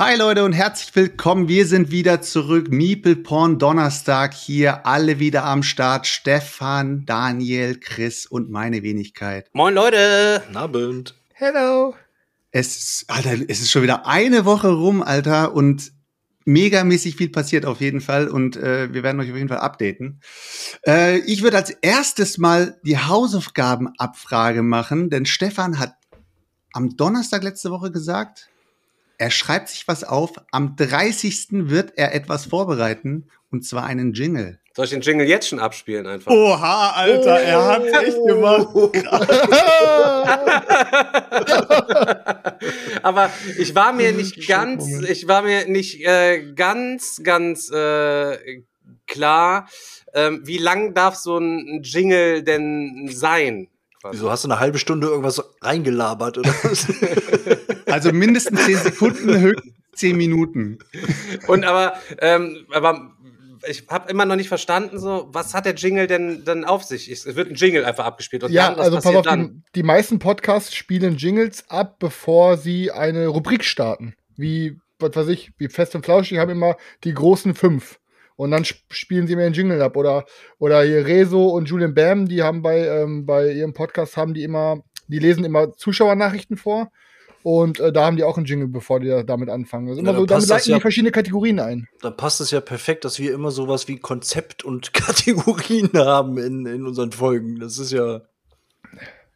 Hi Leute und herzlich willkommen. Wir sind wieder zurück. Meeple Porn Donnerstag hier. Alle wieder am Start. Stefan, Daniel, Chris und meine Wenigkeit. Moin Leute! Guten Abend. Hello. Es ist, Alter, es ist schon wieder eine Woche rum, Alter, und megamäßig viel passiert auf jeden Fall und äh, wir werden euch auf jeden Fall updaten. Äh, ich würde als erstes mal die Hausaufgabenabfrage machen, denn Stefan hat am Donnerstag letzte Woche gesagt, er schreibt sich was auf. Am 30. wird er etwas vorbereiten und zwar einen Jingle. Soll ich den Jingle jetzt schon abspielen einfach? Oha, Alter, er hat's echt gemacht. Aber ich war mir nicht ganz, ich war mir nicht äh, ganz, ganz äh, klar, ähm, wie lang darf so ein Jingle denn sein? quasi? Wieso hast du eine halbe Stunde irgendwas reingelabert oder was? Also mindestens 10 Sekunden, höchstens 10 Minuten. Und aber, ähm, aber ich habe immer noch nicht verstanden, so was hat der Jingle denn dann auf sich? Es wird ein Jingle einfach abgespielt und Ja, dann, also pass auf, die, dann? die meisten Podcasts spielen Jingles ab, bevor sie eine Rubrik starten. Wie, was weiß ich, wie Fest und Flauschig haben immer die großen fünf. Und dann sp- spielen sie mir einen Jingle ab. Oder, oder hier Rezo und Julian Bam, die haben bei, ähm, bei ihrem Podcast haben die immer, die lesen immer Zuschauernachrichten vor. Und äh, da haben die auch einen Jingle, bevor die da- damit anfangen. Also immer Ja, so, damit leiten die ja- verschiedene Kategorien ein. Dann passt es ja perfekt, dass wir immer sowas wie Konzept und Kategorien haben in, in unseren Folgen. Das ist ja.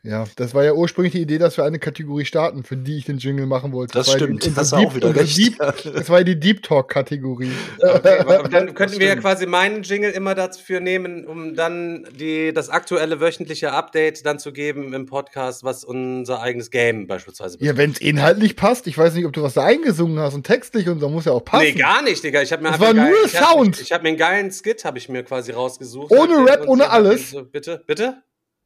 Ja, das war ja ursprünglich die Idee, dass wir eine Kategorie starten, für die ich den Jingle machen wollte. Das war ja stimmt, die- hast du unsere auch wieder unsere recht. Deep, das war ja die Deep Talk-Kategorie. Okay, aber dann könnten wir ja quasi meinen Jingle immer dafür nehmen, um dann die, das aktuelle wöchentliche Update dann zu geben im Podcast, was unser eigenes Game beispielsweise Ja, wenn es inhaltlich passt, ich weiß nicht, ob du was da eingesungen hast und textlich und so muss ja auch passen. Nee, gar nicht, Digga. Ich habe mir Das war nur ich hab- Sound. Ich, habe mir einen geilen Skit, habe ich mir quasi rausgesucht. Ohne Hab Rap, ohne hab alles? So, bitte, bitte?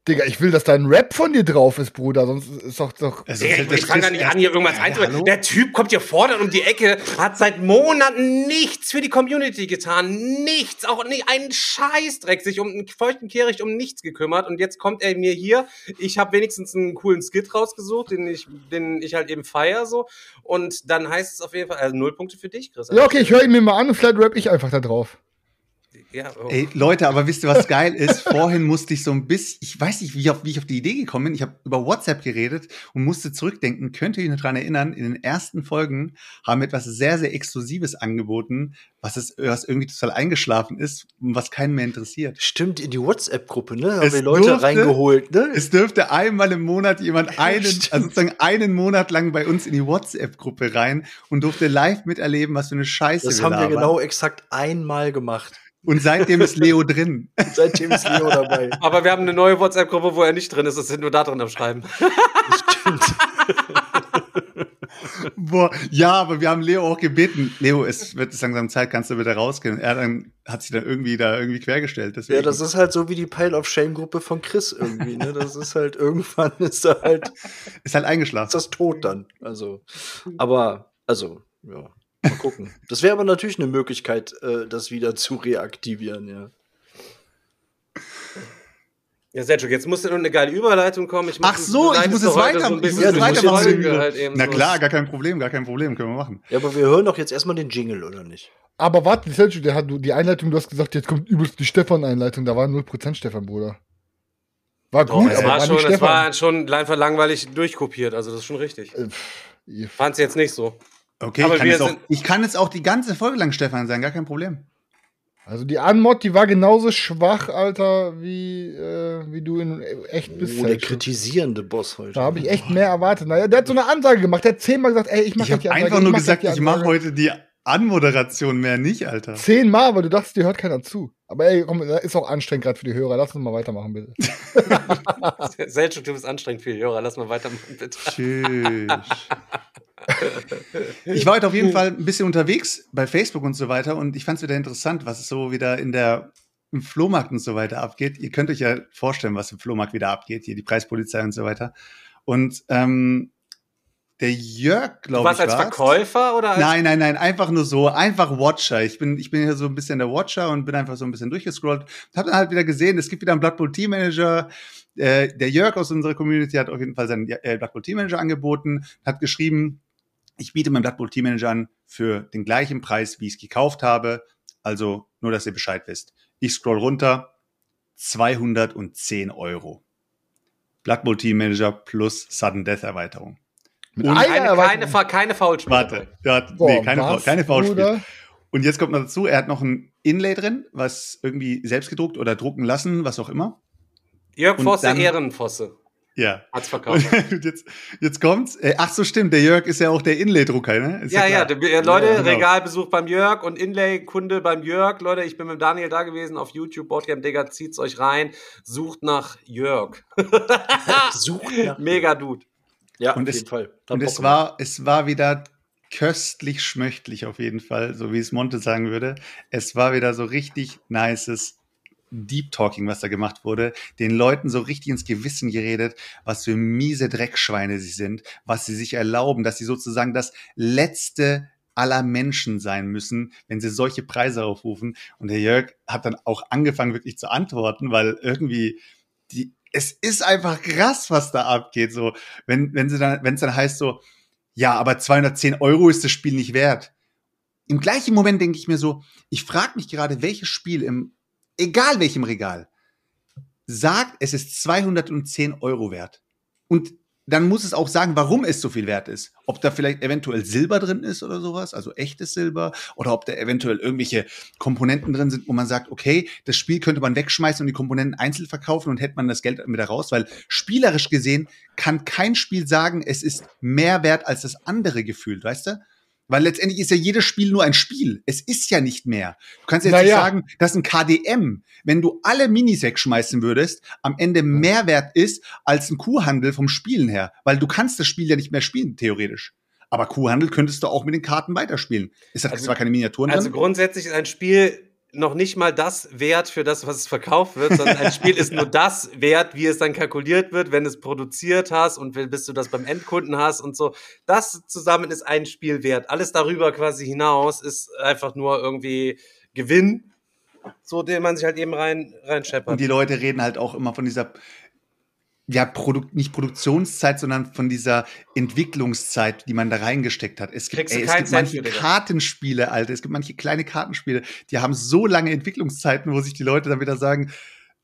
Digga, ich will, dass da ein Rap von dir drauf ist, Bruder, sonst ist doch doch. Also, Digga, ich, ich fange da nicht an, hier irgendwas hallo? Der Typ kommt hier fordern um die Ecke, hat seit Monaten nichts für die Community getan. Nichts, auch nicht einen Scheißdreck, sich um einen feuchten Kehricht um nichts gekümmert. Und jetzt kommt er mir hier. Ich habe wenigstens einen coolen Skit rausgesucht, den ich, den ich halt eben feier so. Und dann heißt es auf jeden Fall, also null Punkte für dich, Chris. Ja, okay, ich höre ihn mir mal an und vielleicht rap ich einfach da drauf. Ja, oh. Ey, Leute, aber wisst ihr, was geil ist? Vorhin musste ich so ein bisschen, ich weiß nicht, wie ich auf, wie ich auf die Idee gekommen bin. Ich habe über WhatsApp geredet und musste zurückdenken. Könnt ihr euch noch dran erinnern, in den ersten Folgen haben wir etwas sehr, sehr Exklusives angeboten, was, es, was irgendwie total eingeschlafen ist und was keinen mehr interessiert. Stimmt, in die WhatsApp-Gruppe, ne? Haben Es wir Leute durfte- reingeholt, ne? Es dürfte einmal im Monat jemand einen, Stimmt. also sozusagen einen Monat lang bei uns in die WhatsApp-Gruppe rein und durfte live miterleben, was für eine Scheiße Das haben wir labern. genau exakt einmal gemacht. Und seitdem ist Leo drin. Seitdem ist Leo dabei. Aber wir haben eine neue WhatsApp-Gruppe, wo er nicht drin ist. Das sind nur da drin am Schreiben. Stimmt. Boah, ja, aber wir haben Leo auch gebeten. Leo, es wird langsam Zeit, kannst du bitte rausgehen? Er dann, hat sich dann irgendwie da irgendwie quergestellt. Deswegen. Ja, das ist halt so wie die Pile of Shame-Gruppe von Chris irgendwie, ne? Das ist halt, irgendwann ist da halt, ist halt ist eingeschlafen. das tot dann. Also, aber, also, ja, mal gucken. Das wäre aber natürlich eine Möglichkeit, äh, das wieder zu reaktivieren, ja. Ja, Sergio, jetzt muss nur eine geile Überleitung kommen. Ich Ach so, ich muss doch es heute weiter- so ich muss es die weitermachen. Halt Na so. klar, gar kein Problem, gar kein Problem, können wir machen. Ja, aber wir hören doch jetzt erstmal den Jingle, oder nicht? Aber warte, Sergio, der hat die Einleitung, du hast gesagt, jetzt kommt übelst die Stefan-Einleitung. Da war 0% Stefan, Bruder. War Doch, gut, es aber war war schon, es Stefan. war schon einfach langweilig durchkopiert, also das ist schon richtig. Äh, ihr- Fand's jetzt nicht so. Okay, Aber ich kann, wir jetzt auch, ich kann jetzt auch die ganze Folge lang Stefan sein, gar kein Problem. Also die Anmod, die war genauso schwach, Alter, wie, äh, wie du in echt bist. Oh, der kritisierende Boss heute. Da habe ich echt mehr erwartet. Naja, der hat so eine Ansage gemacht. Der hat zehnmal gesagt, ey, ich mach Ich gleich habe die Ansage, einfach nur gesagt, ich mache heute die Anmoderation mehr nicht, Alter. Zehnmal, weil du dachtest, dir hört keiner zu. Aber ey, komm, das ist auch anstrengend gerade für die Hörer. Lass uns mal weitermachen, bitte. Selchuk, du bist anstrengend für die Hörer. Lass mal weitermachen, bitte. Tschüss. Ich war heute auf jeden Fall ein bisschen unterwegs bei Facebook und so weiter und ich fand es wieder interessant, was so wieder in der im Flohmarkt und so weiter abgeht. Ihr könnt euch ja vorstellen, was im Flohmarkt wieder abgeht, hier die Preispolizei und so weiter. Und ähm, der Jörg, glaube ich, warst als. Verkäufer oder als Nein, nein, nein, einfach nur so, einfach Watcher. Ich bin, ich bin hier so ein bisschen der Watcher und bin einfach so ein bisschen durchgescrollt. Hab dann halt wieder gesehen, es gibt wieder einen Blood Bowl Team Manager. Äh, der Jörg aus unserer Community hat auf jeden Fall seinen äh, Blood Bowl Team Manager angeboten, hat geschrieben, ich biete meinen Blood Bowl Team Manager an für den gleichen Preis, wie ich es gekauft habe. Also nur, dass ihr Bescheid wisst. Ich scroll runter, 210 Euro. Blood Bowl Team Manager plus Sudden Death Erweiterung. Mit Und- einer keine, Erweiterung. keine, keine Foulspiele. Warte, ja, Boah, nee, keine, was, keine Foulspiel. Bruder? Und jetzt kommt noch dazu, er hat noch ein Inlay drin, was irgendwie selbst gedruckt oder drucken lassen, was auch immer. Jörg Und Fosse, dann- Ehrenfosse. Ja. Hat's verkauft. Jetzt, jetzt kommt's. Äh, ach so, stimmt, der Jörg ist ja auch der Inlay-Drucker, ne? Ist Ja, ja, der- äh, Leute, Ja, genau. Regalbesuch beim Jörg und Inlay-Kunde beim Jörg. Leute, ich bin mit Daniel da gewesen auf YouTube, Boardgame Digger, zieht's euch rein, sucht nach Jörg. Sucht nach- Mega Dude. Ja, Und auf es- jeden Fall. Hat Und es war, es war wieder köstlich schmöchtlich auf jeden Fall, so wie es Monte sagen würde. Es war wieder so richtig nices Deep Talking, was da gemacht wurde. Den Leuten so richtig ins Gewissen geredet, was für miese Dreckschweine sie sind, was sie sich erlauben, dass sie sozusagen das letzte aller Menschen sein müssen, wenn sie solche Preise aufrufen. Und der Jörg hat dann auch angefangen, wirklich zu antworten, weil irgendwie die, es ist einfach krass, was da abgeht. So, wenn, wenn sie dann, wenn es dann heißt so, ja, aber 210 Euro ist das Spiel nicht wert. Im gleichen Moment denke ich mir so, ich frage mich gerade, welches Spiel im, egal welchem Regal, sagt, es ist 210 Euro wert. Und dann muss es auch sagen, warum es so viel wert ist. Ob da vielleicht eventuell Silber drin ist oder sowas, also echtes Silber, oder ob da eventuell irgendwelche Komponenten drin sind, wo man sagt, okay, das Spiel könnte man wegschmeißen und die Komponenten einzeln verkaufen und hätte man das Geld wieder raus, weil spielerisch gesehen kann kein Spiel sagen, es ist mehr wert als das andere gefühlt, weißt du? Weil letztendlich ist ja jedes Spiel nur ein Spiel. Es ist ja nicht mehr. Du kannst jetzt nicht Naja. sagen, dass ein KDM, wenn du alle Minis wegschmeißen würdest, am Ende mehr wert ist als ein Kuhhandel vom Spielen her. Weil du kannst das Spiel ja nicht mehr spielen, theoretisch. Aber Kuhhandel könntest du auch mit den Karten weiterspielen. Es hat Also- zwar keine Miniaturen Also drin. grundsätzlich ist ein Spiel noch nicht mal das wert für das, was es verkauft wird, sondern ein Spiel ist nur das wert, wie es dann kalkuliert wird, wenn es produziert hast und wenn- bis du das beim Endkunden hast und so. Das zusammen ist ein Spiel wert. Alles darüber quasi hinaus ist einfach nur irgendwie Gewinn, so den man sich halt eben rein reinscheppert. Und die Leute reden halt auch immer von dieser, ja, Produk nicht Produktionszeit, sondern von dieser Entwicklungszeit, die man da reingesteckt hat. Es gibt, ey, es gibt manche. Kartenspiele, Alter. Es gibt manche kleine Kartenspiele, die haben so lange Entwicklungszeiten, wo sich die Leute dann wieder sagen,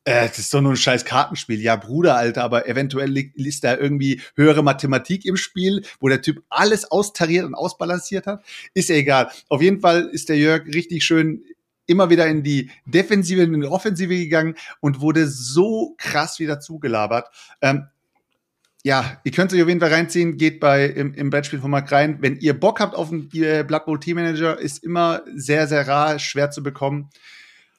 äh, das ist doch nur ein scheiß Kartenspiel. Ja, Bruder, Alter, aber eventuell liegt, ist da irgendwie höhere Mathematik im Spiel, wo der Typ alles austariert und ausbalanciert hat. Ist ja egal. Auf jeden Fall ist der Jörg richtig schön immer wieder in die Defensive, in die Offensive gegangen und wurde so krass wieder zugelabert. Ähm, ja, ihr könnt euch auf jeden Fall reinziehen, geht bei im, im Brettspielformat rein. Wenn ihr Bock habt auf äh, Blood Bowl Team Manager, ist immer sehr, sehr rar, schwer zu bekommen.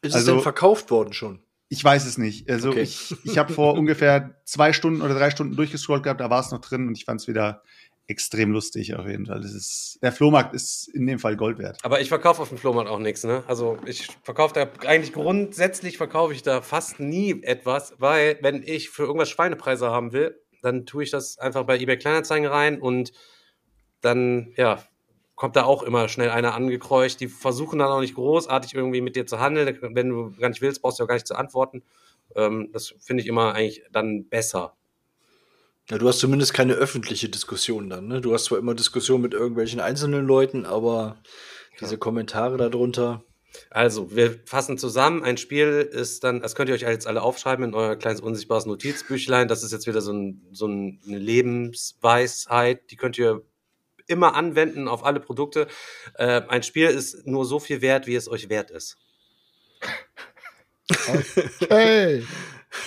Ist es also- denn verkauft worden schon? Ich weiß es nicht. Also Okay. ich, ich habe vor ungefähr zwei Stunden oder drei Stunden durchgescrollt gehabt, da war es noch drin und ich fand es wieder extrem lustig auf jeden Fall. Das ist, der Flohmarkt ist in dem Fall Gold wert. Aber ich verkaufe auf dem Flohmarkt auch nichts, ne? Also ich verkaufe da eigentlich grundsätzlich verkaufe ich da fast nie etwas, weil wenn ich für irgendwas Schweinepreise haben will, dann tue ich das einfach bei eBay Kleinanzeigen rein und dann, ja, kommt da auch immer schnell einer angekreucht. Die versuchen dann auch nicht großartig irgendwie mit dir zu handeln. Wenn du gar nicht willst, brauchst du ja gar nicht zu antworten. Ähm, das finde ich immer eigentlich dann besser. Ja, du hast zumindest keine öffentliche Diskussion dann, ne? Du hast zwar immer Diskussionen mit irgendwelchen einzelnen Leuten, aber diese Kommentare darunter. Also, wir fassen zusammen. Ein Spiel ist dann, das könnt ihr euch jetzt alle aufschreiben in euer kleines unsichtbares Notizbüchlein. Das ist jetzt wieder so, ein, so ein, eine Lebensweisheit. Die könnt ihr immer anwenden auf alle Produkte. Äh, ein Spiel ist nur so viel wert, wie es euch wert ist. Hey,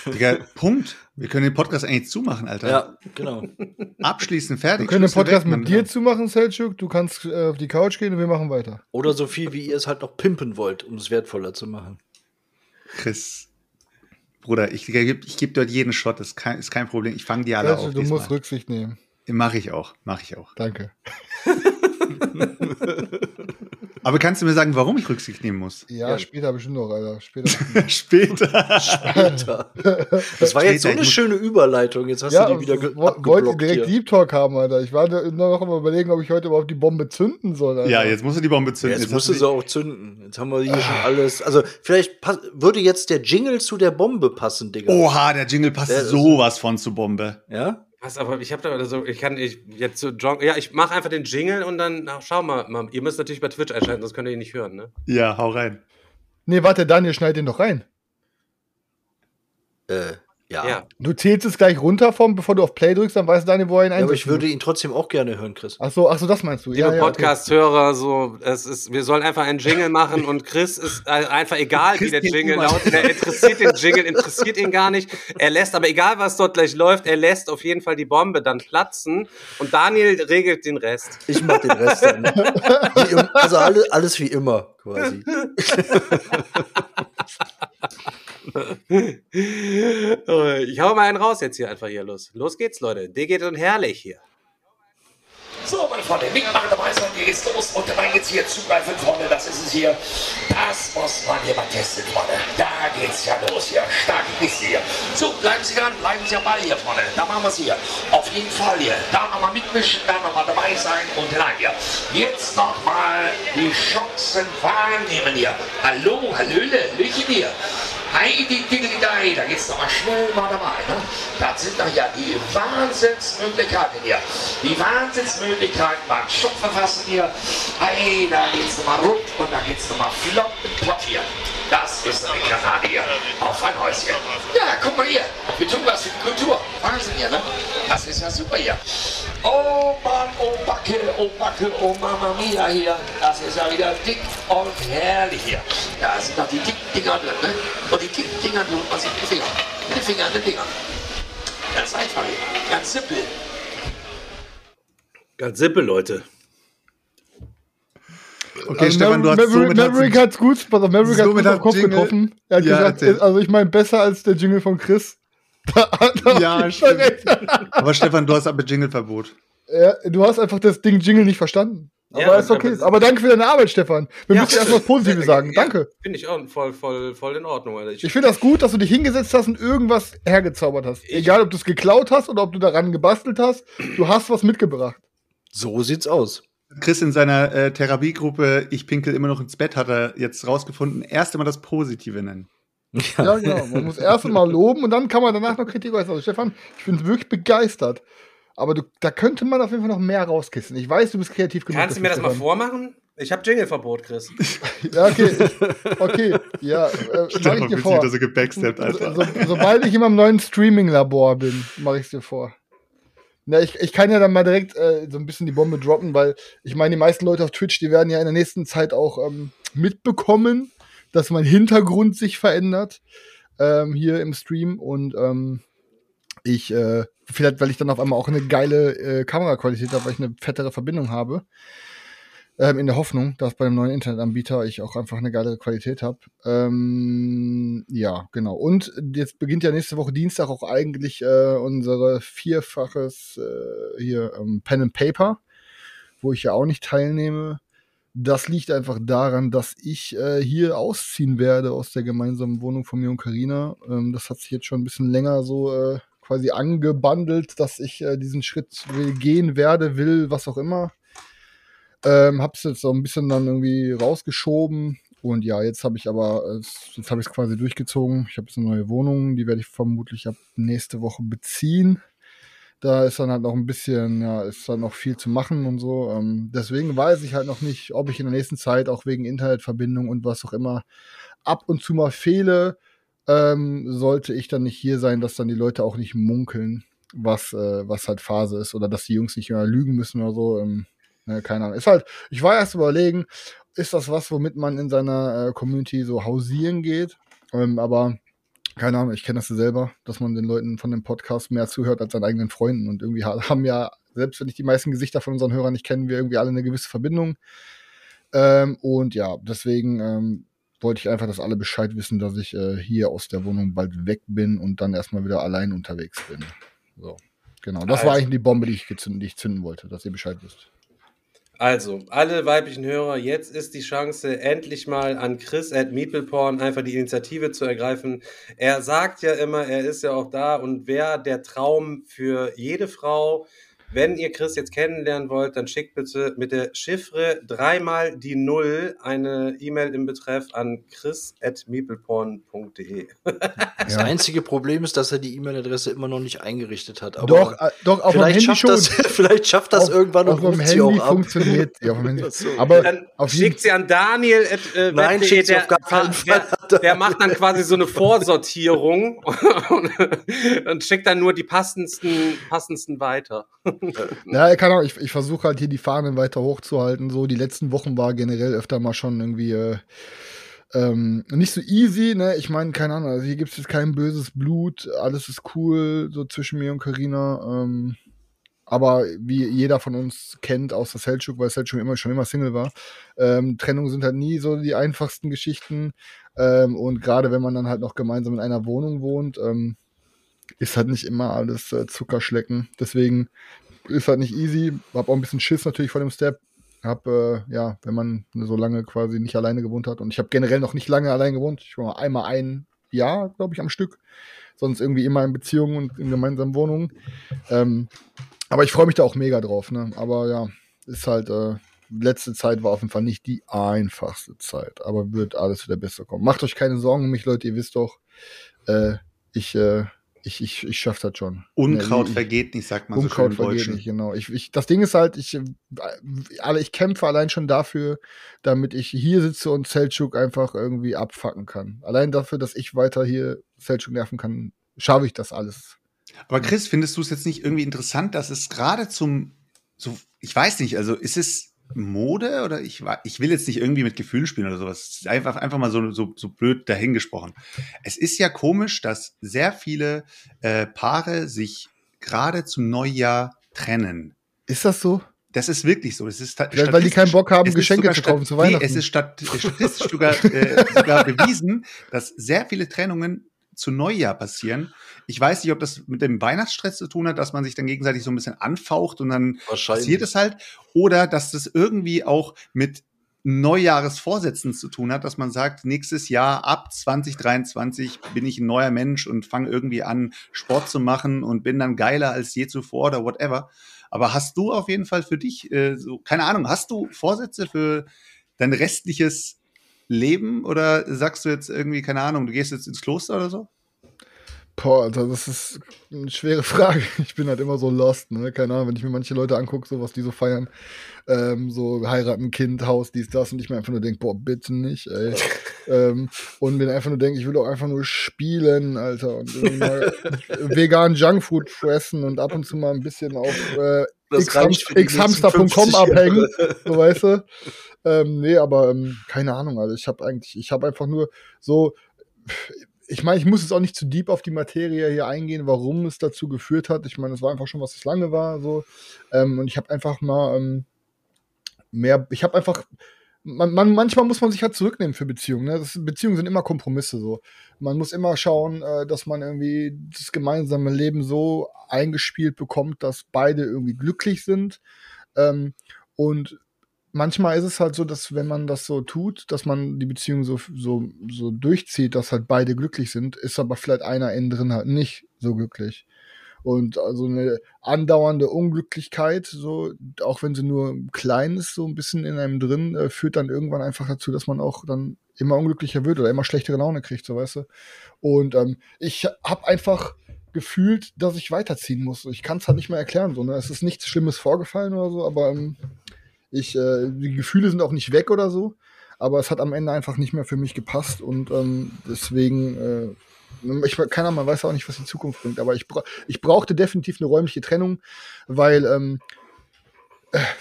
Digga, Punkt. Wir können den Podcast eigentlich zumachen, Alter. Ja, genau. Abschließen, wir fertig. können den Podcast weg, mit Mann. dir zumachen, Selchuk. Du kannst äh, auf die Couch gehen und wir machen weiter. Oder so viel, wie ihr es halt noch pimpen wollt, um es wertvoller zu machen. Chris. Bruder, ich, ich, ich gebe dort jeden Shot, das ist kein, ist kein Problem. Ich fange die alle Selchuk, auf. du musst diesmal. Rücksicht nehmen. Mach ich auch, mach ich auch. Danke. Aber kannst du mir sagen, warum ich Rücksicht nehmen muss? Ja, Ja. später bestimmt noch, Alter. Später. Später. Alter. Das war jetzt so Später, eine schöne Überleitung. Jetzt hast ja, du die wieder ge- wo- wollt ihr abgeblockt direkt hier. Deep Talk haben, Alter. Ich war da noch am überlegen, ob ich heute überhaupt die Bombe zünden soll. Alter. Ja, jetzt musst du die Bombe Ja, zünden. jetzt hast musst du sie auch zünden. Jetzt haben wir hier schon alles. Also, vielleicht würde jetzt der Jingle zu der Bombe passen, Digga. Oha, der Jingle passt Der sowas von zu Bombe. Ja? Was, aber ich habe da so, ich kann ich jetzt so John, ja, ich mache einfach den Jingle und dann na, schau mal, mal, ihr müsst natürlich bei Twitch einschalten, sonst könnt ihr ihn nicht hören, ne? Ja, hau rein. Nee, warte, Daniel, schneid den doch rein. Äh, ja. Ja. Du zählst es gleich runter vom, bevor du auf Play drückst, dann weiß Daniel, wo er ihn Ja, einsetzt. aber ich würde ihn trotzdem auch gerne hören, Chris. Ach so, ach so, das meinst du. Liebe Ja, ja, okay. Podcast-Hörer, so, es ist, wir sollen einfach einen Jingle machen und Chris ist äh, einfach egal, wie Chris der geht Jingle lautet. Er interessiert den Jingle, interessiert ihn gar nicht. Er lässt, aber egal was dort gleich läuft, er lässt auf jeden Fall die Bombe dann platzen und Daniel regelt den Rest. Ich mach den Rest dann. Wie im, also alle, alles wie immer, quasi. Ich hau mal einen raus jetzt hier einfach hier los. Los geht's, Leute. Der geht und herrlich hier. So, meine Freunde, mitmachen dabei sein, hier geht's los und dann geht's hier zugreifen, Freunde, das ist es hier. Das muss man hier mal testen, Freunde. Da geht's ja los hier, starke Kiste hier. So, bleiben Sie dran, bleiben Sie am Ball hier, Freunde. Da machen wir's hier. Auf jeden Fall hier. Da nochmal mitmischen, da nochmal dabei sein und rein hier. Jetzt nochmal die Chancen wahrnehmen hier. Hallo, Hallöle, Hallöchen hier. Heidi, Diggity, da geht's nochmal schnell mal dabei. Ne? Das sind doch ja die Wahnsinnsmöglichkeiten hier. Die Wahnsinnsmöglichkeiten beim Schopfverfassen hier. Hey, da geht's nochmal rund und da geht's nochmal flott mit Pott hier. Das ist eine Granate hier. Auf ein Häuschen. Ja, guck mal hier. Wir tun was für die Kultur. Wahnsinn hier, ne? Das ist ja super hier. Oh Mann, oh Backe, oh Backe, oh Mama Mia hier. Das ist ja wieder dick und herrlich hier. Da sind noch die dicken Dinger drin, ne? Und die dicken Dinger tut man sich mit den Fingern. Mit den Fingern, den Fingern. Ganz einfach hier. Ganz simpel. Ganz simpel, Leute. Okay, Also Stefan, du hast Maverick, somit Maverick hat's gut, pass auf, Maverick hat's gut auf Kopf Jingle- getroffen. Er hat Ja, gesagt, erzähl. also ich meine besser als der Jingle von Chris. Da Ja, stimmt. Aber Stefan, du hast aber Jingle-Verbot. Ja, du hast einfach das Ding Jingle nicht verstanden. Aber Ja, ist okay. aber- Aber danke für deine Arbeit, Stefan. Wir Ja, müssen erst bitte. was Positives sagen. Ja, Danke. Finde ich auch voll, voll, voll in Ordnung, Alter. Ich, Ich finde das gut, dass du dich hingesetzt hast und irgendwas hergezaubert hast. Ich- Egal, ob du es geklaut hast oder ob du daran gebastelt hast. Du hast was mitgebracht. So sieht's aus. Chris in seiner äh, Therapiegruppe Ich pinkel immer noch ins Bett hat er jetzt rausgefunden, erst immer das Positive nennen. Ja, genau. Man muss erst mal loben und dann kann man danach noch Kritik äußern. Also, Stefan, ich bin wirklich begeistert. Aber du, da könnte man auf jeden Fall noch mehr rauskissen. Ich weiß, du bist kreativ genug. Kannst du mir das mal vormachen? Ich habe Jingle-Verbot, Chris. Stefan. Ja, okay. Okay. Ja, äh, mach ich Stefan dir vor. wieder so gebacksteppt, So, Alter. so, sobald ich in meinem neuen Streaming-Labor bin, mache ich es dir vor. Na, ich, ich kann ja dann mal direkt äh, so ein bisschen die Bombe droppen, weil ich meine, die meisten Leute auf Twitch, die werden ja in der nächsten Zeit auch ähm, mitbekommen, dass mein Hintergrund sich verändert ähm, hier im Stream und ähm, ich, äh, vielleicht, weil ich dann auf einmal auch eine geile äh, Kameraqualität habe, weil ich eine fettere Verbindung habe. Ähm, in der Hoffnung, dass bei einem neuen Internetanbieter ich auch einfach eine geile Qualität habe. Ähm, ja, genau. Und jetzt beginnt ja nächste Woche Dienstag auch eigentlich äh, unsere vierfaches äh, hier ähm, Pen and Paper, wo ich ja auch nicht teilnehme. Das liegt einfach daran, dass ich äh, hier ausziehen werde aus der gemeinsamen Wohnung von mir und Carina. Ähm, das hat sich jetzt schon ein bisschen länger so äh, quasi angebandelt, dass ich äh, diesen Schritt will, gehen werde, will, was auch immer. Ähm, hab's jetzt so ein bisschen dann irgendwie rausgeschoben. Und ja, jetzt habe ich aber, äh, jetzt habe ich es quasi durchgezogen. Ich habe jetzt eine neue Wohnung, die werde ich vermutlich ab nächste Woche beziehen. Da ist dann halt noch ein bisschen, ja, ist dann noch viel zu machen und so. Ähm, deswegen weiß ich halt noch nicht, ob ich in der nächsten Zeit auch wegen Internetverbindung und was auch immer ab und zu mal fehle. Ähm, sollte ich dann nicht hier sein, dass dann die Leute auch nicht munkeln, was, äh, was halt Phase ist oder dass die Jungs nicht mehr lügen müssen oder so. Ähm, ne, keine Ahnung. Ist halt, ich war erst überlegen, ist das was, womit man in seiner äh, Community so hausieren geht? Ähm, aber keine Ahnung, ich kenne das ja selber, dass man den Leuten von dem Podcast mehr zuhört als seinen eigenen Freunden. Und irgendwie ha- haben ja, selbst wenn ich die meisten Gesichter von unseren Hörern nicht kenne, wir irgendwie alle eine gewisse Verbindung. Ähm, und ja, deswegen ähm, wollte ich einfach, dass alle Bescheid wissen, dass ich äh, hier aus der Wohnung bald weg bin und dann erstmal wieder allein unterwegs bin. So, genau. Das war Also. eigentlich die Bombe, die ich, gezünden, die ich zünden wollte, dass ihr Bescheid wisst. Also, alle weiblichen Hörer, jetzt ist die Chance, endlich mal an Chris at Meepleporn einfach die Initiative zu ergreifen. Er sagt ja immer, er ist ja auch da und wäre der Traum für jede Frau. Wenn ihr Chris jetzt kennenlernen wollt, dann schickt bitte mit der Chiffre dreimal die Null eine E-Mail im Betreff an chris at meepleporn.de. Das Ja. einzige Problem ist, dass er die E-Mail-Adresse immer noch nicht eingerichtet hat. Aber Doch, äh, doch, auf vielleicht, Handy schafft schon. das, vielleicht schafft das Auf- irgendwann und auf dem ruft sie auch ab. funktioniert sie. Auf Handy. So. Aber Dann schickt sie an Daniel. At, äh, Nein, schickt sie der, auf gar keinen der, Fall. der macht dann quasi so eine Vorsortierung und schickt dann nur die passendsten, passendsten weiter. Ja, keine Ahnung, ich, ich versuche halt hier die Fahnen weiter hochzuhalten. So, die letzten Wochen war generell öfter mal schon irgendwie äh, ähm, nicht so easy, ne? Ich meine, keine Ahnung, also hier gibt es jetzt kein böses Blut, alles ist cool, so zwischen mir und Karina. Ähm, aber wie jeder von uns kennt, außer Selchuk, weil Selchuk immer, schon immer Single war, ähm, Trennungen sind halt nie so die einfachsten Geschichten. Ähm, und gerade wenn man dann halt noch gemeinsam in einer Wohnung wohnt, ähm, ist halt nicht immer alles äh, Zuckerschlecken. Deswegen ist halt nicht easy. Hab auch ein bisschen Schiss natürlich vor dem Step. Hab, äh, ja, wenn man so lange quasi nicht alleine gewohnt hat. Und ich habe generell noch nicht lange allein gewohnt. Ich war mal einmal ein Jahr, glaube ich, am Stück. Sonst irgendwie immer in Beziehungen und in gemeinsamen Wohnungen. Ähm, aber ich freue mich da auch mega drauf. Ne? Aber ja, ist halt, äh, letzte Zeit war auf jeden Fall nicht die einfachste Zeit. Aber wird alles wieder besser kommen. Macht euch keine Sorgen um mich, Leute. Ihr wisst doch, äh, ich, äh, ich, ich, ich schaff das schon. Unkraut Ja, vergeht nicht, sagt man Unkraut so schön vergeht nicht, genau. Ich, ich, das Ding ist halt, ich, äh, alle, ich kämpfe allein schon dafür, damit ich hier sitze und Selchuk einfach irgendwie abfacken kann. Allein dafür, dass ich weiter hier Selchuk nerven kann, schaffe ich das alles. Aber Chris, findest du es jetzt nicht irgendwie interessant, dass es gerade zum, so, ich weiß nicht, also ist es Mode oder ich, wa- ich will jetzt nicht irgendwie mit Gefühlen spielen oder sowas. Einfach, einfach mal so, so, so blöd dahingesprochen. Es ist ja komisch, dass sehr viele äh, Paare sich gerade zum Neujahr trennen. Ist das so? Das ist wirklich so. Es ist Vielleicht, weil die keinen Bock haben, Geschenke zu kaufen zu Weihnachten. Nee, es ist stat statistisch sogar, äh, sogar bewiesen, dass sehr viele Trennungen zu Neujahr passieren. Ich weiß nicht, ob das mit dem Weihnachtsstress zu tun hat, dass man sich dann gegenseitig so ein bisschen anfaucht und dann passiert es halt. Oder dass das irgendwie auch mit Neujahresvorsätzen zu tun hat, dass man sagt, nächstes Jahr ab 2023 bin ich ein neuer Mensch und fange irgendwie an, Sport zu machen und bin dann geiler als je zuvor oder whatever. Aber hast du auf jeden Fall für dich, äh, so, keine Ahnung, hast du Vorsätze für dein restliches Leben oder sagst du jetzt irgendwie, keine Ahnung, du gehst jetzt ins Kloster oder so? Boah, Alter, das ist eine schwere Frage. Ich bin halt immer so lost, ne? Keine Ahnung, wenn ich mir manche Leute angucke, so was die so feiern, ähm, so heiraten, Kind, Haus, dies, das, und ich mir einfach nur denke, boah, bitte nicht, ey. ähm, und mir einfach nur denke, ich will doch einfach nur spielen, Alter, und irgendwie mal vegan Junkfood fressen und ab und zu mal ein bisschen auf äh, Xhamster.com 50 abhängen, so weißt du. Ähm, nee, aber ähm, keine Ahnung, also ich habe eigentlich, ich habe einfach nur so, ich meine, ich muss jetzt auch nicht zu deep auf die Materie hier eingehen, warum es dazu geführt hat. Ich meine, es war einfach schon, was es lange war, so. Ähm, und ich habe einfach mal ähm, mehr, ich habe einfach, man, man, manchmal muss man sich halt zurücknehmen für Beziehungen. Ne? Das, Beziehungen sind immer Kompromisse so. Man muss immer schauen, äh, dass man irgendwie das gemeinsame Leben so eingespielt bekommt, dass beide irgendwie glücklich sind. Ähm, und manchmal ist es halt so, dass wenn man das so tut, dass man die Beziehung so, so, so durchzieht, dass halt beide glücklich sind, ist aber vielleicht einer innen drin halt nicht so glücklich. Und also eine andauernde Unglücklichkeit, so, auch wenn sie nur klein ist, so ein bisschen in einem drin, äh, führt dann irgendwann einfach dazu, dass man auch dann immer unglücklicher wird oder immer schlechtere Laune kriegt, so weißt du. Und ähm, ich habe einfach gefühlt, dass ich weiterziehen muss. Ich kann es halt nicht mehr erklären. So, ne? Es ist nichts Schlimmes vorgefallen oder so, aber ähm, ich, äh, die Gefühle sind auch nicht weg oder so, aber es hat am Ende einfach nicht mehr für mich gepasst und ähm, deswegen, äh, ich keine Ahnung, man weiß auch nicht, was die Zukunft bringt, aber ich, bra ich brauchte definitiv eine räumliche Trennung, weil ähm,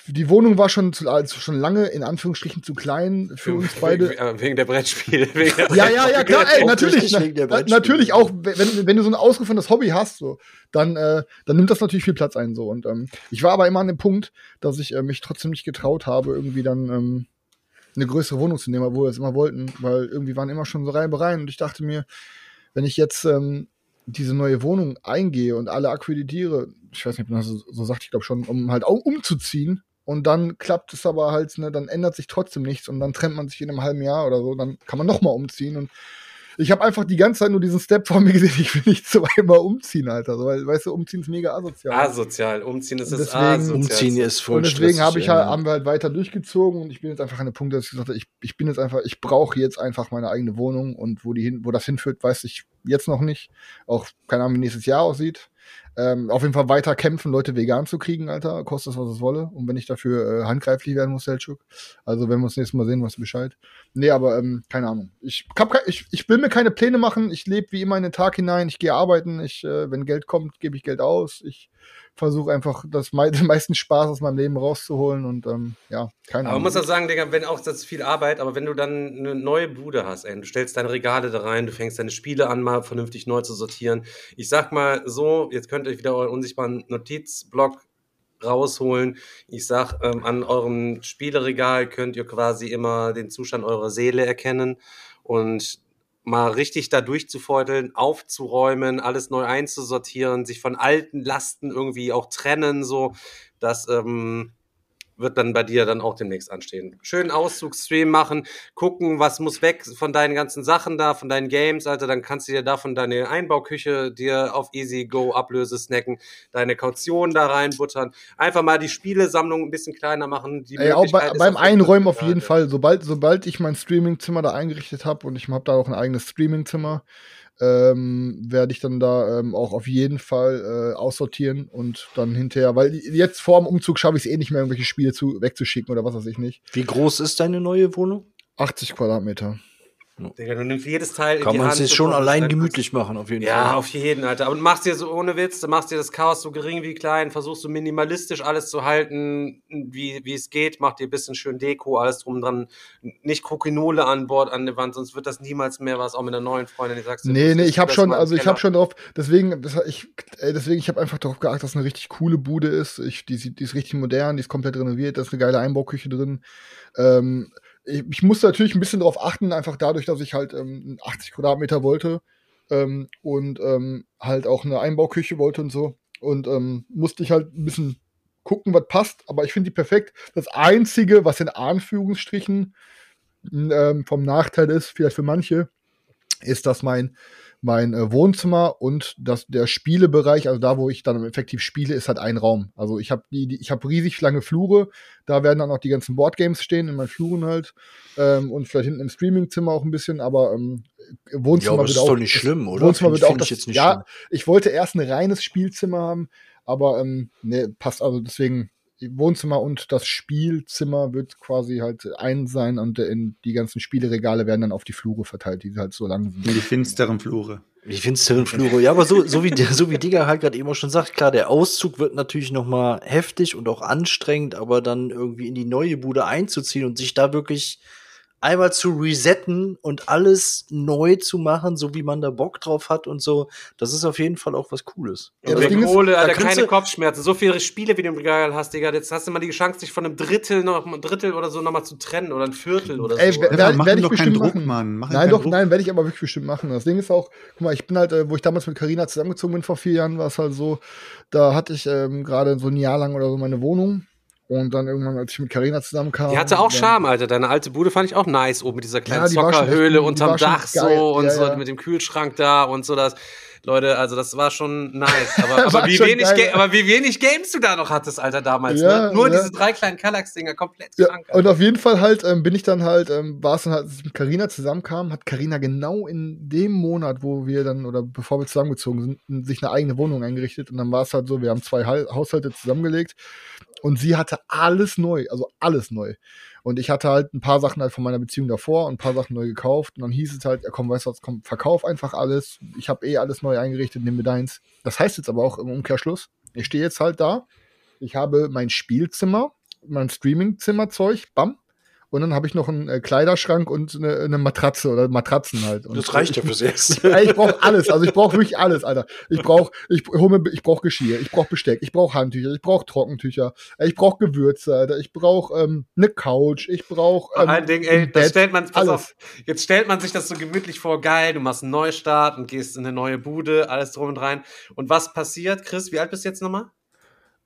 Die Wohnung war schon, zu, also schon lange in Anführungsstrichen zu klein für uns beide. Wegen, wegen der Brettspiele. Wegen der Ja, ja, ja, klar, ey, natürlich. Na, natürlich auch, wenn, wenn du so ein ausgeführtes Hobby hast, so, dann, äh, dann nimmt das natürlich viel Platz ein. So. Und ähm, ich war aber immer an dem Punkt, dass ich äh, mich trotzdem nicht getraut habe, irgendwie dann ähm, eine größere Wohnung zu nehmen, obwohl wir es immer wollten, weil irgendwie waren immer schon so Reibereien und ich dachte mir, wenn ich jetzt ähm, diese neue Wohnung eingehe und alle akkreditiere, ich weiß nicht, ob man das so, so sagt, ich glaube schon, um halt auch umzuziehen und dann klappt es aber halt, ne, dann ändert sich trotzdem nichts und dann trennt man sich in einem halben Jahr oder so, dann kann man noch mal umziehen und ich habe einfach die ganze Zeit nur diesen Step vor mir gesehen, ich will nicht zweimal umziehen, Alter, so, weil, weißt du, umziehen ist mega asozial. Asozial. Umziehen ist deswegen- asozial. Umziehen ist voll und deswegen habe ich halt, haben wir halt weiter durchgezogen und ich bin jetzt einfach an dem Punkt, dass ich gesagt habe, ich, ich bin jetzt einfach, ich brauche jetzt einfach meine eigene Wohnung und wo die hin, wo das hinführt, weiß ich jetzt noch nicht. Auch keine Ahnung, wie nächstes Jahr aussieht. Ähm, auf jeden Fall weiter kämpfen, Leute vegan zu kriegen, Alter, kostet es, was es wolle. Und wenn ich dafür äh, handgreiflich werden muss, Selchuk. Also wenn wir uns nächstes Mal sehen, du Bescheid. Nee, aber ähm, keine Ahnung. Ich, hab, ich, ich will mir keine Pläne machen. Ich lebe wie immer in den Tag hinein. Ich gehe arbeiten. Ich, äh, wenn Geld kommt, gebe ich Geld aus. Ich versuche einfach das mei den meisten Spaß aus meinem Leben rauszuholen und ähm, ja, keine Aber man Ahnung. muss auch sagen, Digga, wenn auch das ist viel Arbeit, aber wenn du dann eine neue Bude hast, ey, du stellst deine Regale da rein, du fängst deine Spiele an, mal vernünftig neu zu sortieren. Ich sag mal so, jetzt könnt ihr euch wieder euren unsichtbaren Notizblock rausholen. Ich sag, ähm, an eurem Spieleregal könnt ihr quasi immer den Zustand eurer Seele erkennen und mal richtig da durchzufeudeln, aufzuräumen, alles neu einzusortieren, sich von alten Lasten irgendwie auch trennen, so, das ähm, wird dann bei dir dann auch demnächst anstehen. Schönen Auszugsstream machen, gucken, was muss weg von deinen ganzen Sachen da, von deinen Games, Alter, dann kannst du dir davon deine Einbauküche dir auf Easy Go Ablöse snacken, deine Kaution da reinbuttern, einfach mal die Spielesammlung ein bisschen kleiner machen. Die Ey, auch bei, beim Einräumen auf jeden Fall. Sobald, sobald ich mein Streamingzimmer da eingerichtet habe und ich habe da auch ein eigenes Streamingzimmer, ähm, werde ich dann da ähm, auch auf jeden Fall äh, aussortieren und dann hinterher, weil jetzt vor dem Umzug schaffe ich es eh nicht mehr, irgendwelche Spiele zu, wegzuschicken oder was weiß ich nicht. Wie groß ist deine neue Wohnung? 80 Quadratmeter. Digga, du nimmst jedes Teil in Kann die man Hand. sich schon du allein es gemütlich machen, auf jeden Ja, Fall. auf jeden, Alter. Und machst dir so ohne Witz, du machst dir das Chaos so gering wie klein, versuchst so minimalistisch alles zu halten, wie, wie es geht, mach dir ein bisschen schön Deko, alles drum dran. Nicht Krokinole an Bord an der Wand, sonst wird das niemals mehr was, auch mit einer neuen Freundin, die sagst du, Nee, du nee, ich habe schon, also ich habe schon drauf, deswegen, das, ich, ey, deswegen, ich habe einfach darauf geachtet, dass es eine richtig coole Bude ist. Ich, die, die ist richtig modern, die ist komplett renoviert, da ist eine geile Einbauküche drin. Ähm, ich, ich musste natürlich ein bisschen darauf achten, einfach dadurch, dass ich halt ähm, 80 Quadratmeter wollte ähm, und ähm, halt auch eine Einbauküche wollte und so. Und ähm, musste ich halt ein bisschen gucken, was passt. Aber ich finde die perfekt. Das Einzige, was in Anführungsstrichen ähm, vom Nachteil ist, vielleicht für manche, ist, dass mein, mein äh, Wohnzimmer und das, der Spielebereich, also da, wo ich dann effektiv spiele, ist halt ein Raum. Also ich habe die, die, ich habe riesig lange Flure, da werden dann auch die ganzen Boardgames stehen, in meinen Fluren halt. Ähm, und vielleicht hinten im Streamingzimmer auch ein bisschen, aber ähm, Wohnzimmer Ja, aber das wird ist auch, doch nicht schlimm, oder? Wohnzimmer Find- wird auch ich das, jetzt nicht ja, schlimm. ich wollte erst ein reines Spielzimmer haben, aber ähm, ne, passt also deswegen Wohnzimmer und das Spielzimmer wird quasi halt ein sein und äh, in die ganzen Spieleregale werden dann auf die Flure verteilt, die halt so lang In sind. die finsteren Flure. Die finsteren Flure. Ja, aber so, so wie, so wie Digga halt gerade eben auch schon sagt, klar, der Auszug wird natürlich noch mal heftig und auch anstrengend, aber dann irgendwie in die neue Bude einzuziehen und sich da wirklich einmal zu resetten und alles neu zu machen, so wie man da Bock drauf hat und so, das ist auf jeden Fall auch was Cooles. Ja, das Ding mit ist, Kohle, da Alter, keine Kopfschmerzen. So viele Spiele, wie du im Regal hast, Digga. Jetzt hast du mal die Chance, dich von einem Drittel noch ein Drittel oder so nochmal zu trennen oder ein Viertel oder Ey, so. wer- Alter. werd- mach doch keinen bestimmt Druck, machen. Mann. Mach Nein, doch, Druck. nein, werde ich aber wirklich bestimmt machen. Das Ding ist auch, guck mal, ich bin halt, äh, wo ich damals mit Carina zusammengezogen bin vor vier Jahren, war es halt so, da hatte ich ähm, gerade so ein Jahr lang oder so meine Wohnung. Und dann irgendwann, als ich mit Carina zusammenkam. Die hatte auch Charme, Alter. Deine alte Bude fand ich auch nice, oben mit dieser kleinen Ja, die Zockerhöhle unterm Dach geil. so und Ja, so ja. mit dem Kühlschrank da und so das. Leute, also das war schon nice. Aber, aber, wie, schon wenig aber wie wenig Games du da noch hattest, Alter, damals. Ja, ne? Nur ja. diese drei kleinen Kallax-Dinger, komplett Ja, krank. und auf jeden Fall halt ähm, bin ich dann halt, ähm, war es dann halt, als ich mit Carina zusammenkam, hat Carina genau in dem Monat, wo wir dann, oder bevor wir zusammengezogen sind, sich eine eigene Wohnung eingerichtet. Und dann war es halt so, wir haben zwei Hal- Haushalte zusammengelegt und sie hatte alles neu, also alles neu. Und ich hatte halt ein paar Sachen halt von meiner Beziehung davor und ein paar Sachen neu gekauft. Und dann hieß es halt, ja komm, weißt du was, komm, verkauf einfach alles. Ich habe eh alles neu eingerichtet, nimm mir deins. Das heißt jetzt aber auch im Umkehrschluss, ich stehe jetzt halt da, ich habe mein Spielzimmer, mein Streaming-Zimmerzeug, bam. Und dann habe ich noch einen äh, Kleiderschrank und eine, eine Matratze oder Matratzen halt. Und Das reicht ja fürs Erste. Ich brauche alles. Also ich brauche wirklich alles, Alter. Ich brauche ich, hol ich brauch Geschirr, ich brauche Besteck, ich brauche Handtücher, ich brauche Trockentücher, ich brauche Gewürze, Alter. Ich brauche ähm, eine Couch, ich brauche Vor ähm, allen Dingen, ey, ein das Bett, stellt man, pass alles. auf, jetzt stellt man sich das so gemütlich vor, geil, du machst einen Neustart und gehst in eine neue Bude, alles drum und rein. Und was passiert, Chris, wie alt bist du jetzt nochmal?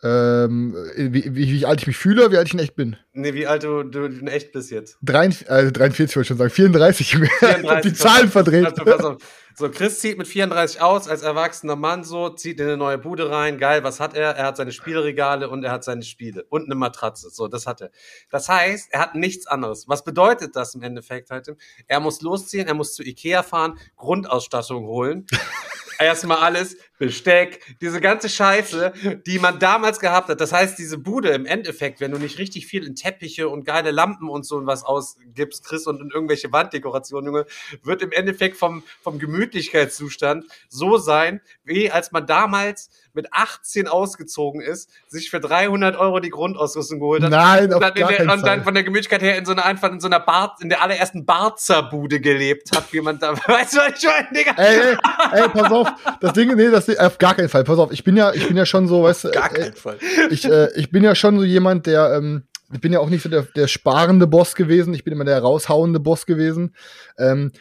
Ähm, wie, wie, wie alt ich mich fühle, wie alt ich in echt bin. Nee, wie alt du, du in echt bist jetzt. 43, äh, 43 wollte ich schon sagen, 34. Ich hab die Zahlen verdreht. Also, pass auf. So, Chris zieht mit 34 aus, als erwachsener Mann so, zieht in eine neue Bude rein. Geil, was hat er? Er hat seine Spielregale und er hat seine Spiele. Und eine Matratze. So, das hat er. Das heißt, er hat nichts anderes. Was bedeutet das im Endeffekt halt? Er muss losziehen, er muss zu Ikea fahren, Grundausstattung holen. Erstmal alles, Besteck, diese ganze Scheiße, die man damals gehabt hat. Das heißt, diese Bude im Endeffekt, wenn du nicht richtig viel in Teppiche und geile Lampen und so was ausgibst, Chris, und in irgendwelche Wanddekorationen, Junge, wird im Endeffekt vom, vom Gemütlichkeitszustand so sein, wie als man damals mit 18 ausgezogen ist, sich für 300 Euro die Grundausrüstung geholt hat. Nein, auf und dann, gar der, und dann von der Gemütlichkeit her in so einer einfach in so einer Bar, in der allerersten Barzer-Bude gelebt hat, wie man da, weißt du, was ich meine, Digga? Ey, ey, ey, pass auf, das Ding, nee, das auf gar keinen Fall. Pass auf, ich bin ja, ich bin ja schon so, weißt du, Gar äh, keinen Fall. ich, äh, ich bin ja schon so jemand, der, ähm, ich bin ja auch nicht so der, der sparende Boss gewesen, ich bin immer der raushauende Boss gewesen. Ähm,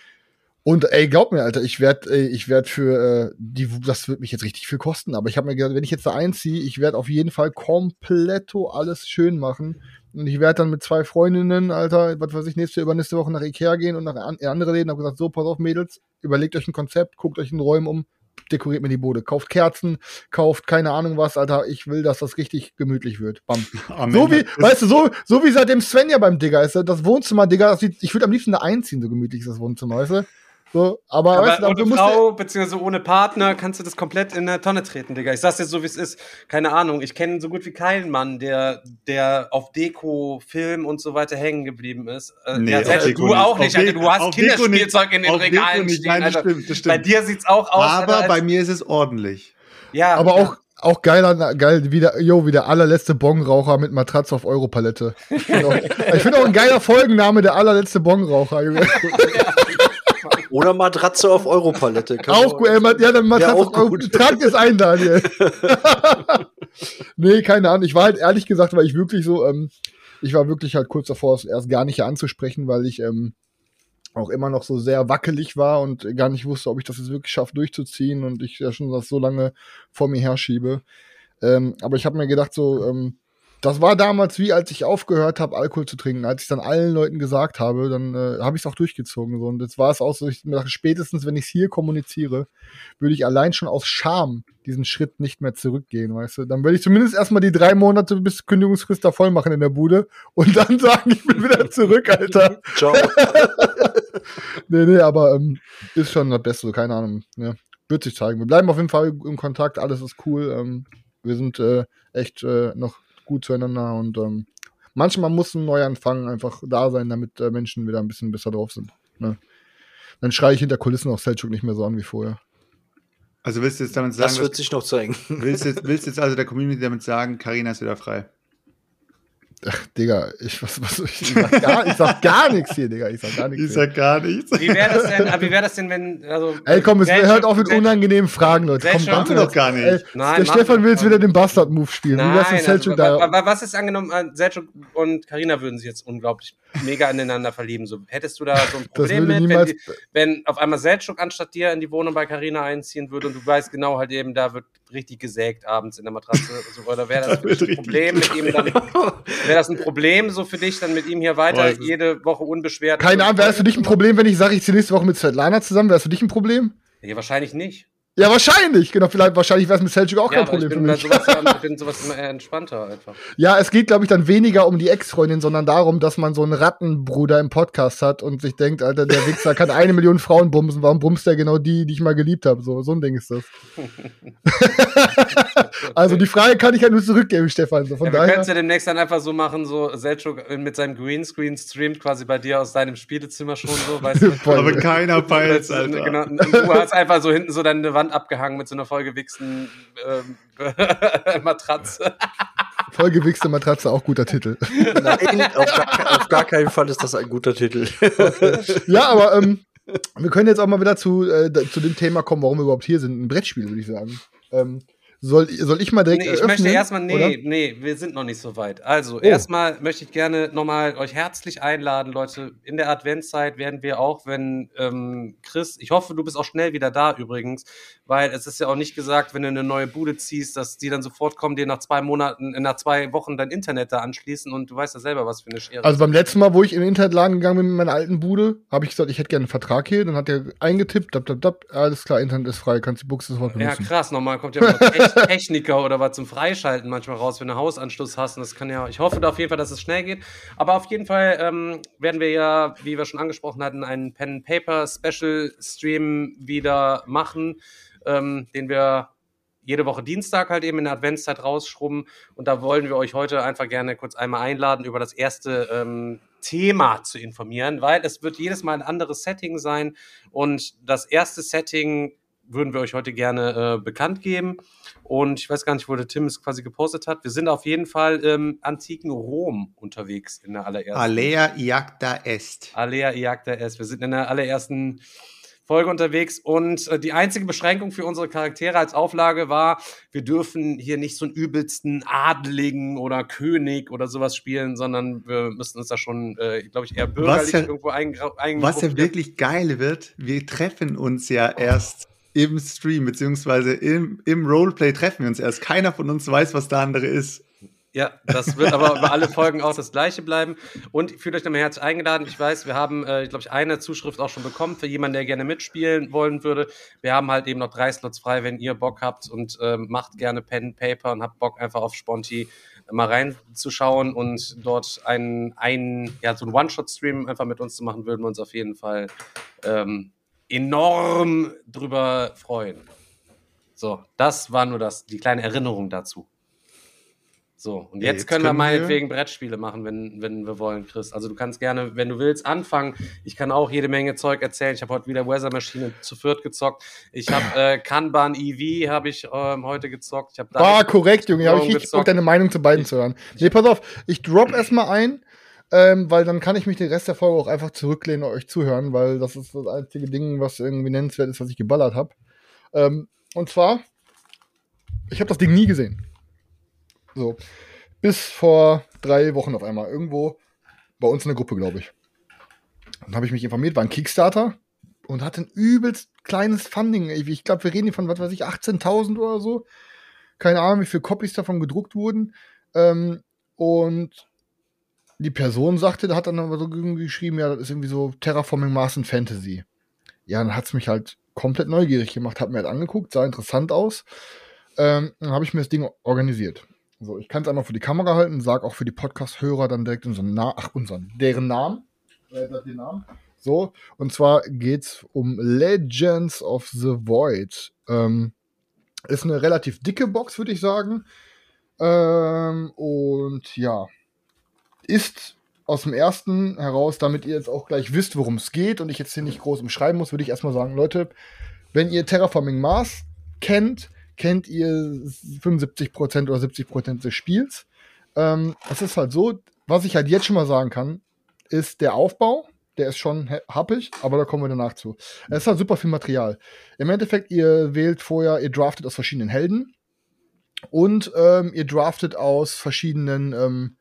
und ey, glaub mir, Alter, ich werd, ey, ich werd für äh, die, das wird mich jetzt richtig viel kosten, aber ich habe mir gedacht, wenn ich jetzt da einziehe, ich werde auf jeden Fall kompletto alles schön machen. Und ich werde dann mit zwei Freundinnen, Alter, was weiß ich, nächste, übernächste Woche nach Ikea gehen und nach an, in andere Läden. Hab gesagt, so, pass auf, Mädels, überlegt euch ein Konzept, guckt euch in Räumen um, dekoriert mir die Bude, kauft Kerzen, kauft keine Ahnung was, Alter. Ich will, dass das richtig gemütlich wird. Bam. Amen. So wie, weißt du, so, so wie seitdem Sven ja beim Digger ist, das Wohnzimmer, Digga, das sieht, ich würde am liebsten da einziehen, so gemütlich ist das Wohnzimmer, weißt du? So, aber, weißt du, Aber du ohne musst Frau, beziehungsweise ohne Partner, kannst du das komplett in eine Tonne treten, Digga. Ich sag's dir so, wie es ist. Keine Ahnung, ich kenne so gut wie keinen Mann, der, der auf Deko, Film und so weiter hängen geblieben ist. Äh, Nee, ja, auf selbst Deko du nicht. auch nicht, Auf Alter. Du hast. Kinderspielzeug in den Auf Deko Regalen nicht. stehen, Nein, das Alter. stimmt, das Bei stimmt. dir sieht's auch aus, Aber Alter, bei mir ist es ordentlich. ja, Aber ja. auch, auch geiler, geil, wie der, yo, wie der allerletzte Bongraucher mit Matratze auf Europalette. Ich finde auch, ich find auch ein geiler Folgenname, der allerletzte Bongraucher. Junge. Oder Matratze auf Europalette. Kann auch gut, ey, ja, dann Matratze Ja, auch auf gut. Trag es ein, Daniel. nee, keine Ahnung. Ich war halt ehrlich gesagt, weil ich wirklich so, ähm, ich war wirklich halt kurz davor, es erst gar nicht hier anzusprechen, weil ich, ähm, auch immer noch so sehr wackelig war und gar nicht wusste, ob ich das jetzt wirklich schaffe durchzuziehen und ich ja schon das so lange vor mir herschiebe. Ähm, aber ich habe mir gedacht, so, ähm, das war damals wie, als ich aufgehört habe, Alkohol zu trinken. Als ich dann allen Leuten gesagt habe, dann äh, habe ich es auch durchgezogen. So. Und jetzt war es auch so, ich dachte, spätestens, wenn ich es hier kommuniziere, würde ich allein schon aus Scham diesen Schritt nicht mehr zurückgehen, weißt du? Dann würde ich zumindest erstmal die drei Monate bis Kündigungsfrist da voll machen in der Bude und dann sagen, ich bin wieder zurück, Alter. Ciao. Nee, nee, aber ähm, ist schon das Beste, keine Ahnung. Ja, wird sich zeigen. Wir bleiben auf jeden Fall im Kontakt, alles ist cool. Ähm, wir sind äh, echt äh, noch gut zueinander und ähm, manchmal muss ein Neuanfang einfach da sein, damit äh, Menschen wieder ein bisschen besser drauf sind. Ne? Dann schreie ich hinter Kulissen auf Selchuk nicht mehr so an wie vorher. Also willst du jetzt damit sagen, Das wird sich noch zeigen. willst, du jetzt, willst du jetzt also der Community damit sagen, Karina ist wieder frei? Ach, Digga, ich, was, was, ich, sag gar, ich sag gar nichts hier, Digga. Ich sag gar nichts. Ich sag gar nichts. Wie wäre das denn, aber wie wäre das denn, wenn, also. Ey, komm, es hört auf mit unangenehmen Fragen, Leute. Komm, im doch gar nicht. Ey, Nein, der Stefan will jetzt wieder den Bastard-Move spielen. Wie wär's Nein, Selchuk also, da? was ist angenommen, äh, Selchuk und Karina würden sich jetzt unglaublich mega ineinander verlieben. So, hättest du da so ein Problem mit, wenn, niemals. die, wenn auf einmal Selchuk anstatt dir in die Wohnung bei Karina einziehen würde und du weißt genau halt eben, da wird richtig gesägt abends in der Matratze. So, oder wäre das Da ein Problem mit ihm dann? Wäre das ein Problem so für dich, dann mit ihm hier weiter Boah, jede Woche unbeschwert? Keine Ahnung, wäre es für dich ein Problem, wenn ich sage, ich ziehe nächste Woche mit Svetlana zusammen? Wäre es für dich ein Problem? Ja, wahrscheinlich nicht. Ja, wahrscheinlich. Genau, vielleicht, wahrscheinlich wäre es mit Selchuk auch ja, kein Problem für mich. sowas, ich bin sowas immer eher entspannter einfach. Ja, es geht, glaube ich, dann weniger um die Ex-Freundin, sondern darum, dass man so einen Rattenbruder im Podcast hat und sich denkt, Alter, der Wichser kann eine Million Frauen bumsen. Warum bumst der genau die, die ich mal geliebt habe? So, so ein Ding ist das. also die Frage kann ich ja nur zurückgeben, Stefan. So, von Ja, wir können daher. es ja demnächst dann einfach so machen, so Selchuk mit seinem Greenscreen streamt quasi bei dir aus deinem Spielezimmer schon so, weißt du? Aber keiner Weißt du, Alter. Genau, du hast einfach so hinten so deine Wand abgehangen mit so einer vollgewichsten ähm, Matratze. Vollgewichste Matratze, auch guter Titel. Nein, auf gar, auf gar keinen Fall ist das ein guter Titel. Ja, aber ähm, wir können jetzt auch mal wieder zu, äh, zu dem Thema kommen, warum wir überhaupt hier sind. Ein Brettspiel, würde ich sagen. Ähm, soll, soll ich mal direkt Nee, ich eröffnen, möchte erstmal, nee, oder? nee, wir sind noch nicht so weit. Also, Oh. erstmal möchte ich gerne nochmal euch herzlich einladen, Leute. In der Adventszeit werden wir auch, wenn ähm, Chris, ich hoffe, du bist auch schnell wieder da übrigens, weil es ist ja auch nicht gesagt, wenn du eine neue Bude ziehst, dass die dann sofort kommen, dir nach zwei Monaten, nach zwei Wochen dein Internet da anschließen und du weißt ja selber, was für eine Schere. Also beim letzten Mal, wo ich in den Internetladen gegangen bin mit meiner alten Bude, habe ich gesagt, ich hätte gerne einen Vertrag hier. Dann hat er eingetippt, dab, dab, dab, alles klar, Internet ist frei, kannst die Buchse sofort ja, benutzen. krass, nochmal kommt ja Tech- Techniker oder was zum Freischalten manchmal raus, wenn du Hausanschluss hast. Und das kann ja, ich hoffe da auf jeden Fall, dass es schnell geht. Aber auf jeden Fall ähm, werden wir ja, wie wir schon angesprochen hatten, einen Pen Paper Special Stream wieder machen, ähm, den wir jede Woche Dienstag halt eben in der Adventszeit rausschrubben. Und da wollen wir euch heute einfach gerne kurz einmal einladen, über das erste ähm, Thema zu informieren, weil es wird jedes Mal ein anderes Setting sein. Und das erste Setting würden wir euch heute gerne äh, bekannt geben. Und ich weiß gar nicht, wo der Tim es quasi gepostet hat. Wir sind auf jeden Fall im antiken Rom unterwegs in der allerersten. Alea iacta est. Alea Iacta S. Wir sind in der allerersten Folge unterwegs und äh, die einzige Beschränkung für unsere Charaktere als Auflage war, wir dürfen hier nicht so einen übelsten Adeligen oder König oder sowas spielen, sondern wir müssen uns da schon, äh, glaube ich, eher bürgerlich ja- irgendwo eingra- Was ja wirklich geil wird, wir treffen uns ja erst im Stream, beziehungsweise im, im Roleplay treffen wir uns erst. Keiner von uns weiß, was der andere ist. Ja, das wird aber über alle Folgen auch das gleiche bleiben. Und fühlt euch nochmal herzlich eingeladen. Ich weiß, wir haben, äh, glaube ich, eine Zuschrift auch schon bekommen für jemanden, der gerne mitspielen wollen würde. Wir haben halt eben noch drei Slots frei, wenn ihr Bock habt und ähm, macht gerne Pen, Paper und habt Bock einfach auf Sponti mal reinzuschauen und dort einen, einen ja, so einen One-Shot-Stream einfach mit uns zu machen, würden wir uns auf jeden Fall ähm, enorm drüber freuen. So, das war nur das, die kleine Erinnerung dazu. So, und Ja, jetzt, jetzt können wir können wir- meinetwegen Brettspiele machen, wenn, wenn wir wollen, Chris. Also du kannst gerne, wenn du willst, anfangen. Ich kann auch jede Menge Zeug erzählen. Ich habe heute wieder Weather Maschine zu viert gezockt. Ich habe äh, Kanban EV habe ich ähm, heute gezockt. Ich habe War korrekt, Junge. Habe ich richtig Bock, deine Meinung zu beiden zu hören. Nee, pass auf, ich drop erstmal ein, ähm, weil dann kann ich mich den Rest der Folge auch einfach zurücklehnen und euch zuhören, weil das ist das einzige Ding, was irgendwie nennenswert ist, was ich geballert habe. Ähm, und zwar, ich habe das Ding nie gesehen. So. Bis vor drei Wochen auf einmal. Irgendwo bei uns in der Gruppe, glaube ich. Dann habe ich mich informiert, war ein Kickstarter und hatte ein übelst kleines Funding. Ich glaube, wir reden hier von, was weiß ich, 18.000 oder so. Keine Ahnung, wie viele Copies davon gedruckt wurden. Ähm, und die Person sagte, da hat dann aber so geschrieben, ja, das ist irgendwie so Terraforming Mars and Fantasy. Ja, dann hat es mich halt komplett neugierig gemacht, hat mir halt angeguckt, sah interessant aus. Ähm, dann habe ich mir das Ding organisiert. So, ich kann es einmal für die Kamera halten, sag auch für die Podcast-Hörer dann direkt unseren Namen, ach, unseren, deren Namen. Äh, den Namen. So, und zwar geht's um Legends of the Void. Ähm, ist eine relativ dicke Box, würde ich sagen. Ähm, und ja, ist aus dem ersten heraus, damit ihr jetzt auch gleich wisst, worum es geht und ich jetzt hier nicht groß umschreiben muss, würde ich erstmal sagen, Leute, wenn ihr Terraforming Mars kennt, kennt ihr 75% oder 70% des Spiels. Ähm, es ist halt so, was ich halt jetzt schon mal sagen kann, ist der Aufbau. Der ist schon happig, aber da kommen wir danach zu. Es ist halt super viel Material. Im Endeffekt, ihr wählt vorher, ihr draftet aus verschiedenen Helden und ähm, ihr draftet aus verschiedenen ähm,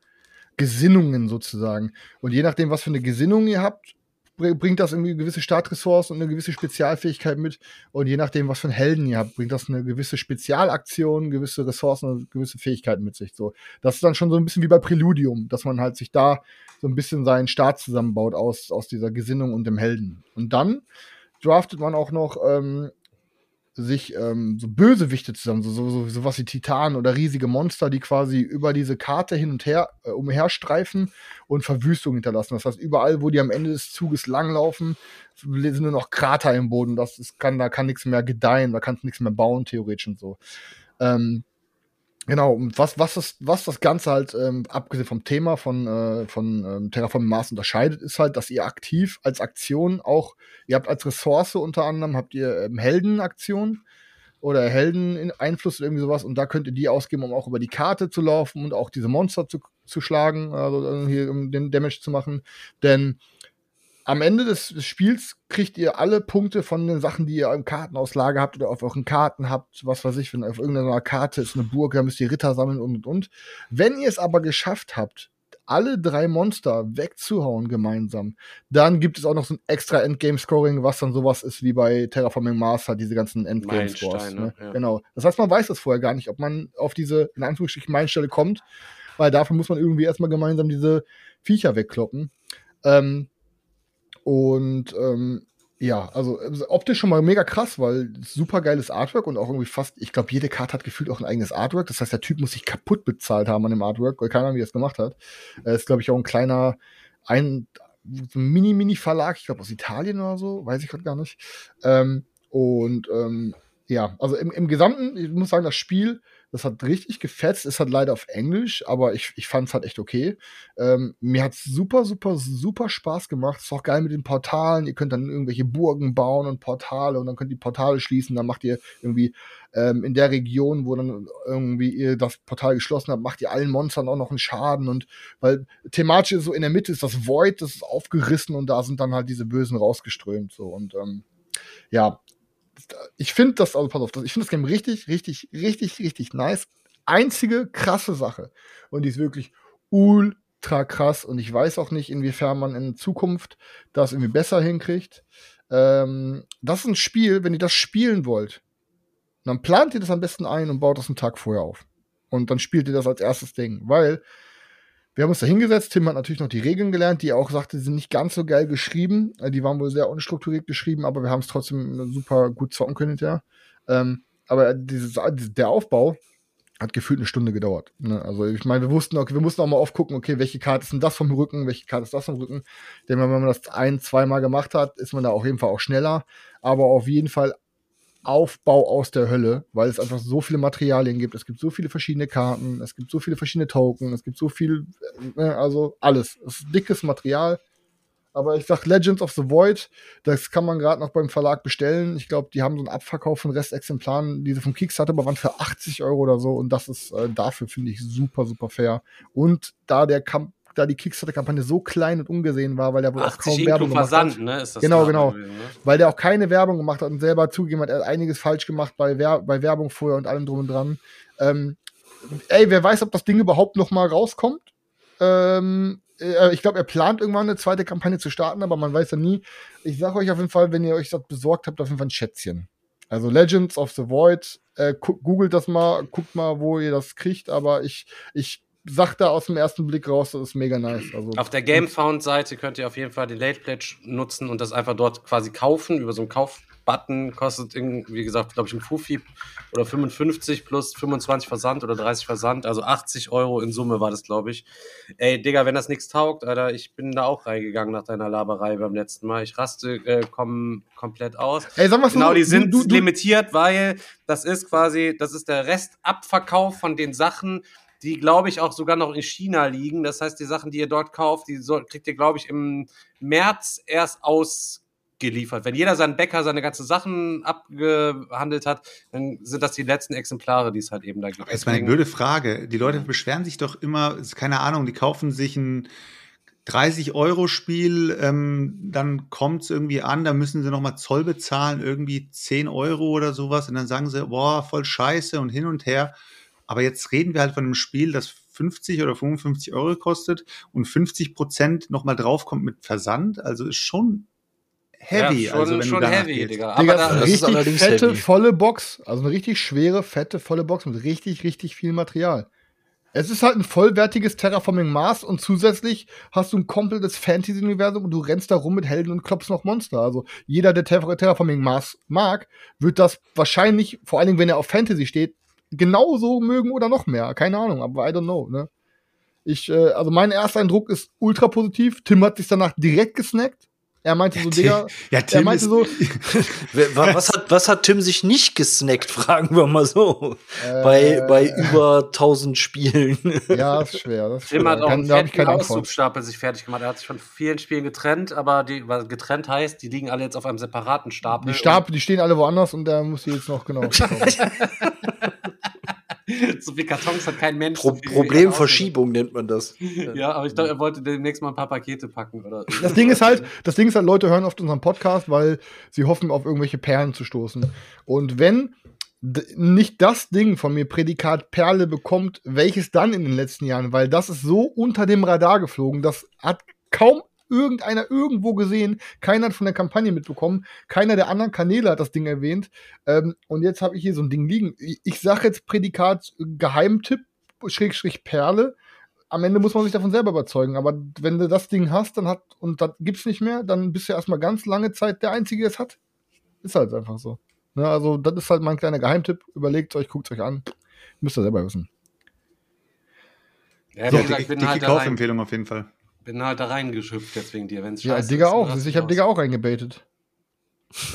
Gesinnungen sozusagen. Und je nachdem, was für eine Gesinnung ihr habt, br- bringt das irgendwie gewisse Startressourcen und eine gewisse Spezialfähigkeit mit. Und je nachdem, was für einen Helden ihr habt, bringt das eine gewisse Spezialaktion, gewisse Ressourcen und gewisse Fähigkeiten mit sich. So, das ist dann schon so ein bisschen wie bei Preludium, dass man halt sich da so ein bisschen seinen Start zusammenbaut aus, aus dieser Gesinnung und dem Helden. Und dann draftet man auch noch ähm, sich ähm, so Bösewichte zusammen, so, so, so sowas wie Titanen oder riesige Monster, die quasi über diese Karte hin und her äh, umherstreifen und Verwüstung hinterlassen. Das heißt, überall, wo die am Ende des Zuges langlaufen, sind nur noch Krater im Boden. Das ist, kann, da kann nichts mehr gedeihen, da kannst du nichts mehr bauen, theoretisch und so. Ähm, Genau, und was, was, das, was das Ganze halt, ähm, abgesehen vom Thema von, äh, von ähm, Terraforming Mars unterscheidet, ist halt, dass ihr aktiv als Aktion auch, ihr habt als Ressource unter anderem, habt ihr ähm, Heldenaktionen. oder Helden-Einfluss irgendwie sowas. Und da könnt ihr die ausgeben, um auch über die Karte zu laufen und auch diese Monster zu, zu schlagen, also hier um den Damage zu machen. Denn am Ende des, Spiels kriegt ihr alle Punkte von den Sachen, die ihr im Kartenauslage habt oder auf euren Karten habt, was weiß ich, wenn auf irgendeiner Karte ist eine Burg, da müsst ihr Ritter sammeln und und und. Wenn ihr es aber geschafft habt, alle drei Monster wegzuhauen gemeinsam, dann gibt es auch noch so ein extra Endgame-Scoring, was dann sowas ist wie bei Terraforming Mars hat diese ganzen Endgame-Scores. Ne? ja. Genau. Das heißt, man weiß das vorher gar nicht, ob man auf diese, in Anführungsstrichen, Meilenstelle kommt, weil dafür muss man irgendwie erstmal gemeinsam diese Viecher wegkloppen. Ähm, und ähm, ja, also äh, optisch schon mal mega krass, weil super geiles Artwork und auch irgendwie fast, ich glaube, jede Karte hat gefühlt auch ein eigenes Artwork. Das heißt, der Typ muss sich kaputt bezahlt haben an dem Artwork, weil keine Ahnung, wie das gemacht hat. Er ist, glaube ich, auch ein kleiner, ein Mini-Mini-Verlag, ich glaube aus Italien oder so, weiß ich gerade gar nicht. Ähm, und ähm, ja, also im, im Gesamten, ich muss sagen, das Spiel, das hat richtig gefetzt, ist halt leider auf Englisch, aber ich, ich fand es halt echt okay. Ähm, mir hat super, super, super Spaß gemacht. Ist auch geil mit den Portalen. Ihr könnt dann irgendwelche Burgen bauen und Portale und dann könnt ihr Portale schließen. Dann macht ihr irgendwie ähm, in der Region, wo dann irgendwie ihr das Portal geschlossen habt, macht ihr allen Monstern auch noch einen Schaden. Und weil thematisch so in der Mitte ist das Void, das ist aufgerissen und da sind dann halt diese Bösen rausgeströmt. So und ähm, ja, ich finde das, also pass auf, ich finde das Game richtig, richtig, richtig, richtig nice. Einzige krasse Sache. Und die ist wirklich ultra krass. Und ich weiß auch nicht, inwiefern man in Zukunft das irgendwie besser hinkriegt. Ähm, das ist ein Spiel, wenn ihr das spielen wollt, dann plant ihr das am besten ein und baut das einen Tag vorher auf. Und dann spielt ihr das als erstes Ding. Weil wir haben uns da hingesetzt. Tim hat natürlich noch die Regeln gelernt, die er auch sagte, sind nicht ganz so geil geschrieben. Äh, Die waren wohl sehr unstrukturiert geschrieben, aber wir haben es trotzdem super gut zocken können hinterher. Ähm, aber dieses, der Aufbau hat gefühlt eine Stunde gedauert. Ne? Also ich meine, wir wussten, okay, wir mussten auch mal aufgucken, okay, welche Karte ist denn das vom Rücken, welche Karte ist das vom Rücken. Denn wenn man das ein, zweimal gemacht hat, ist man da auf jeden Fall auch schneller. Aber auf jeden Fall Aufbau aus der Hölle, weil es einfach so viele Materialien gibt. Es gibt so viele verschiedene Karten, es gibt so viele verschiedene Token, es gibt so viel, äh, also alles. Es ist dickes Material. Aber ich sag Legends of the Void, das kann man gerade noch beim Verlag bestellen. Ich glaube, die haben so einen Abverkauf von Restexemplaren, die sie vom Kickstarter aber waren für 80 Euro oder so. Und das ist äh, dafür, finde ich, super, super fair. Und da der Kamp da die Kickstarter-Kampagne so klein und ungesehen war, weil der wohl auch 80 kaum Werbung gemacht Versand, hat. ne? Ist das Genau, genau. gewesen, ne? Weil der auch keine Werbung gemacht hat und selber zugegeben hat, er hat einiges falsch gemacht bei, Wer bei Werbung vorher und allem drum und dran. Ähm, ey, wer weiß, ob das Ding überhaupt noch mal rauskommt. Ähm, äh, ich glaube, er plant irgendwann eine zweite Kampagne zu starten, aber man weiß ja nie. Ich sage euch auf jeden Fall, wenn ihr euch das besorgt habt, auf jeden Fall ein Schätzchen. Also Legends of the Void, äh, googelt das mal, guckt mal, wo ihr das kriegt, aber ich, ich sag da aus dem ersten Blick raus, das ist mega nice. Also, Auf der GameFound-Seite könnt ihr auf jeden Fall den Late Pledge nutzen und das einfach dort quasi kaufen über so einen Kaufbutton. Kostet, irgendwie, wie gesagt, glaube ich, ein Fufi oder 55 plus 25 Versand oder 30 Versand. Also 80 Euro in Summe war das, glaube ich. Ey, Digga, wenn das nichts taugt, Alter, ich bin da auch reingegangen nach deiner Laberei beim letzten Mal. Ich raste äh, komm, komplett aus. Ey, sag mal so, Genau, die sind du- du- limitiert, weil das ist quasi, das ist der Restabverkauf von den Sachen, die, glaube ich, auch sogar noch in China liegen. Das heißt, die Sachen, die ihr dort kauft, die soll, kriegt ihr, glaube ich, im März erst ausgeliefert. Wenn jeder seinen Bäcker seine ganzen Sachen abgehandelt hat, dann sind das die letzten Exemplare, die es halt eben da gibt. Jetzt mal eine Deswegen- blöde Frage. Die Leute beschweren sich doch immer, ist keine Ahnung, die kaufen sich ein 30-Euro-Spiel, ähm, dann kommt es irgendwie an, da müssen sie nochmal Zoll bezahlen, irgendwie 10 Euro oder sowas. Und dann sagen sie, boah, voll scheiße und hin und her. Aber jetzt reden wir halt von einem Spiel, das 50 oder 55 Euro kostet und 50 Prozent nochmal draufkommt mit Versand. Also ist schon heavy. Ja, schon, also wenn schon du heavy, gehst. Digga. Digga, Aber da, das ist richtig allerdings fette, heavy. volle Box. Also eine richtig schwere, fette, volle Box mit richtig, richtig viel Material. Es ist halt ein vollwertiges Terraforming Mars und zusätzlich hast du ein komplettes Fantasy-Universum und du rennst da rum mit Helden und klopfst noch Monster. Also jeder, der Terra Terraforming Mars mag, wird das wahrscheinlich, vor allen Dingen, wenn er auf Fantasy steht, genauso mögen oder noch mehr. Keine Ahnung, aber I don't know, ne? Ich, äh, also mein erster Eindruck ist ultra positiv. Tim hat sich danach direkt gesnackt. Er meinte so, Digga, Ja, er Tim meinte ist, so, Was hat, was hat Tim sich nicht gesnackt, fragen wir mal so. Äh, bei, bei über 1000 Spielen. ja, ist schwer. Das ist Tim schwer. hat auch Kann- einen da. Auszugsstapel sich fertig gemacht. Er hat sich von vielen Spielen getrennt, aber die, was getrennt heißt, die liegen alle jetzt auf einem separaten Stapel. Die Stab, die stehen alle woanders und der muss die jetzt noch genau. So viele Kartons hat kein Mensch. Pro so viel Problemverschiebung nennt man das. Ja, aber ich glaube, er wollte demnächst mal ein paar Pakete packen. Oder Das Ding ist halt, das Ding ist halt, Leute hören oft unseren Podcast, weil sie hoffen, auf irgendwelche Perlen zu stoßen. Und wenn nicht das Ding von mir Prädikat Perle bekommt, welches dann in den letzten Jahren, weil das ist so unter dem Radar geflogen, das hat kaum irgendeiner irgendwo gesehen, keiner hat von der Kampagne mitbekommen, keiner der anderen Kanäle hat das Ding erwähnt. Ähm, und jetzt habe ich hier so ein Ding liegen. Ich, ich sage jetzt Prädikat äh, Geheimtipp, Schrägstrich Perle. Am Ende muss man sich davon selber überzeugen. Aber wenn du das Ding hast, dann hat und das gibt's nicht mehr, dann bist du erstmal ganz lange Zeit der Einzige, der es hat. Ist halt einfach so. Ne, also, das ist halt mein kleiner Geheimtipp. Überlegt euch, guckt euch an. Müsst ihr selber wissen. Ja, so, dicke, ich bin dicke halt, Kaufempfehlung auf jeden Fall. Bin halt da reingeschüpft jetzt wegen dir. Wenn's Ja, scheiße Digga ist, auch. Ich habe. Digga auch reingebaitet.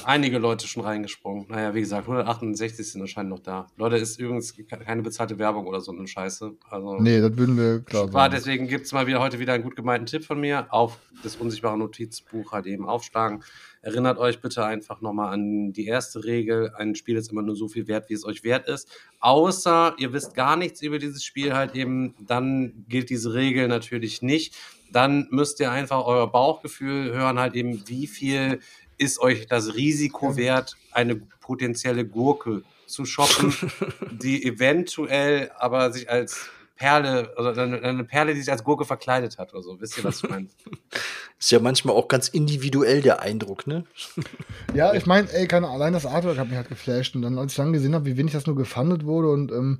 Einige Leute schon reingesprungen. Naja, wie gesagt, 168 sind anscheinend noch da. Leute, ist übrigens keine bezahlte Werbung oder so eine Scheiße. Also Nee, das würden wir klar sagen. deswegen gibt's mal wieder heute wieder einen gut gemeinten Tipp von mir. Auf das unsichtbare Notizbuch halt eben aufschlagen. Erinnert euch bitte einfach nochmal an die erste Regel. Ein Spiel ist immer nur so viel wert, wie es euch wert ist. Außer ihr wisst gar nichts über dieses Spiel halt eben, dann gilt diese Regel natürlich nicht. Dann müsst ihr einfach euer Bauchgefühl hören, halt eben, wie viel ist euch das Risiko wert, eine potenzielle Gurke zu shoppen, die eventuell aber sich als Perle, oder eine, eine Perle, die sich als Gurke verkleidet hat oder so. Wisst ihr, was ich meine? Ist ja manchmal auch ganz individuell der Eindruck, ne? Ja, ich meine, ey, keine allein das Artwork hat mich halt geflasht. Und dann, als ich dann gesehen habe, wie wenig das nur gefundet wurde und ähm,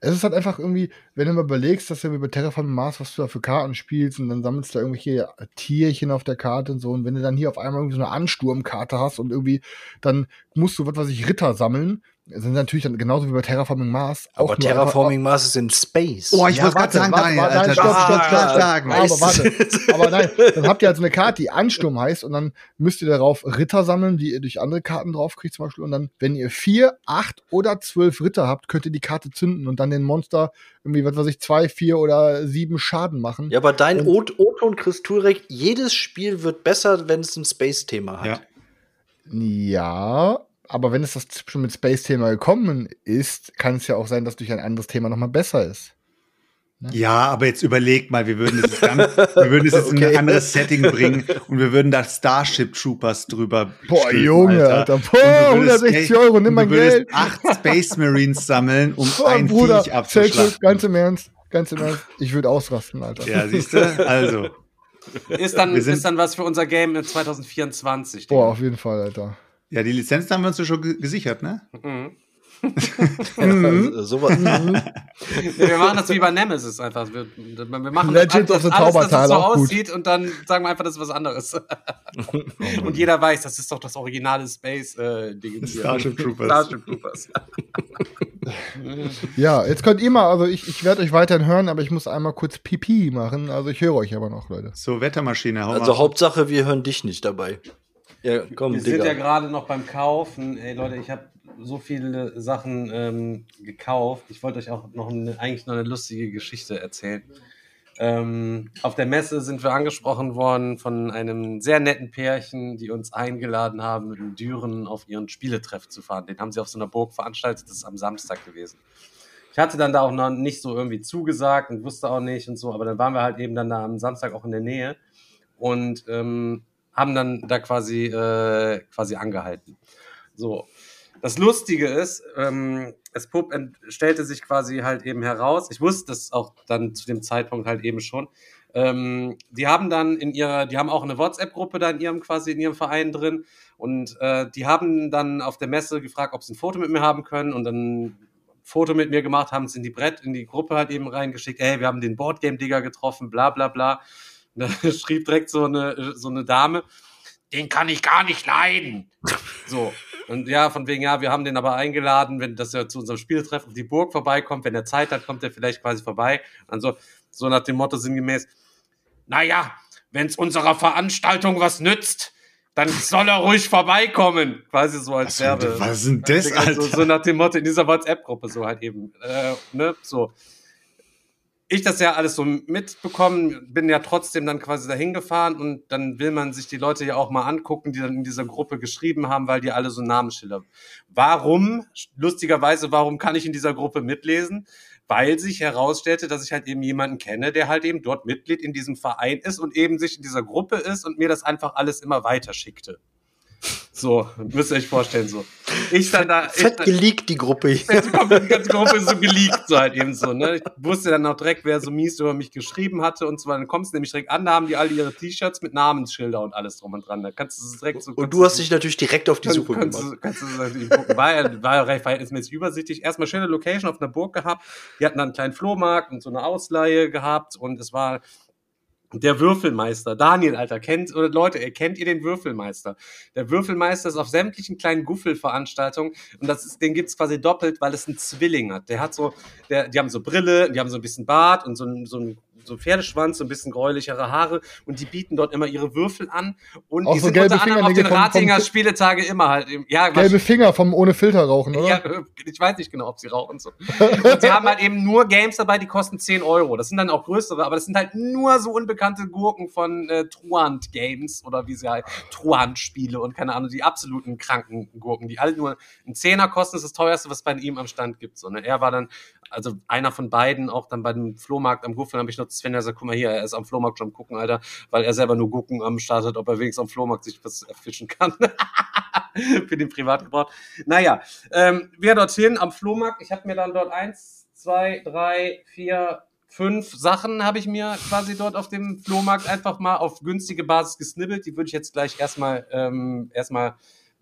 es ist halt einfach irgendwie, wenn du mal überlegst, dass du über Terraforming Mars, was du da für Karten spielst und dann sammelst du da irgendwelche Tierchen auf der Karte und so. Und wenn du dann hier auf einmal irgendwie so eine Ansturmkarte hast und irgendwie, dann musst du, was weiß ich, Ritter sammeln, sind natürlich dann genauso wie bei Terraforming Mars. Aber nur Terraforming Mars ist in Space. Oh, ich Ja, wollte gerade warte, sagen, warte, Daniel, warte, Alter, nein, stopp, das stopp, stopp, stark. Aber warte, aber nein, dann habt ihr halt so eine Karte, die Ansturm heißt und dann müsst ihr darauf Ritter sammeln, die ihr durch andere Karten draufkriegt zum Beispiel und dann, wenn ihr vier, acht oder zwölf Ritter habt, könnt ihr die Karte zünden und dann den Monster irgendwie, was weiß ich, zwei, vier oder sieben Schaden machen. Ja, aber dein O-Ton, Chris Turek, jedes Spiel wird besser, wenn es ein Space-Thema hat. Ja. Ja, aber wenn es das schon mit Space-Thema gekommen ist, kann es ja auch sein, dass durch ein anderes Thema nochmal besser ist. Ja, aber jetzt überlegt mal, wir würden es jetzt, ganz, wir würden es jetzt in Okay. ein anderes Setting bringen und wir würden da Starship Troopers drüber. Boah, stülpen, Junge, Alter. Boah, du würdest 160 Spa- Euro, nimm mein du würdest Geld. acht Space Marines sammeln, um Boah, ein Bruder, Viech abzuschlachten. ganz im Ernst, ganz im Ernst. Ich würde ausrasten, Alter. Ja, siehst du? Also. Ist dann, ist dann was für unser Game in 2024. Boah, auf jeden Fall, Alter. Ja, die Lizenzen haben wir uns ja schon ge- gesichert, ne? Mhm. Also, sowas, mhm. Nee, wir machen das wie bei Nemesis einfach. Wir, wir machen Legends of the alles, dass es so gut. aussieht und dann sagen wir einfach, das ist was anderes. und jeder weiß, das ist doch das originale Space-Ding. hier. Starship Troopers. Starship Troopers. Ja, jetzt könnt ihr mal, also ich, ich werde euch weiterhin hören, aber ich muss einmal kurz Pipi machen. Also ich höre euch aber noch, Leute. So, Wettermaschine, hau also mal. Hauptsache, wir hören dich nicht dabei. Ja, komm, Wir sind ja Digga. gerade noch beim Kaufen. Ey Leute, ich habe so viele Sachen ähm, gekauft. Ich wollte euch auch noch eine, eigentlich noch eine lustige Geschichte erzählen. Ähm, auf der Messe sind wir angesprochen worden von einem sehr netten Pärchen, die uns eingeladen haben, in Düren auf ihren Spieletreff zu fahren. Den haben sie auf so einer Burg veranstaltet. Das ist am Samstag gewesen. Ich hatte dann da auch noch nicht so irgendwie zugesagt und wusste auch nicht und so, aber dann waren wir halt eben dann da am Samstag auch in der Nähe und ähm, haben dann da quasi, äh, quasi angehalten. So. Das Lustige ist, ähm, es Pup stellte sich quasi halt eben heraus, ich wusste das auch dann zu dem Zeitpunkt halt eben schon, ähm, die haben dann in ihrer, die haben auch eine WhatsApp-Gruppe da in ihrem quasi in ihrem Verein drin und äh, die haben dann auf der Messe gefragt, ob sie ein Foto mit mir haben können und dann Foto mit mir gemacht, haben es in die Brett, in die Gruppe halt eben reingeschickt, ey, wir haben den Boardgame-Digger getroffen, bla bla bla. Da schrieb direkt so eine, so eine Dame, den kann ich gar nicht leiden. So. Und ja, von wegen, ja, wir haben den aber eingeladen, wenn dass er zu unserem Spieltreffen auf die Burg vorbeikommt, wenn er Zeit hat, kommt er vielleicht quasi vorbei. Also so nach dem Motto sinngemäß, naja, wenn es unserer Veranstaltung was nützt, dann soll er ruhig vorbeikommen. Quasi so als Was, Werbe. was denn das, Alter? So, so nach dem Motto in dieser WhatsApp-Gruppe so halt eben. Äh, ne, so. Ich das ja alles so mitbekommen, bin ja trotzdem dann quasi dahin gefahren und dann will man sich die Leute ja auch mal angucken, die dann in dieser Gruppe geschrieben haben, weil die alle so Namensschilder. Warum? Lustigerweise, warum kann ich in dieser Gruppe mitlesen? Weil sich herausstellte, dass ich halt eben jemanden kenne, der halt eben dort Mitglied in diesem Verein ist und eben sich in dieser Gruppe ist und mir das einfach alles immer weiter schickte. So, müsst ihr euch vorstellen, so. Ich dann da. Fett geleakt, die Gruppe hier. die ganze Gruppe ist so geleakt, so halt eben so, ne? Ich wusste dann auch direkt, wer so mies über mich geschrieben hatte und so. Dann kommst du nämlich direkt an, da haben die alle ihre T-Shirts mit Namensschilder und alles drum und dran. Da kannst du es direkt so. Und du hast dich natürlich direkt auf die Suche gemacht. du- kannst du natürlich gucken. War ja, war ja recht verhältnismäßig übersichtlich. Erstmal schöne Location auf einer Burg gehabt. Die hatten dann einen kleinen Flohmarkt und so eine Ausleihe gehabt und es war der Würfelmeister. Daniel, Alter, kennt, oder Leute, ihr kennt ihr den Würfelmeister? Der Würfelmeister ist auf sämtlichen kleinen Guffelveranstaltungen und das ist, den gibt's quasi doppelt, weil es einen Zwilling hat. Der hat so, der, die haben so Brille, die haben so ein bisschen Bart und so ein, so ein so ein Pferdeschwanz, so ein bisschen gräulichere Haare und die bieten dort immer ihre Würfel an und Auch die so sind gelbe unter anderem auf den vom- vom- Ratinger Spieletage immer halt. im- Ja, Gelbe Finger vom ohne Filter rauchen, oder? ja, ich weiß nicht genau, ob sie rauchen so. Und sie haben halt eben nur Games dabei, die kosten 10 Euro. Das sind dann auch größere, aber das sind halt nur so unbekannte Gurken von äh, Truant Games oder wie sie halt Truant Spiele und keine Ahnung, die absoluten kranken Gurken, die alle nur einen Zehner kosten, ist das teuerste, was bei ihm am Stand gibt. So, ne? Er war dann, also einer von beiden, auch dann bei dem Flohmarkt am Guffeln, habe ich noch Sven gesagt, guck mal hier, er ist am Flohmarkt schon am gucken, Alter, weil er selber nur Gurken am Start hat, ob er wenigstens am Flohmarkt sich was erfischen kann. Für den Privatgebrauch. Naja, ähm, wir dorthin am Flohmarkt. Ich habe mir dann dort eins, zwei, drei, vier, fünf Sachen habe ich mir quasi dort auf dem Flohmarkt einfach mal auf günstige Basis gesnibbelt. Die würde ich jetzt gleich erstmal ähm, erstmal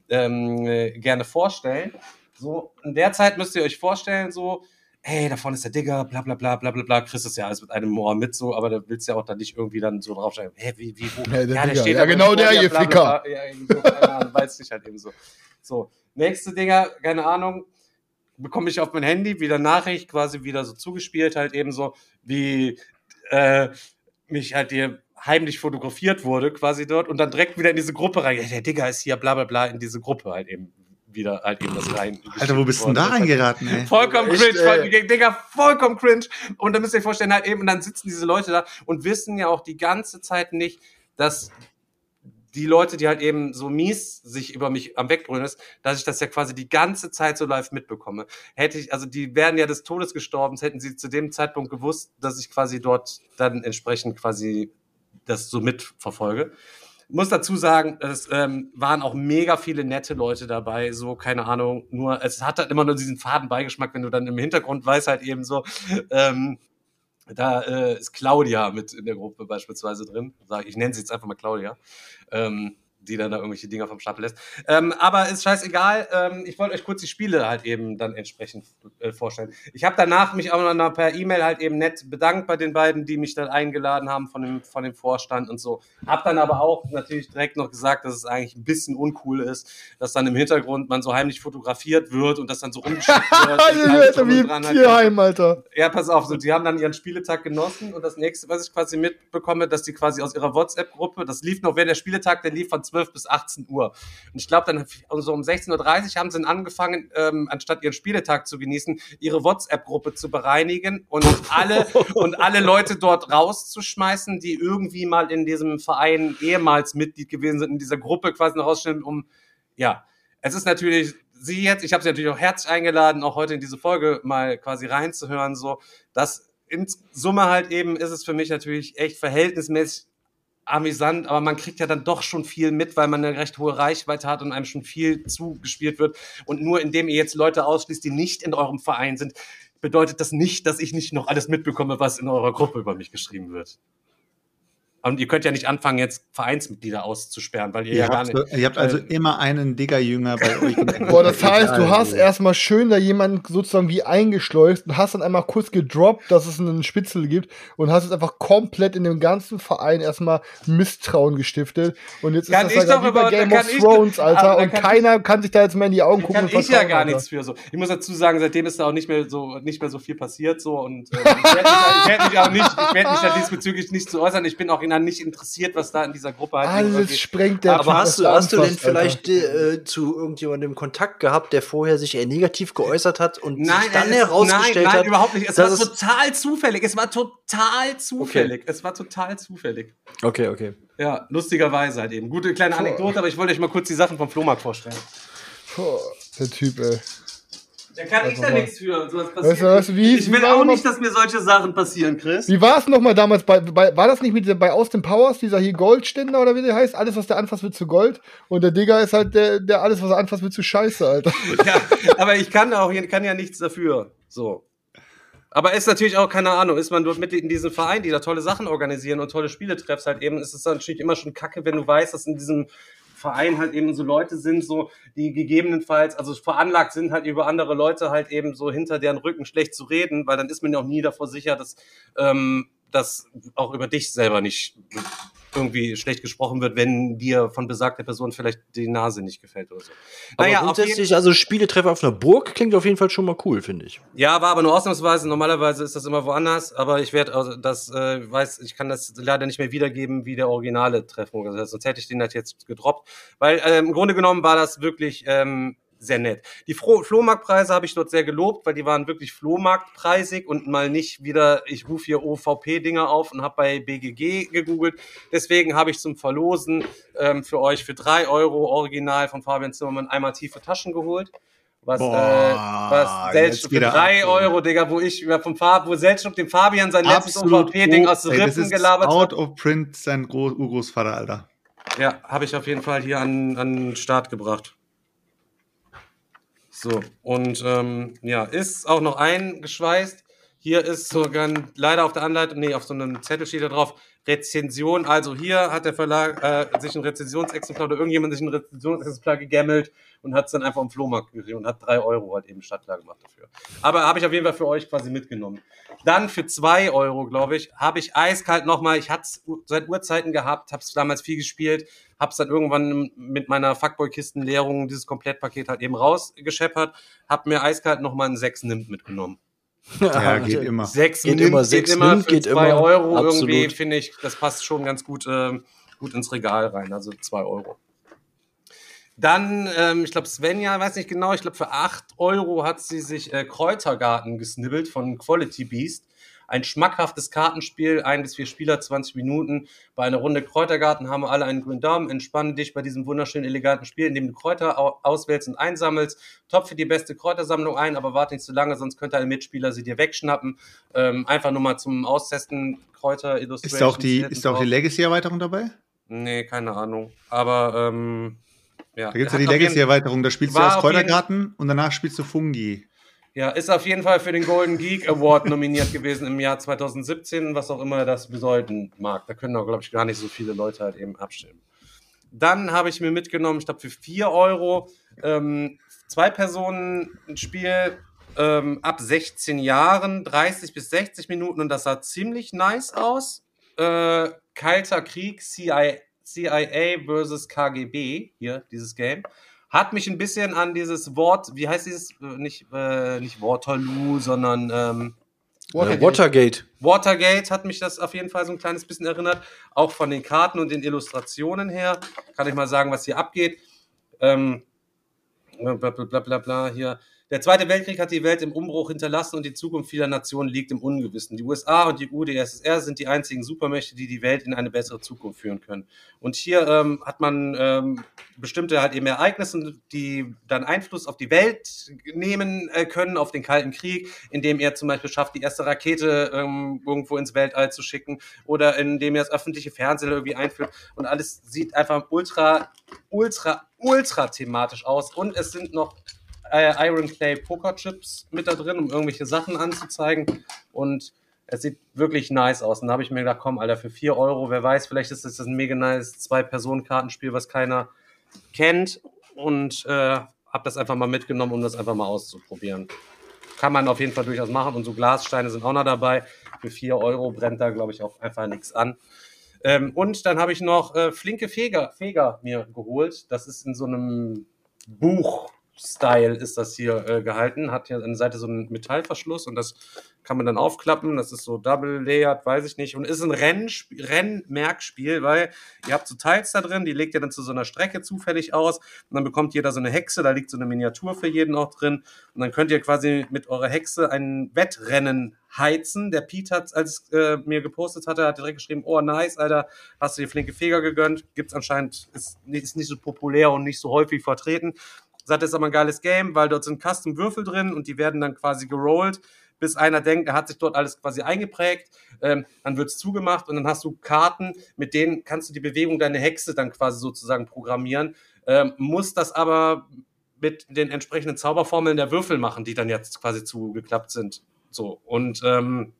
ähm, äh, gerne vorstellen. So, in der Zeit müsst ihr euch vorstellen, so, hey, da vorne ist der Digger, bla bla bla bla bla bla, kriegst das ja alles mit einem Ohr mit, so, aber da willst du ja auch dann nicht irgendwie dann so draufschreiben, hä, wie, wie, wo? Ja, der. Ja, genau der, dir, ihr bla, bla, Ficker. bla. Ja, irgendwie so, keine Ahnung, weiß nicht halt eben so. So, nächste Dinger, keine Ahnung, bekomme ich auf mein Handy wieder Nachricht, quasi wieder so zugespielt, halt eben so, wie äh, mich halt hier heimlich fotografiert wurde, quasi dort, und dann direkt wieder in diese Gruppe rein. Ja, der Digger ist hier, bla bla bla, in diese Gruppe halt eben wieder halt eben das rein. Alter, wo bist du denn da reingeraten, ey? Vollkommen Echt, cringe, voll, Digga, vollkommen cringe. Und da müsst ihr euch vorstellen, halt eben, und dann sitzen diese Leute da und wissen ja auch die ganze Zeit nicht, dass die Leute, die halt eben so mies sich über mich am Wegbrüllen ist, dass ich das ja quasi die ganze Zeit so live mitbekomme. Hätte ich, also die wären ja des Todes gestorben, hätten sie zu dem Zeitpunkt gewusst, dass ich quasi dort dann entsprechend quasi das so mitverfolge. Muss dazu sagen, es ähm, waren auch mega viele nette Leute dabei, so, keine Ahnung, nur, es hat halt immer nur diesen faden Beigeschmack, wenn du dann im Hintergrund weißt halt eben so, ähm, da äh, ist Claudia mit in der Gruppe beispielsweise drin. Ich nenne sie jetzt einfach mal Claudia. Ähm, die dann da irgendwelche Dinger vom Stapel lässt. Ähm, aber ist scheißegal. Ähm, ich wollte euch kurz die Spiele halt eben dann entsprechend äh, vorstellen. Ich habe danach mich auch noch per E-Mail halt eben nett bedankt bei den beiden, die mich dann eingeladen haben von dem, von dem Vorstand und so. Hab dann aber auch natürlich direkt noch gesagt, dass es eigentlich ein bisschen uncool ist, dass dann im Hintergrund man so heimlich fotografiert wird und das dann so rumgeschickt wird. und wie halt. Tierheim, Alter. Ja, pass auf, so, die haben dann ihren Spieletag genossen und das nächste, was ich quasi mitbekomme, dass die quasi aus ihrer WhatsApp-Gruppe, das lief noch während der Spieletag, der lief von 12 bis 18 Uhr. Und ich glaube, dann so um 16.30 Uhr haben sie dann angefangen, ähm, anstatt ihren Spieletag zu genießen, ihre WhatsApp-Gruppe zu bereinigen und alle, und alle Leute dort rauszuschmeißen, die irgendwie mal in diesem Verein ehemals Mitglied gewesen sind, in dieser Gruppe quasi noch rausstellen, um, ja, es ist natürlich sie jetzt, ich habe sie natürlich auch herzlich eingeladen, auch heute in diese Folge mal quasi reinzuhören, so, dass in Summe halt eben ist es für mich natürlich echt verhältnismäßig amüsant, aber man kriegt ja dann doch schon viel mit, weil man eine recht hohe Reichweite hat und einem schon viel zugespielt wird. Und nur indem ihr jetzt Leute ausschließt, die nicht in eurem Verein sind, bedeutet das nicht, dass ich nicht noch alles mitbekomme, was in eurer Gruppe über mich geschrieben wird. Und ihr könnt ja nicht anfangen, jetzt Vereinsmitglieder auszusperren, weil ihr, Ihr ja gar nicht. so, ihr habt also äh, immer einen Digger-Jünger bei euch. Boah, das heißt, du hast erstmal schön da jemanden sozusagen wie eingeschleust und hast dann einmal kurz gedroppt, dass es einen Spitzel gibt und hast jetzt einfach komplett in dem ganzen Verein erstmal Misstrauen gestiftet. Und jetzt Kann ist ich das halt doch wie bei Game of ich- Thrones, aber Alter. Und kann keiner kann sich da jetzt mehr in die Augen gucken. kann und ich ja gar Alter. nichts für so. Ich muss dazu sagen, seitdem ist da auch nicht mehr so nicht mehr so viel passiert so und äh, ich werde mich, ich werd mich auch nicht, ich werde mich da diesbezüglich nicht zu äußern. Ich bin auch in Nachhinein nicht interessiert, was da in dieser Gruppe halt irgendwie- Alles sprengt der Aber hast du, was hast du denn vielleicht äh, zu irgendjemandem Kontakt gehabt, der vorher sich eher negativ geäußert hat und Nein, sich dann es- herausgestellt nein, nein, hat? überhaupt nicht. Es war total zufällig. Es war total zufällig. Es war total zufällig. Okay, okay. Ja, lustigerweise halt eben. Gute kleine Anekdote, aber ich wollte euch mal kurz die Sachen vom Flohmarkt vorstellen. Boah, der Typ, ey. Da kann ich da nichts für. Sowas Weißt du, weißt du, wie ich will auch nicht, dass mir solche Sachen passieren, Chris. Wie war es nochmal damals bei, bei, war das nicht mit bei Austin Powers, dieser hier Goldständer oder wie der heißt? Alles, was der anfasst, wird zu Gold. Und der Digger ist halt der, der alles, was er anfasst, wird zu Scheiße, Alter. ja, aber ich kann auch kann ja nichts dafür. So. Aber ist natürlich auch, keine Ahnung, ist man dort Mitglied in diesem Verein, die da tolle Sachen organisieren und tolle Spiele treffst, halt eben, ist es natürlich immer schon kacke, wenn du weißt, dass in diesem Verein halt eben so Leute sind, so, die gegebenenfalls, also veranlagt sind, halt über andere Leute halt eben so hinter deren Rücken schlecht zu reden, weil dann ist man ja auch nie davor sicher, dass, ähm, dass auch über dich selber nicht irgendwie schlecht gesprochen wird, wenn dir von besagter Person vielleicht die Nase nicht gefällt oder so. Aber Naja, grundsätzlich, also Spieletreffer auf einer Burg klingt auf jeden Fall schon mal cool, finde ich. ja, war aber nur ausnahmsweise. Normalerweise ist das immer woanders, aber ich werde also das äh, weiß, ich kann das leider nicht mehr wiedergeben wie der originale Treffung. Also, sonst hätte ich den halt jetzt gedroppt, weil äh, im Grunde genommen war das wirklich ähm, sehr nett. Die Fro Flohmarktpreise habe ich dort sehr gelobt, weil die waren wirklich Flohmarktpreisig und mal nicht wieder, ich rufe hier OVP-Dinger auf und habe bei BGG gegoogelt. Deswegen habe ich zum Verlosen ähm, für euch für drei Euro original von Fabian Zimmermann einmal tiefe Taschen geholt. Was, Boah, äh, was selbst für drei abgeholt. Euro, Digga, wo ich über vom Fab, wo selbst dem Fabian sein letztes. OVP-Ding aus den Rippen ist gelabert out hat. of print sein Groß Urgroßvater, Alter. Ja, habe ich auf jeden Fall hier an, an den Start gebracht. So, und ähm, ja, ist auch noch eingeschweißt. Hier ist sogar leider auf der Anleitung, nee, auf so einem Zettel steht da drauf, Rezension. Also hier hat der Verlag äh, sich ein Rezensionsexemplar oder irgendjemand sich ein Rezensionsexemplar gegammelt und hat es dann einfach am Flohmarkt gesehen und hat drei Euro halt eben startklar gemacht dafür. Aber habe ich auf jeden Fall für euch quasi mitgenommen. Dann für zwei Euro, glaube ich, habe ich eiskalt nochmal, ich hatte es seit Urzeiten gehabt, habe es damals viel gespielt, habe es dann irgendwann mit meiner Fuckboy-Kistenleerung dieses Komplettpaket halt eben rausgescheppert, habe mir eiskalt nochmal einen 6 nimmt mitgenommen. Ja, geht immer. Sechs Geht nimmt, immer, geht sechs immer nimmt, für geht zwei immer. Euro Absolut. irgendwie, finde ich, das passt schon ganz gut, ähm, gut ins Regal rein, also zwei Euro. Dann, ähm, ich glaube, Svenja, weiß nicht genau, ich glaube, für 8 Euro hat sie sich äh, Kräutergarten gesnibbelt von Quality Beast. Ein schmackhaftes Kartenspiel, ein bis vier Spieler, 20 Minuten. Bei einer Runde Kräutergarten haben wir alle einen grünen Daumen. Entspanne dich bei diesem wunderschönen, eleganten Spiel, in dem du Kräuter au- auswählst und einsammelst. Topfe die beste Kräutersammlung ein, aber warte nicht zu lange, sonst könnte ein Mitspieler sie dir wegschnappen. Ähm, einfach nur mal zum Austesten Kräuter Ist da auch die, ist da auch die Legacy-Erweiterung dabei? Nee, keine Ahnung. Aber, ähm, ja. Da gibt es ja die Legacy-Erweiterung, da spielst du erst jeden- Kräutergarten und danach spielst du Fungi. Ja, ist auf jeden Fall für den Golden Geek Award nominiert gewesen im Jahr 2017, was auch immer das bedeuten mag. Da können auch, glaube ich, gar nicht so viele Leute halt eben abstimmen. Dann habe ich mir mitgenommen, ich glaube, für 4 Euro ähm, zwei Personen ein Spiel ähm, ab 16 Jahren, 30 bis 60 Minuten und das sah ziemlich nice aus. Äh, Kalter Krieg, CIA, CIA versus KGB, hier, dieses Game. Hat mich ein bisschen an dieses Wort, wie heißt dieses, äh, nicht, äh, nicht Waterloo, sondern ähm, Äh, Watergate. Watergate hat mich das auf jeden Fall so ein kleines bisschen erinnert. Auch von den Karten und den Illustrationen her. Kann ich mal sagen, was hier abgeht. Ähm, bla bla bla bla bla hier. Der Zweite Weltkrieg hat die Welt im Umbruch hinterlassen und die Zukunft vieler Nationen liegt im Ungewissen. Die USA und die UdSSR sind die einzigen Supermächte, die die Welt in eine bessere Zukunft führen können. Und hier ähm, hat man ähm, bestimmte halt eben Ereignisse, die dann Einfluss auf die Welt nehmen äh, können, auf den Kalten Krieg, indem er zum Beispiel schafft, die erste Rakete ähm, irgendwo ins Weltall zu schicken oder indem er das öffentliche Fernsehen irgendwie einführt. Und alles sieht einfach ultra, ultra, ultra thematisch aus. Und es sind noch äh, Iron Clay Poker Chips mit da drin, um irgendwelche Sachen anzuzeigen. Und es sieht wirklich nice aus. Und da habe ich mir gedacht, komm, Alter, für 4 Euro, wer weiß, vielleicht ist das ein mega nice Zwei-Personen-Kartenspiel, was keiner kennt. Und äh, habe das einfach mal mitgenommen, um das einfach mal auszuprobieren. Kann man auf jeden Fall durchaus machen. Und so Glassteine sind auch noch dabei. Für 4 Euro brennt da, glaube ich, auch einfach nichts an. Ähm, und dann habe ich noch äh, flinke Feger, Feger mir geholt. Das ist in so einem Buch Style ist das hier äh, gehalten. Hat hier an der Seite so einen Metallverschluss und das kann man dann aufklappen. Das ist so double layered, weiß ich nicht. Und ist ein Rennsp- Rennmerkspiel, weil ihr habt so Teils da drin, die legt ihr dann zu so einer Strecke zufällig aus und dann bekommt jeder so eine Hexe, da liegt so eine Miniatur für jeden auch drin. Und dann könnt ihr quasi mit eurer Hexe ein Wettrennen heizen. Der Pete hat, als äh, mir gepostet hatte, hat direkt geschrieben, oh nice, Alter, hast du dir flinke Feger gegönnt. Gibt's anscheinend, ist, ist nicht so populär und nicht so häufig vertreten. Sagt, das ist aber ein geiles Game, weil dort sind Custom-Würfel drin und die werden dann quasi gerollt, bis einer denkt, er hat sich dort alles quasi eingeprägt. Ähm, dann wird's zugemacht und dann hast du Karten, mit denen kannst du die Bewegung deiner Hexe dann quasi sozusagen programmieren. Ähm, musst das aber mit den entsprechenden Zauberformeln der Würfel machen, die dann jetzt quasi zugeklappt sind. So. Und ähm,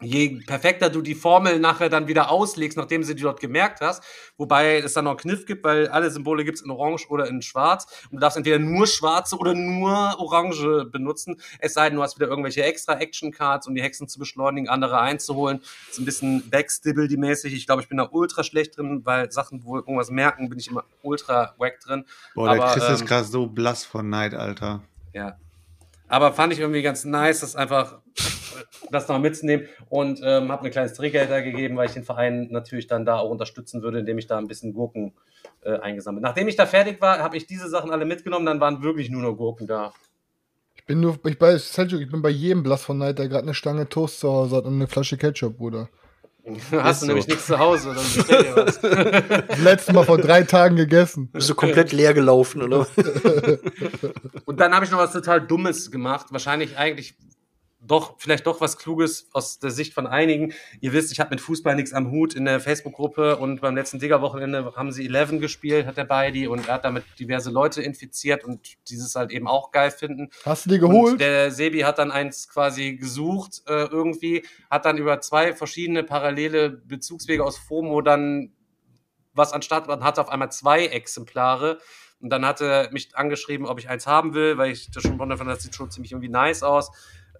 je perfekter du die Formel nachher dann wieder auslegst, nachdem sie die dort gemerkt hast, wobei es dann noch einen Kniff gibt, weil alle Symbole gibt's in Orange oder in Schwarz. Und du darfst entweder nur schwarze oder nur Orange benutzen. Es sei denn, du hast wieder irgendwelche extra Action-Cards, um die Hexen zu beschleunigen, andere einzuholen. Das ist ein bisschen Backstibble-mäßig. Ich glaube, ich bin da ultra schlecht drin, weil Sachen, wo irgendwas merken, bin ich immer ultra wack drin. Boah, der Aber, Chris ist ähm, gerade so blass von Neid, Alter. Ja. Aber fand ich irgendwie ganz nice, das einfach das noch mitzunehmen und ähm, habe ein kleines Trinkgeld da gegeben, weil ich den Verein natürlich dann da auch unterstützen würde, indem ich da ein bisschen Gurken äh, eingesammelt. Nachdem ich da fertig war, habe ich diese Sachen alle mitgenommen, dann waren wirklich nur noch Gurken da. Ich bin nur, ich bei Seljuk, ich bin bei jedem Blass von Neid, der gerade eine Stange Toast zu Hause hat und eine Flasche Ketchup, Bruder. Hast so. du nämlich nichts zu Hause, dann bestell dir was. Das letzte Mal vor drei Tagen gegessen. Bist du komplett leer gelaufen, oder? Und dann habe ich noch was total Dummes gemacht. Wahrscheinlich eigentlich doch, vielleicht doch was Kluges aus der Sicht von einigen. Ihr wisst, ich habe mit Fußball nichts am Hut in der Facebook-Gruppe und beim letzten Digger-Wochenende haben sie Eleven gespielt, hat der Beidi und er hat damit diverse Leute infiziert und dieses halt eben auch geil finden. Hast du Und geholt? der Sebi hat dann eins quasi gesucht äh, irgendwie, hat dann über zwei verschiedene parallele Bezugswege aus FOMO dann was anstatt man hatte auf einmal zwei Exemplare. Und dann hat er mich angeschrieben, ob ich eins haben will, weil ich das schon wundere, das sieht schon ziemlich irgendwie nice aus.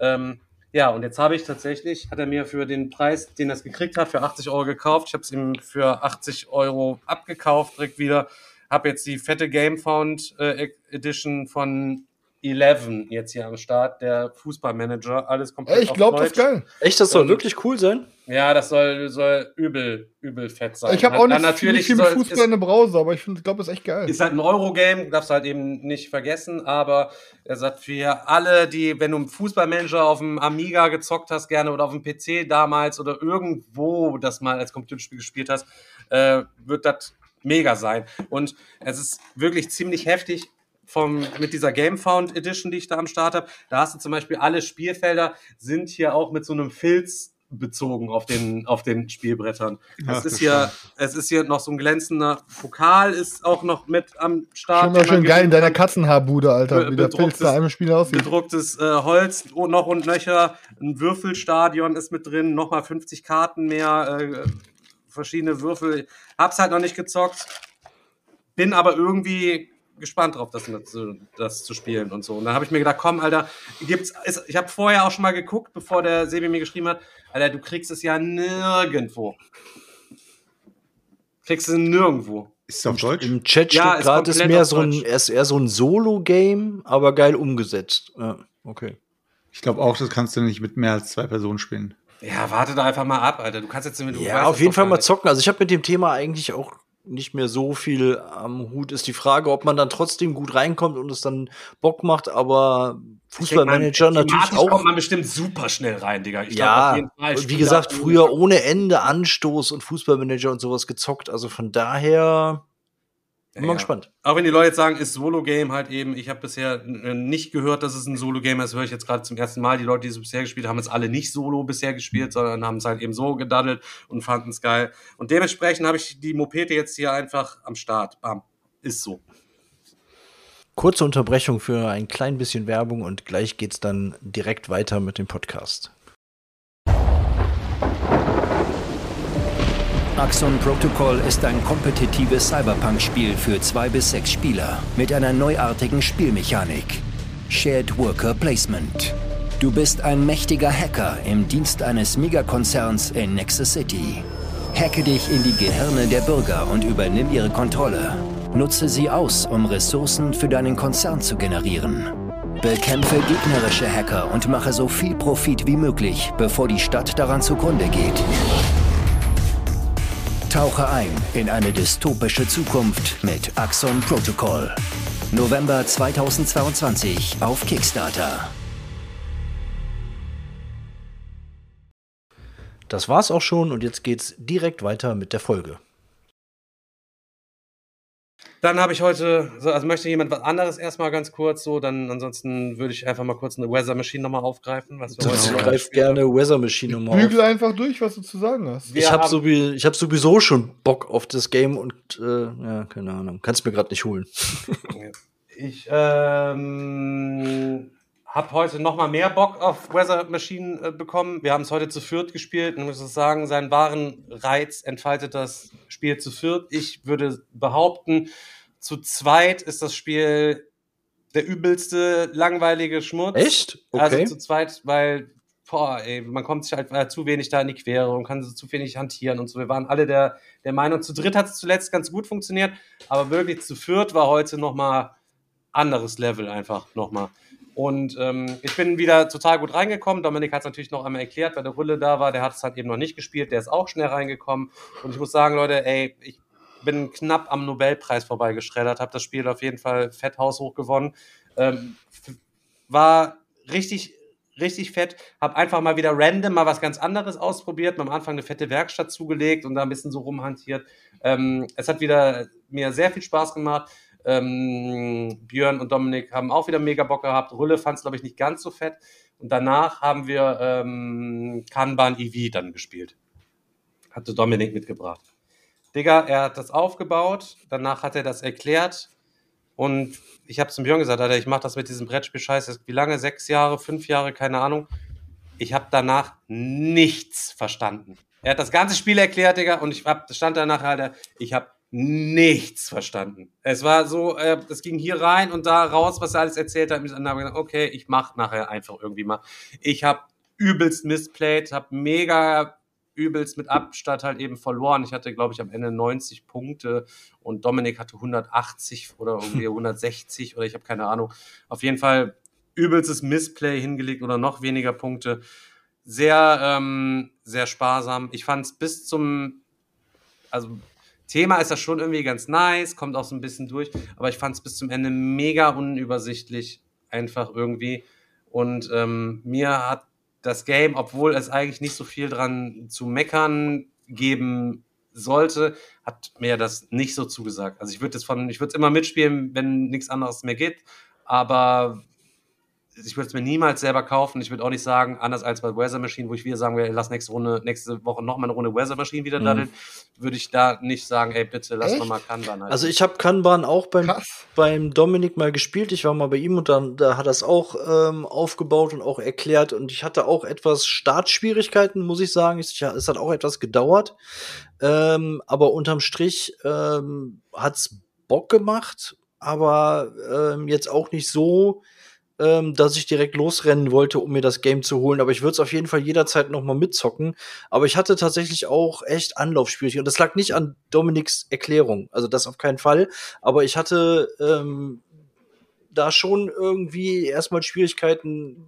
Ähm, ja, und jetzt habe ich tatsächlich, hat er mir für den Preis, den er es gekriegt hat, für 80 Euro gekauft. Ich habe es ihm für 80 Euro abgekauft, direkt wieder. Habe jetzt die fette Gamefound äh, Edition von Eleven jetzt hier am Start, der Fußballmanager, alles komplett Ey, ich glaube, das ist geil. Echt, das soll Und- wirklich cool sein? Ja, das soll, soll übel, übel fett sein. Ich habe auch nicht, nicht viel mit Fußball ist- in der Browser, aber ich glaube, das ist echt geil. ist halt ein Eurogame, darfst du halt eben nicht vergessen, aber er sagt für alle, die, wenn du einen Fußballmanager auf dem Amiga gezockt hast, gerne oder auf dem PC damals oder irgendwo das mal als Computerspiel gespielt hast, äh, wird das mega sein. Und es ist wirklich ziemlich heftig. Vom, mit dieser Gamefound Edition, die ich da am Start habe, da hast du zum Beispiel alle Spielfelder sind hier auch mit so einem Filz bezogen auf den, auf den Spielbrettern. Ach, Es ist hier, es ist hier noch so ein glänzender Pokal, ist auch noch mit am Start. Schon schön geil in deiner. Katzenhaarbude, Alter, Be- wie der Pilz bedrucktes- da einem Spiel aussieht. Gedrucktes äh, Holz, oh, noch und nöcher, ein Würfelstadion ist mit drin, nochmal 50 Karten mehr, äh, verschiedene Würfel. Hab's halt noch nicht gezockt, bin aber irgendwie gespannt drauf, das, mit, das zu spielen und so. Und dann habe ich mir gedacht, komm, Alter, gibt's, ist, ich habe vorher auch schon mal geguckt, bevor der Sebi mir geschrieben hat, Alter, du kriegst es ja nirgendwo. Kriegst es nirgendwo. Ist es auf Deutsch? Im Chat Ja, steht ist gerade, ist mehr so ein, ist eher so ein Solo-Game, aber geil umgesetzt. Ja, okay. Ich glaube auch, das kannst du nicht mit mehr als zwei Personen spielen. Ja, warte da einfach mal ab, Alter. Du kannst jetzt, wenn du Ja, weißt auf jeden Fall mal nicht. zocken. Also ich habe mit dem Thema eigentlich auch nicht mehr so viel am Hut. Ist die Frage, ob man dann trotzdem gut reinkommt und es dann Bock macht, aber Fußballmanager natürlich auch. kommt man bestimmt super schnell rein, Digga. Ich glaub, ja, auf jeden Fall. und wie gesagt, früher ohne Ende Anstoß und Fußballmanager und sowas gezockt. Also von daher bin mal Ja. gespannt. Auch wenn die Leute jetzt sagen, ist Solo-Game halt eben, ich habe bisher äh, nicht gehört, dass es ein Solo-Game ist, höre ich jetzt gerade zum ersten Mal. Die Leute, die es bisher gespielt haben, es alle nicht Solo bisher gespielt, sondern haben es halt eben so gedaddelt und fanden es geil. Und dementsprechend habe ich die Mopete jetzt hier einfach am Start. Bam. Ist so. Kurze Unterbrechung für ein klein bisschen Werbung und gleich geht's dann direkt weiter mit dem Podcast. Axon Protocol ist ein kompetitives Cyberpunk-Spiel für zwei bis sechs Spieler mit einer neuartigen Spielmechanik. Shared Worker Placement. Du bist ein mächtiger Hacker im Dienst eines Megakonzerns in Nexus City. Hacke dich in die Gehirne der Bürger und übernimm ihre Kontrolle. Nutze sie aus, um Ressourcen für deinen Konzern zu generieren. Bekämpfe gegnerische Hacker und mache so viel Profit wie möglich, bevor die Stadt daran zugrunde geht. Tauche ein in eine dystopische Zukunft mit Axon Protocol. November 2022 auf Kickstarter. Das war's auch schon und jetzt geht's direkt weiter mit der Folge. Dann habe ich heute, so, also möchte jemand was anderes erstmal ganz kurz so, dann ansonsten würde ich einfach mal kurz eine Weather Machine nochmal aufgreifen. Was wir Ich heute greif gerne Weather Machine nochmal Bügel auf. einfach durch, was du zu sagen hast. Wir Ich habe so hab sowieso schon Bock auf das Game und äh, ja, keine Ahnung. Kannst mir gerade nicht holen. Ich ähm, habe heute noch mal mehr Bock auf Weather Machine äh, bekommen. Wir haben es heute zu viert gespielt und muss sagen, seinen wahren Reiz entfaltet das Spiel zu viert. Ich würde behaupten, zu zweit ist das Spiel der übelste langweilige Schmutz. Echt? Also Okay. zu zweit, weil boah, ey, man kommt sich halt äh, zu wenig da in die Quere und kann so zu wenig hantieren und so. Wir waren alle der, der Meinung, zu dritt hat es zuletzt ganz gut funktioniert, aber wirklich zu viert war heute noch mal anderes Level einfach nochmal. Und ähm, ich bin wieder total gut reingekommen. Dominik hat es natürlich noch einmal erklärt, weil der Rülle da war. Der hat es halt eben noch nicht gespielt. Der ist auch schnell reingekommen. Und ich muss sagen, Leute, ey, ich bin knapp am Nobelpreis vorbeigeschreddert, habe das Spiel auf jeden Fall fett haushoch gewonnen. Ähm, war richtig, richtig fett. Hab einfach mal wieder random mal was ganz anderes ausprobiert. Am Anfang eine fette Werkstatt zugelegt und da ein bisschen so rumhantiert. Ähm, es hat wieder mir sehr viel Spaß gemacht. Ähm, Björn und Dominik haben auch wieder mega Bock gehabt. Rülle fand es, glaube ich, nicht ganz so fett. Und danach haben wir ähm, Kanban EV dann gespielt. Hatte Dominik mitgebracht. Digga, er hat das aufgebaut, danach hat er das erklärt und ich habe zum Björn gesagt, Alter, ich mache das mit diesem Brettspiel scheiße. Wie lange? Sechs Jahre, fünf Jahre, keine Ahnung. Ich habe danach nichts verstanden. Er hat das ganze Spiel erklärt, Digga, und ich hab, stand danach, Alter, ich habe nichts verstanden. Es war so, äh, das ging hier rein und da raus, was er alles erzählt hat. Und dann habe ich gesagt, okay, ich mache nachher einfach irgendwie mal. Ich habe übelst missplayed, habe mega übelst mit Abstand halt eben verloren. Ich hatte, glaube ich, am Ende 90 Punkte und Dominik hatte 180 oder irgendwie 160 oder ich habe keine Ahnung. Auf jeden Fall übelstes Missplay hingelegt oder noch weniger Punkte. Sehr, ähm, sehr sparsam. Ich fand es bis zum, also Thema ist das schon irgendwie ganz nice, kommt auch so ein bisschen durch, aber ich fand es bis zum Ende mega unübersichtlich, einfach irgendwie. Und ähm, mir hat das Game, obwohl es eigentlich nicht so viel dran zu meckern geben sollte, hat mir das nicht so zugesagt. Also ich würde es von, ich würde es immer mitspielen, wenn nichts anderes mehr geht, aber ich würde es mir niemals selber kaufen. Ich würde auch nicht sagen, anders als bei Weather Machine, wo ich wieder sagen will, lass nächste Runde, nächste Woche noch mal eine Runde Weather Machine wieder Mhm. daddeln, würde ich da nicht sagen, ey, bitte lass Echt? noch mal Kanban halt. Also ich habe Kanban auch beim, Krass. beim Dominik mal gespielt. Ich war mal bei ihm und dann da hat er es auch ähm, aufgebaut und auch erklärt. Und ich hatte auch etwas Startschwierigkeiten, muss ich sagen. Ich, ja, es hat auch etwas gedauert. Ähm, aber unterm Strich ähm, hat's Bock gemacht, aber ähm, jetzt auch nicht so, ähm, dass ich direkt losrennen wollte, um mir das Game zu holen. Aber ich würde es auf jeden Fall jederzeit noch mal mitzocken. Aber ich hatte tatsächlich auch echt Anlaufschwierigkeiten. Und das lag nicht an Dominiks Erklärung. Also das auf keinen Fall. Aber ich hatte ähm, da schon irgendwie erstmal Schwierigkeiten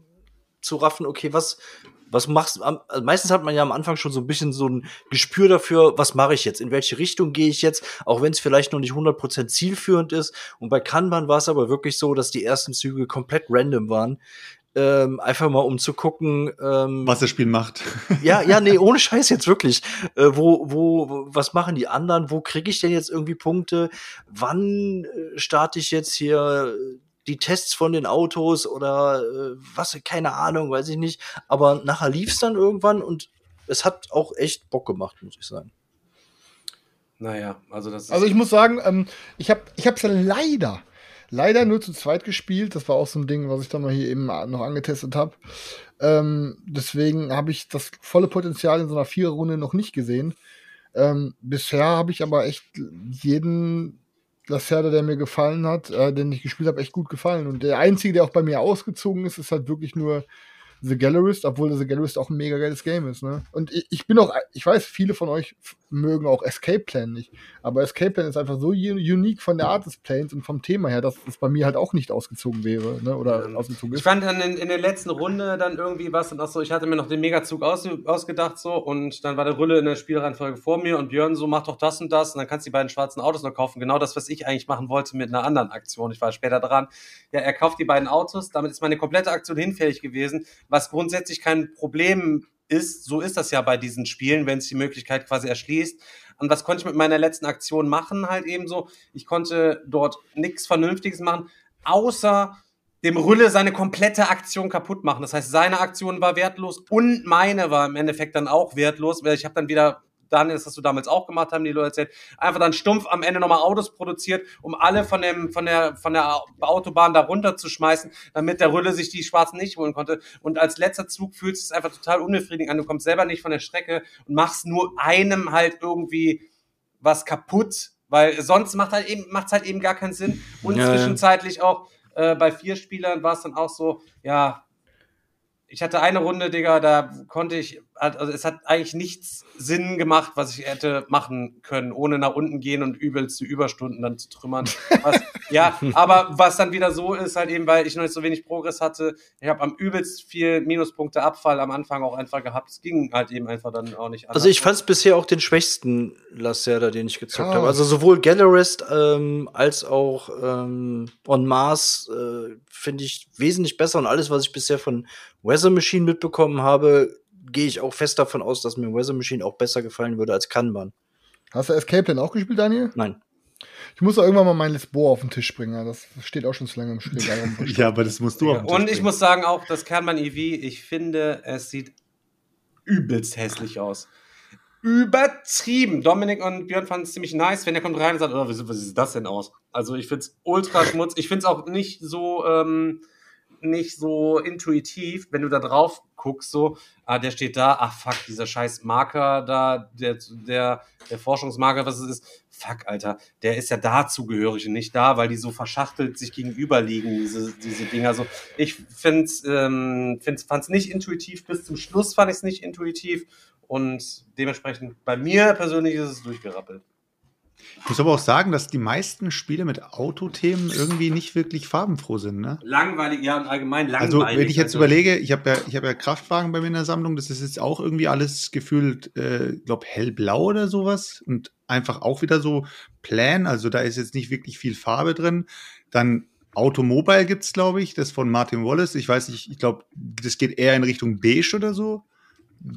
zu raffen, okay, was, was machst du? am- Also meistens hat man ja am Anfang schon so ein bisschen so ein Gespür dafür, was mache ich jetzt, in welche Richtung gehe ich jetzt, auch wenn es vielleicht noch nicht 100% zielführend ist. Und bei Kanban war es aber wirklich so, dass die ersten Züge komplett random waren. Ähm, einfach mal um zu gucken, ähm, was das Spiel macht. ja, ja, nee, ohne Scheiß jetzt wirklich. Äh, wo, wo, was machen die anderen? Wo kriege ich denn jetzt irgendwie Punkte? Wann äh, starte ich jetzt hier die Tests von den Autos oder äh, was? Keine Ahnung, weiß ich nicht. Aber nachher lief es dann irgendwann und es hat auch echt Bock gemacht, muss ich sagen. naja, also das ist. Also ich muss sagen, ähm, ich habe ich hab's ja leider, leider nur zu zweit gespielt. Das war auch so ein Ding, was ich dann mal hier eben noch angetestet habe. Ähm, deswegen habe ich das volle Potenzial in so einer Viererrunde noch nicht gesehen. Ähm, bisher habe ich aber echt jeden Lacerda, der mir gefallen hat, äh, den ich gespielt habe, echt gut gefallen. Und der einzige, der auch bei mir ausgezogen ist, ist halt wirklich nur The Gallerist, obwohl The Gallerist auch ein mega geiles Game ist, ne? Und ich, ich bin auch, ich weiß, viele von euch mögen auch Escape Plan nicht, aber Escape Plan ist einfach so unique von der Art des Planes und vom Thema her, dass es bei mir halt auch nicht ausgezogen wäre, ne? Oder ausgezogen Ich ist. fand dann in, in der letzten Runde dann irgendwie was und auch so, ich hatte mir noch den Megazug aus, ausgedacht so und dann war der Rülle in der Spielreihenfolge vor mir und Björn so, mach doch das und das und dann kannst du die beiden schwarzen Autos noch kaufen. Genau das, was ich eigentlich machen wollte mit einer anderen Aktion. Ich war später dran. Ja, er kauft die beiden Autos, damit ist meine komplette Aktion hinfällig gewesen, was grundsätzlich kein Problem ist. So ist das ja bei diesen Spielen, wenn es die Möglichkeit quasi erschließt. Und was konnte ich mit meiner letzten Aktion machen? Halt eben so, ich konnte dort nichts Vernünftiges machen, außer dem Rülle seine komplette Aktion kaputt machen. Das heißt, seine Aktion war wertlos und meine war im Endeffekt dann auch wertlos, weil ich habe dann wieder, Daniel, das hast du damals auch gemacht, haben die Leute erzählt, einfach dann stumpf am Ende nochmal Autos produziert, um alle von dem, von der, von der Autobahn da runter zu schmeißen, damit der Rülle sich die Schwarzen nicht holen konnte. Und als letzter Zug fühlt es sich einfach total unbefriedigend an. Du kommst selber nicht von der Strecke und machst nur einem halt irgendwie was kaputt, weil sonst macht halt eben, macht's halt eben gar keinen Sinn. Und Ja, ja. zwischenzeitlich auch, äh, bei vier Spielern war es dann auch so, ja, ich hatte eine Runde, Digga, da konnte ich, halt- also es hat eigentlich nichts Sinn gemacht, was ich hätte machen können, ohne nach unten gehen und übelste Überstunden dann zu trümmern. Was, ja, aber was dann wieder so ist, halt eben, weil ich noch nicht so wenig Progress hatte, ich habe am übelst viel Minuspunkte Abfall am Anfang auch einfach gehabt. Es ging halt eben einfach dann auch nicht Also ich fand es bisher auch den schwächsten Lacerda, den ich gezockt Ah. habe. Also sowohl Gallerist ähm, als auch ähm, On Mars äh, finde ich wesentlich besser und alles, was ich bisher von Weather Machine mitbekommen habe, gehe ich auch fest davon aus, dass mir Weather Machine auch besser gefallen würde als Kanban. Hast du Escape Plan auch gespielt, Daniel? Nein. Ich muss doch irgendwann mal mein Lisboa auf den Tisch bringen. Das steht auch schon zu lange im Spiel. Ja, aber das musst du Ja, auch. und ich muss sagen, auch das Kernmann EV, ich finde, es sieht übelst hässlich aus. Übertrieben. Dominik und Björn fanden es ziemlich nice, wenn der kommt rein und sagt, oh, was, was sieht das denn aus? Also ich finde es ultra schmutz. Ich finde es auch nicht so, ähm, nicht so intuitiv, wenn du da drauf guckst, so, ah, der steht da, ach fuck, dieser scheiß Marker da, der, der, der Forschungsmarker, was es ist, fuck, Alter, der ist ja da zugehörig und nicht da, weil die so verschachtelt sich gegenüber liegen, diese, diese Dinger. So, ich find's, ähm, find's, fand's nicht intuitiv, bis zum Schluss fand ich es nicht intuitiv und dementsprechend bei mir persönlich ist es durchgerappelt. Ich muss aber auch sagen, dass die meisten Spiele mit Autothemen irgendwie nicht wirklich farbenfroh sind. Ne? Langweilig, ja, und allgemein langweilig. Also, wenn ich jetzt also. überlege, ich habe ja, ich habe ja Kraftwagen bei mir in der Sammlung, das ist jetzt auch irgendwie alles gefühlt, äh, glaube hellblau oder sowas und einfach auch wieder so plan, also da ist jetzt nicht wirklich viel Farbe drin. Dann Automobile gibt's, glaube ich, das von Martin Wallace. Ich weiß nicht, ich glaube, das geht eher in Richtung beige oder so.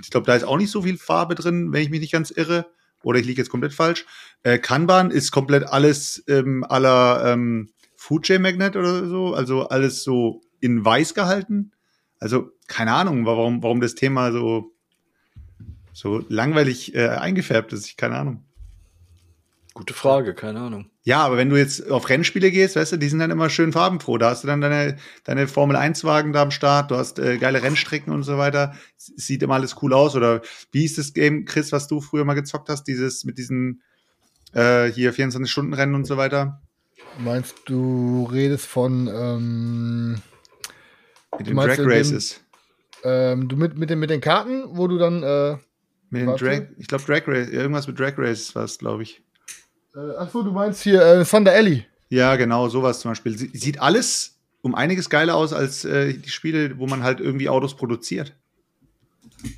Ich glaube, da ist auch nicht so viel Farbe drin, wenn ich mich nicht ganz irre. Oder ich liege jetzt komplett falsch. Äh, Kanban ist komplett alles ähm, aller ähm, Food Chain Magnet oder so, also alles so in weiß gehalten. Also keine Ahnung, warum, warum das Thema so, so langweilig äh, eingefärbt ist. Ich keine Ahnung. Gute Frage, keine Ahnung. Ja, aber wenn du jetzt auf Rennspiele gehst, weißt du, die sind dann immer schön farbenfroh. Da hast du dann deine, deine Formel-1-Wagen da am Start, du hast äh, geile Rennstrecken und so weiter. Sieht immer alles cool aus. Oder wie ist das Game, Chris, was du früher mal gezockt hast, dieses mit diesen äh, hier 24-Stunden-Rennen und so weiter? Meinst du redest von ähm, Mit den Drag in dem- Races. ähm, du mit, mit, den, mit den Karten, wo du dann äh, Mit den. Drag, ich glaube Drag Race, irgendwas mit Drag Races war es, glaube ich. Äh, achso, du meinst hier äh, Thunder Alley. Ja, genau, sowas zum Beispiel. Sie- Sieht alles um einiges geiler aus als äh, die Spiele, wo man halt irgendwie Autos produziert.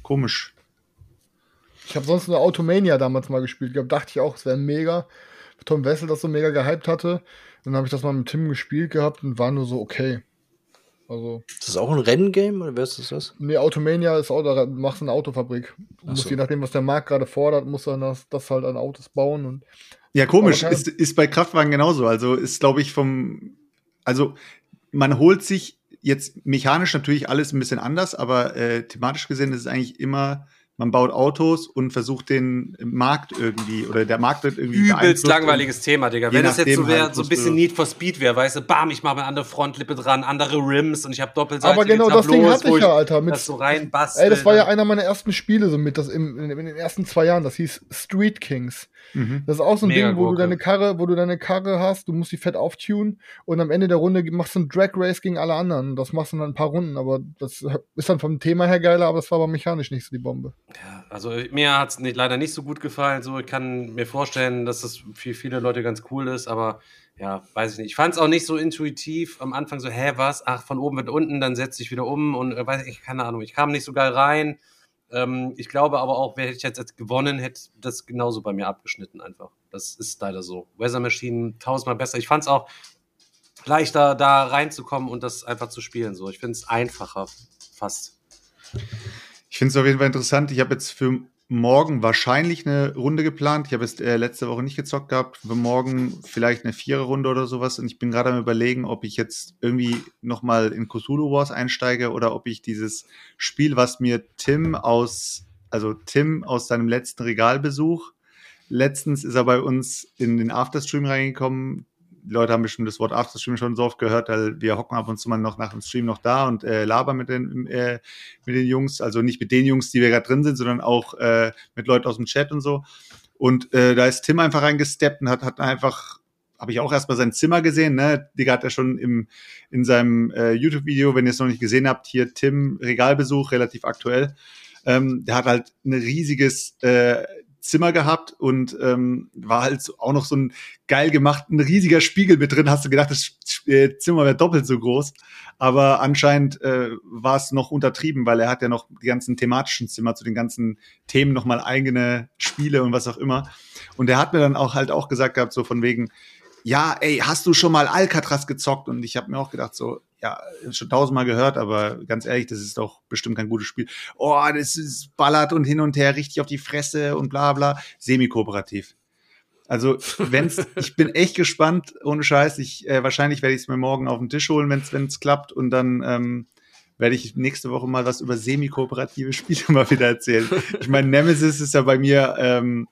Komisch. Ich habe sonst nur Automania damals mal gespielt. Ich glaub, dachte ich auch, es wäre mega. Tom Wessel das so mega gehypt hatte. Dann habe ich das mal mit Tim gespielt gehabt und war nur so okay. Also, Ist das auch ein Renngame oder wer ist das? nee, Automania ist auch, da machst du eine Autofabrik. Du musst so. je nachdem, was der Markt gerade fordert, musst du dann das, das halt an Autos bauen und Ja, komisch. Ist, ist bei Kraftwagen genauso. Also ist, glaube ich, vom. Also man holt sich jetzt mechanisch natürlich alles ein bisschen anders, aber äh, thematisch gesehen ist es eigentlich immer man baut Autos und versucht den Markt irgendwie oder der Markt wird irgendwie Übelst langweiliges Thema, Digga. Wenn das jetzt so wäre, halt so ein bisschen du- Need for Speed wäre, weißt du, bam, ich mache eine andere Frontlippe dran, andere Rims und ich habe doppelseitige Aber genau das Ding Tableaus, hatte ich ja, Alter. Mit, das so reinbastel. ey, das war ja einer meiner ersten Spiele, so mit das im, in, in den ersten zwei Jahren. Das hieß Street Kings. Mhm. Das ist auch so ein Mega Ding, wo du deine Karre, wo du deine Karre hast, du musst die fett auftunen und am Ende der Runde machst du ein Drag Race gegen alle anderen. Das machst du dann ein paar Runden, aber das ist dann vom Thema her geiler, aber das war aber mechanisch nicht so die Bombe. Ja, also mir hat es nicht, leider nicht so gut gefallen. So, ich kann mir vorstellen, dass das für viele Leute ganz cool ist, aber ja, weiß ich nicht. Ich fand es auch nicht so intuitiv am Anfang so, hä, was? Ach, von oben wird unten, dann setzt sich wieder um und äh, weiß ich, keine Ahnung. Ich kam nicht so geil rein. Ähm, ich glaube aber auch, wer ich jetzt, jetzt gewonnen hätte, das genauso bei mir abgeschnitten einfach. Das ist leider so. Weather Machine tausendmal besser. Ich fand es auch leichter, da reinzukommen und das einfach zu spielen. So, ich finde es einfacher, fast. Ich finde es auf jeden Fall interessant. Ich habe jetzt für morgen wahrscheinlich eine Runde geplant. Ich habe jetzt äh, letzte Woche nicht gezockt gehabt. Für morgen vielleicht eine Viererrunde oder sowas. Und ich bin gerade am überlegen, ob ich jetzt irgendwie nochmal in Cthulhu Wars einsteige oder ob ich dieses Spiel, was mir Tim aus, also Tim aus seinem letzten Regalbesuch, letztens ist er bei uns in den Afterstream reingekommen. Die Leute haben bestimmt das Wort Afterstream schon so oft gehört, weil wir hocken ab und zu mal noch nach dem Stream noch da und äh, labern mit den, äh, mit den Jungs, also nicht mit den Jungs, die wir gerade drin sind, sondern auch äh, mit Leuten aus dem Chat und so. Und äh, da ist Tim einfach reingesteppt und hat, hat einfach, habe ich auch erstmal sein Zimmer gesehen, ne? Digga hat er schon im, in seinem äh, YouTube-Video, wenn ihr es noch nicht gesehen habt, hier Tim Regalbesuch, relativ aktuell. Ähm, der hat halt ein riesiges äh, Zimmer gehabt und ähm, war halt auch noch so ein geil gemacht, ein riesiger Spiegel mit drin. Hast du gedacht, das äh, Zimmer wäre doppelt so groß. Aber anscheinend äh, war es noch untertrieben, weil er hat ja noch die ganzen thematischen Zimmer zu den ganzen Themen nochmal eigene Spiele und was auch immer. Und er hat mir dann auch halt auch gesagt gehabt, so von wegen, ja, ey, hast du schon mal Alcatraz gezockt? Und ich habe mir auch gedacht, so, ja, schon tausendmal gehört, aber ganz ehrlich, das ist doch bestimmt kein gutes Spiel. Oh, das ist ballert und hin und her richtig auf die Fresse und bla bla. Semi-kooperativ. Also, wenn's, ich bin echt gespannt, ohne Scheiß. Ich, äh, wahrscheinlich werde ich es mir morgen auf den Tisch holen, wenn es klappt. Und dann ähm, werde ich nächste Woche mal was über semi-kooperative Spiele mal wieder erzählen. Ich meine, Nemesis ist ja bei mir ähm,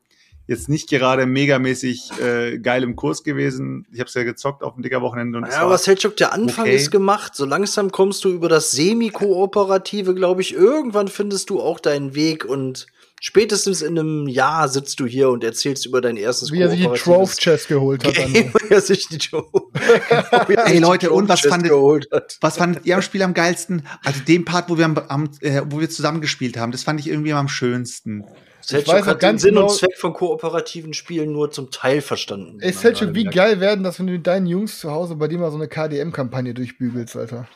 jetzt nicht gerade megamäßig äh, geil im Kurs gewesen. Ich habe es ja gezockt auf dem dicker Wochenende. Und es Ja, aber Selchuk, der Anfang okay. ist gemacht. So langsam kommst du über das Semi-Kooperative, glaube ich. Irgendwann findest du auch deinen Weg und spätestens in einem Jahr sitzt du hier und erzählst über dein erstes Wie er sich die Trove Chest geholt hat. Game, wie er sich die Joe. Ey, Leute, und was fandet- geholt hat. Was fandet ihr am Spiel am geilsten? Also den Part, wo wir, am, am, äh, wo wir zusammengespielt haben, das fand ich irgendwie am schönsten. Selchuk auch hat den ganz Sinn genau- und Zweck von kooperativen Spielen nur zum Teil verstanden. Ey, Selchuk, wie geil werden das, wenn du mit deinen Jungs zu Hause bei dir mal so eine KDM-Kampagne durchbügelst, Alter.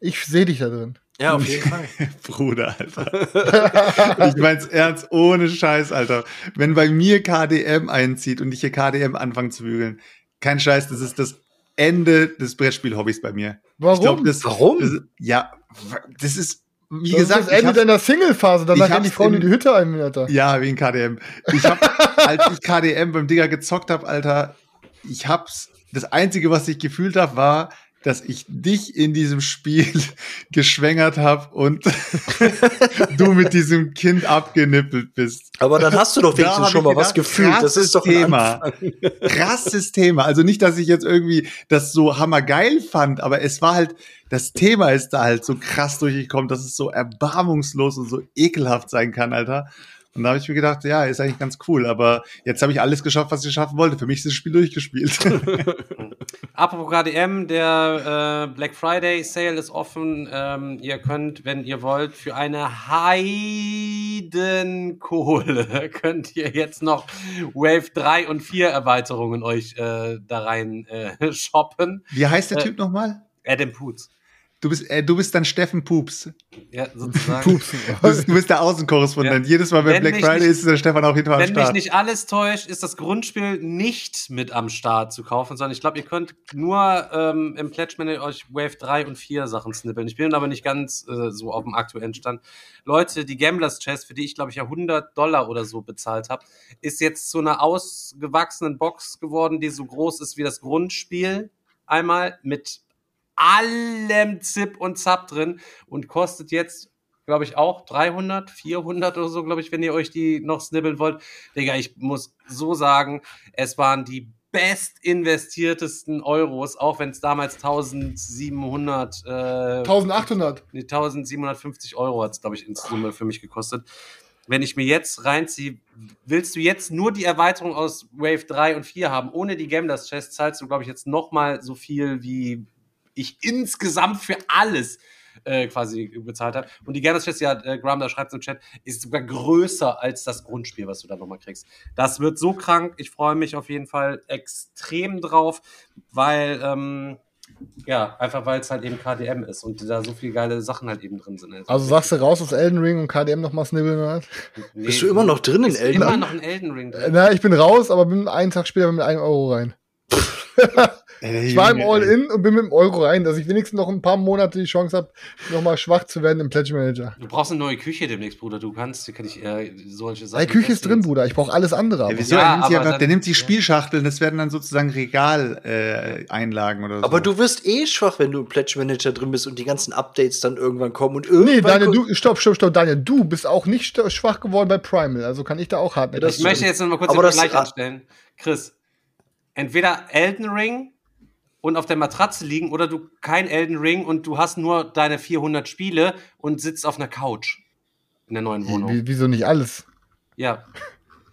Ich sehe dich da drin. Ja, auf jeden Fall. Bruder, Alter. ich mein's ernst, ohne Scheiß, Alter. Wenn bei mir KDM einzieht und ich hier KDM anfange zu bügeln, kein Scheiß, das ist das Ende des Brettspiel-Hobbys bei mir. Warum? Ich glaub, das, Warum? Das, ja, das ist, wie das gesagt, ist das Ende hab's- deiner Single-Phase, danach ich gehen die Frauen in die Hütte ein, Alter. Ja, wie ein KDM. Ich hab, als ich KDM beim Digger gezockt hab, Alter, ich hab's, das Einzige, was ich gefühlt hab, war, dass ich dich in diesem Spiel geschwängert hab und du mit diesem Kind abgenippelt bist. Aber dann hast du doch wenigstens schon mal was gefühlt. Das ist doch ein Thema. Krasses Thema. Also nicht, dass ich jetzt irgendwie das so hammergeil fand, aber es war halt, das Thema ist da halt so krass durchgekommen, dass es so erbarmungslos und so ekelhaft sein kann, Alter. Und da habe ich mir gedacht, ja, ist eigentlich ganz cool, aber jetzt habe ich alles geschafft, was ich schaffen wollte. Für mich ist das Spiel durchgespielt. Apropos KDM, der äh, Black Friday Sale ist offen. Ähm, ihr könnt, wenn ihr wollt, für eine Heidenkohle könnt ihr jetzt noch Wave 3 und 4 Erweiterungen euch äh, da rein äh, shoppen. Wie heißt der Äh, Typ nochmal? Adam Poots. Du bist, äh, du bist dann Steffen Pups. Ja, sozusagen. Pupsen. Du bist, du bist der Außenkorrespondent. Ja. Jedes Mal, wenn, Wenn Black Friday nicht- ist, ist der Stefan auf jeden Fall am Wenn mich Start. nicht alles täuscht, ist das Grundspiel nicht mit am Start zu kaufen, sondern ich glaube, ihr könnt nur ähm, im Pledge Manager euch Wave 3 und 4 Sachen snippeln. Ich bin aber nicht ganz äh, so auf dem aktuellen Stand. Leute, die Gamblers Chest, für die ich glaube ich ja 100 Dollar oder so bezahlt habe, ist jetzt zu einer ausgewachsenen Box geworden, die so groß ist wie das Grundspiel. Einmal mit allem Zip und Zap drin und kostet jetzt glaube ich, auch 300, 400 oder so, glaube ich, wenn ihr euch die noch snibbeln wollt. Digga, ich muss so sagen, es waren die best investiertesten Euros, auch wenn es damals 1700, äh, 1800. nee, 1750 Euro hat es, glaube ich, in Summe für mich gekostet. Wenn ich mir jetzt reinziehe, willst du jetzt nur die Erweiterung aus Wave 3 und 4 haben, ohne die Gamblers Chest, zahlst du, glaube ich, jetzt noch mal so viel, wie ich insgesamt für alles äh, quasi bezahlt habe. Und die Chest, ja, äh, Graham, da schreibt im Chat, ist sogar größer als das Grundspiel, was du da noch mal kriegst. Das wird so krank. Ich freue mich auf jeden Fall extrem drauf, weil ähm, ja, einfach weil es halt eben KDM ist und da so viele geile Sachen halt eben drin sind. Also sagst du raus aus Elden Ring und KDM noch mal snibbeln hat? Nee, Bist du immer noch drin in Elden immer Ring? noch ein Elden Ring drin. Na, ich bin raus, aber bin einen Tag später mit einem Euro rein. Ich war im. All-In und bin mit dem Euro rein, dass ich wenigstens noch ein paar Monate die Chance habe, noch mal schwach zu werden im Pledge Manager. Du brauchst eine neue Küche demnächst, Bruder. Du kannst, kann ich äh, solche Sachen. Die Küche ist drin, Bruder. Ich brauche alles andere. Ja, wieso? Ja, er einfach, dann- der nimmt die ja. Spielschachteln, das werden dann sozusagen Regaleinlagen äh, Einlagen oder so. Aber du wirst eh schwach, wenn du im Pledge Manager drin bist und die ganzen Updates dann irgendwann kommen und Nee, irgendwann. Daniel, ko- du, stopp, stopp, stopp, Daniel, du bist auch nicht schwach geworden bei Primal, also kann ich da auch hart mit. das Ich möchte jetzt noch mal kurz den das- Vergleich anstellen. Chris, entweder Elden Ring und auf der Matratze liegen oder du kein Elden Ring und du hast nur deine 400 Spiele und sitzt auf einer Couch in der neuen Wohnung. Wie, wieso nicht alles? Ja.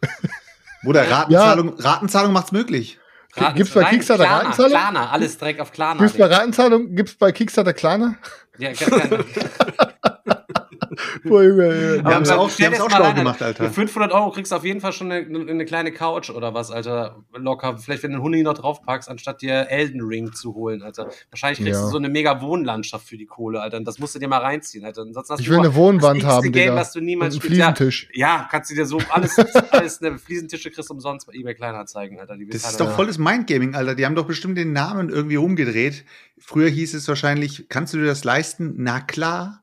Bruder, Ratenzahlung, Ratenzahlung macht's möglich. Raten- Gibt's bei Kickstarter Klarna, Ratenzahlung? Klarna, alles direkt auf Klarna. Gibt's bei Ratenzahlung, gibt's bei Kickstarter Klarna? ja, kann, kann. Boah, Junge, Junge. Wir haben's Aber auch, wir auch schlau gemacht, Alter. Für 500 Euro kriegst du auf jeden Fall schon eine, eine kleine Couch oder was, Alter. Locker. Vielleicht, wenn du einen Huni noch draufpackst, anstatt dir Elden Ring zu holen, Alter. Wahrscheinlich kriegst Ja. du so eine mega Wohnlandschaft für die Kohle, Alter. Und das musst du dir mal reinziehen, Alter. Ansonsten hast Ich du will eine Wohnwand haben, Game, Digga. was du niemals Und einen spielst. Ja, Fliesentisch. ja, kannst du dir so alles, alles eine Fliesentische kriegst du umsonst bei eBay Kleinanzeigen, Alter. Die Das ist doch halt- volles Mindgaming, Alter. Die haben doch bestimmt den Namen irgendwie umgedreht. Früher hieß es wahrscheinlich, kannst du dir das leisten? Na klar.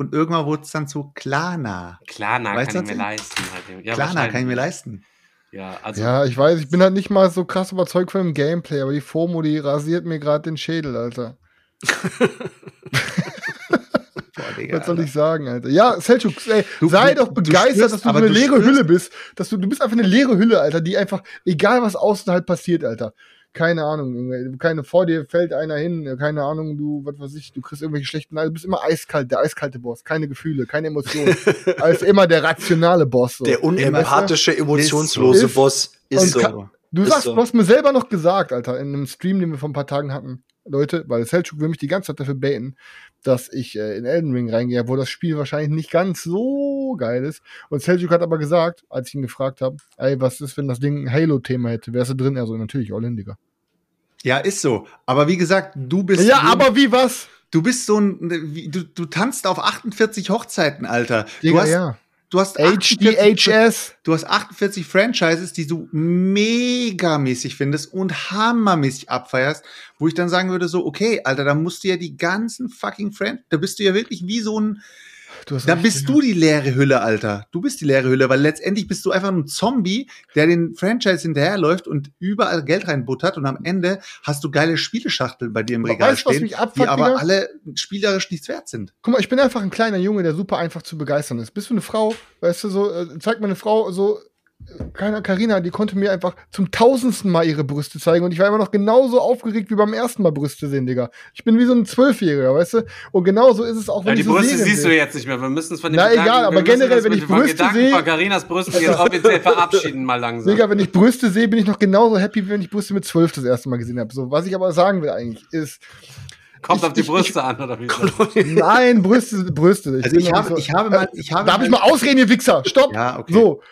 Und irgendwann wurde es dann zu Klarna. Klarna Weißt kann du ich mir leisten. Halt. Ja, Klarna kann ich mir leisten. Ja, also. Ja, ich weiß, ich bin halt nicht mal so krass überzeugt von dem Gameplay, aber die FOMO, die rasiert mir gerade den Schädel, Alter. Boah, Digga, Was soll Alter. ich sagen, Alter? Ja, Selchuk, ey, Du- sei du- doch du begeistert, spürst- dass du eine du leere spürst- Hülle bist. Dass du, du bist einfach eine leere Hülle, Alter, die einfach, egal was außen halt passiert, Alter. Keine Ahnung, keine vor dir fällt einer hin, keine Ahnung, du, was weiß ich, du kriegst irgendwelche schlechten, du bist immer eiskalt, der eiskalte Boss, keine Gefühle, keine Emotionen. als immer der rationale Boss. So. Der unempathische, emotionslose Ist- Boss ist so. kann- Du Ist sagst, so. du hast mir selber noch gesagt, Alter, in einem Stream, den wir vor ein paar Tagen hatten, Leute, weil Selchuk will mich die ganze Zeit dafür baiten, dass ich äh, in Elden Ring reingehe, wo das Spiel wahrscheinlich nicht ganz so geil ist. Und Selchuk hat aber gesagt, als ich ihn gefragt habe, ey, was ist, wenn das Ding ein Halo-Thema hätte? Wärst du drin? Also natürlich, all in, Digga. Ja, ist so. Aber wie gesagt, du bist. Ja, aber wie was? Du bist so ein. Du, du tanzt auf 48 Hochzeiten, Alter. Digga, du hast, ja. Du hast 48 HDHS. Du hast 48 Franchises, die du megamäßig findest und hammermäßig abfeierst, wo ich dann sagen würde, so, okay, Alter, da musst du ja die ganzen fucking Franchises, da bist du ja wirklich wie so ein, Du hast da recht, bist du die leere Hülle, Alter. Du bist die leere Hülle, weil letztendlich bist du einfach ein Zombie, der den Franchise hinterherläuft und überall Geld reinbuttert und am Ende hast du geile Spieleschachteln bei dir im Aber Regal weißt stehen, mich abfuckt, die aber Digga? alle spielerisch nichts wert sind. Guck mal, ich bin einfach ein kleiner Junge, der super einfach zu begeistern ist. Bist du eine Frau, weißt du, so, äh, zeigt mir eine Frau so, keine Karina, die konnte mir einfach zum tausendsten Mal ihre Brüste zeigen und ich war immer noch genauso aufgeregt wie beim ersten Mal Brüste sehen, Digga. Ich bin wie so ein Zwölfjähriger, weißt du? Und genauso ist es auch, wenn Ja, die ich so Brüste Serien siehst du sehe. jetzt nicht mehr. Wir müssen es von den Na, Gedanken, egal, aber generell, wenn ich Brüste Gedanken sehe- von Carinas Brüsten jetzt offiziell verabschieden mal langsam. Digga, wenn ich Brüste sehe, bin ich noch genauso happy, wie wenn ich Brüste mit zwölf das erste Mal gesehen habe. So, was ich aber sagen will eigentlich ist, Kommt ich- auf die ich- Brüste an, oder wie? nein, Brüste, Brüste. Also bin ich habe, so- ich habe mal, ich habe Darf ich mal ausreden, ihr Wichser? Stopp! Ja, okay. So.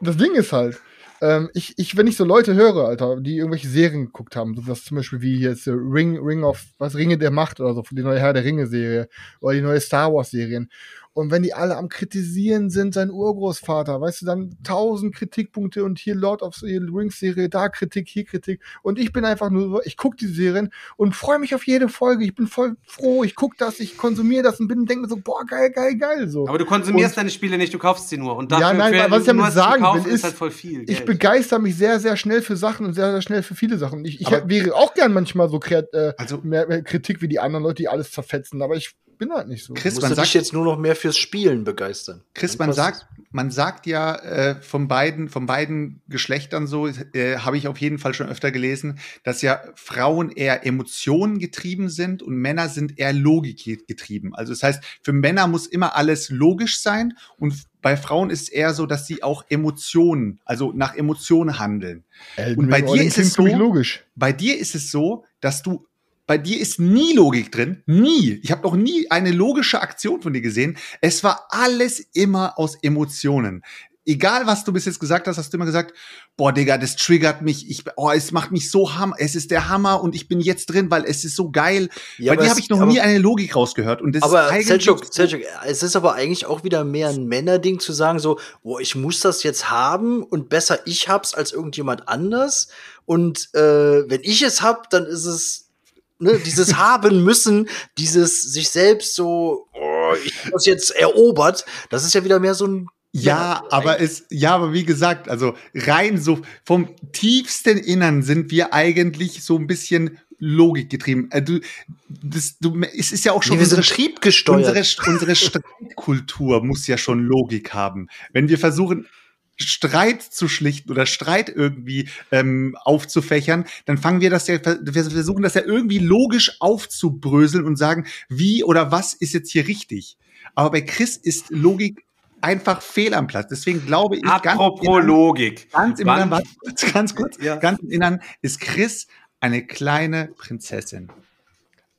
Das Ding ist halt, ähm, ich, ich, wenn ich so Leute höre, Alter, die irgendwelche Serien geguckt haben, so was zum Beispiel wie jetzt Ring, Ring of, was, Ringe der Macht oder so, die neue Herr der Ringe-Serie oder die neue Star Wars-Serien. Und wenn die alle am Kritisieren sind, sein Urgroßvater, weißt du, dann tausend Kritikpunkte und hier Lord of the Rings-Serie, da Kritik, hier Kritik. Und ich bin einfach nur so, ich gucke die Serien und freue mich auf jede Folge. Ich bin voll froh, ich gucke das, ich konsumiere das und bin denke mir so, boah, geil, geil, geil. So. Aber du konsumierst Und- deine Spiele nicht, du kaufst sie nur. Und Ja, nein, für- was ich damit sagen will, ist ist, halt voll viel. ich begeister mich sehr, sehr schnell für Sachen und sehr, sehr schnell für viele Sachen. Ich, ich wäre auch gern manchmal so kreat, äh, Also- mehr, mehr Kritik wie die anderen Leute, die alles zerfetzen. Aber ich bin halt nicht so. Chris, Musst man du dich sagt, jetzt nur noch mehr fürs Spielen begeistern. Chris, man sagt, man sagt ja äh, von beiden, von beiden Geschlechtern so, äh, habe ich auf jeden Fall schon öfter gelesen, dass ja Frauen eher Emotionen getrieben sind und Männer sind eher Logik getrieben. Also das heißt, für Männer muss immer alles logisch sein und bei Frauen ist es eher so, dass sie auch Emotionen, also nach Emotionen handeln. Elden Und bei dir ist es so- logisch. Bei dir ist es so, dass du bei dir ist nie Logik drin, nie. Ich habe noch nie eine logische Aktion von dir gesehen. Es war alles immer aus Emotionen. Egal, was du bis jetzt gesagt hast, hast du immer gesagt, boah, Digga, das triggert mich. Ich, oh, es macht mich so hammer. Es ist der Hammer und ich bin jetzt drin, weil es ist so geil. Ja, Bei dir habe ich noch nie eine Logik rausgehört. Und das aber ist eigentlich Selchuk, Selchuk, es ist aber eigentlich auch wieder mehr ein Männerding zu sagen so, oh, ich muss das jetzt haben und besser ich hab's als irgendjemand anders. Und äh, wenn ich es hab, dann ist es ne, dieses haben müssen, dieses sich selbst so, oh, ich das jetzt erobert. Das ist ja wieder mehr so ein Ja, aber es, ja, aber wie gesagt, also rein so vom tiefsten Innern sind wir eigentlich so ein bisschen Logik getrieben. Äh, du, das, du, es ist ja auch schon Nee, wir sind unsere, triebgesteuert. unsere, unsere Streitkultur muss ja schon Logik haben. Wenn wir versuchen, Streit zu schlichten oder Streit irgendwie ähm, aufzufächern, dann fangen wir das ja, wir versuchen das ja irgendwie logisch aufzubröseln und sagen, wie oder was ist jetzt hier richtig. Aber bei Chris ist Logik einfach fehl am Platz. Deswegen glaube ich, ganz im Apropos Innern- Logik. Ganz im Wann- Innern, warte, ganz kurz, Ja. ganz im Innern ist Chris eine kleine Prinzessin.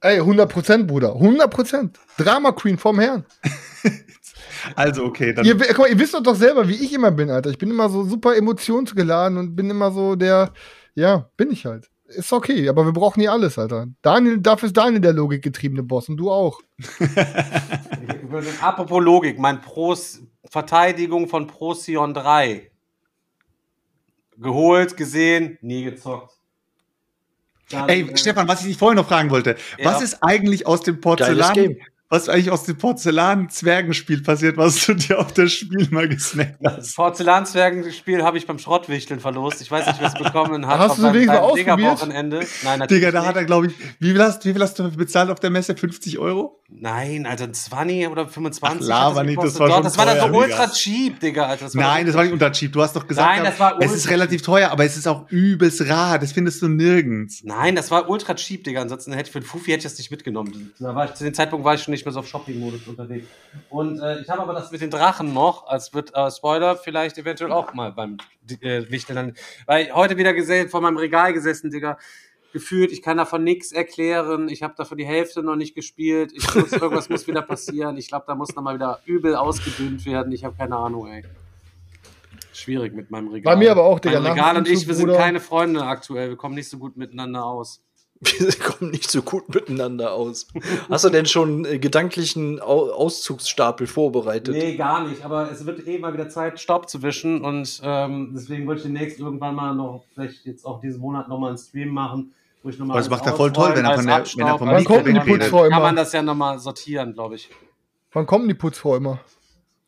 Ey, 100%, Bruder. 100%. Drama Queen vom Herrn. Also okay, dann Ihr, guck mal, ihr wisst doch, doch selber, wie ich immer bin, Alter. Ich bin immer so super emotionsgeladen und bin immer so der, ja, bin ich halt. Ist okay, aber wir brauchen hier alles, Alter. Daniel, dafür ist Daniel der logikgetriebene Boss und du auch. Apropos Logik, mein Pros Verteidigung von Procyon 3. Geholt, gesehen, nie gezockt. Dann, Ey, äh, Stefan, was ich dich vorhin noch fragen wollte, Ja. was ist eigentlich aus dem Porzellan. Was eigentlich aus dem Porzellan-Zwergenspiel passiert, was du dir auf das Spiel mal gesnackt hast? Porzellanzwergenspiel habe ich beim Schrottwichteln verlost. Ich weiß nicht, wer es bekommen hat. Hast du so meinem wenigstens ausprobiert? Digger-Wochenende. Nein, natürlich Digga, da hat er, glaube ich, wie viel, hast, wie viel hast du bezahlt auf der Messe? 50 Euro? Nein, ein 20 oder 25. Ach, hat nicht, das war Doch, schon das war dann so teuer, ultra cheap, Digga. Alter. Das Nein, das war nicht unterschied. Du hast doch gesagt, Nein, das war es ist ultra- relativ teuer, aber es ist auch übelst rar. Das findest du nirgends. Nein, das war ultra cheap, Digga. Ansonsten hätte ich für den Fufi hätte ich das nicht mitgenommen. Da war ich, zu dem Zeitpunkt war ich schon nicht mehr so auf Shopping-Modus unterwegs. Und äh, ich habe aber das mit den Drachen noch, als wird äh, Spoiler vielleicht eventuell auch mal beim äh, Wichteln. Weil heute wieder gesehen, vor meinem Regal gesessen, Digga. Gefühlt, ich kann davon nichts erklären. Ich habe davon die Hälfte noch nicht gespielt. Ich muss, irgendwas muss wieder passieren. Ich glaube, da muss nochmal wieder übel ausgedünnt werden. Ich habe keine Ahnung, ey. Schwierig mit meinem Regal. Bei mir aber auch, Digga, Mein Regal und ich, wir sind keine Freunde aktuell. Wir kommen nicht so gut miteinander aus. Wir kommen nicht so gut miteinander aus. Hast du denn schon äh, gedanklichen Au Auszugsstapel vorbereitet? Nee, gar nicht. Aber es wird eh mal wieder Zeit, Staub zu wischen. Und ähm, deswegen wollte ich demnächst irgendwann mal noch, vielleicht jetzt auch diesen Monat nochmal einen Stream machen. Wo ich noch mal Aber das macht er voll toll, wenn er von der- wenn er vom. Wann kommt denn die Putzfrau Kann man das ja nochmal sortieren, glaube ich. Wann kommen die Putzfrau immer?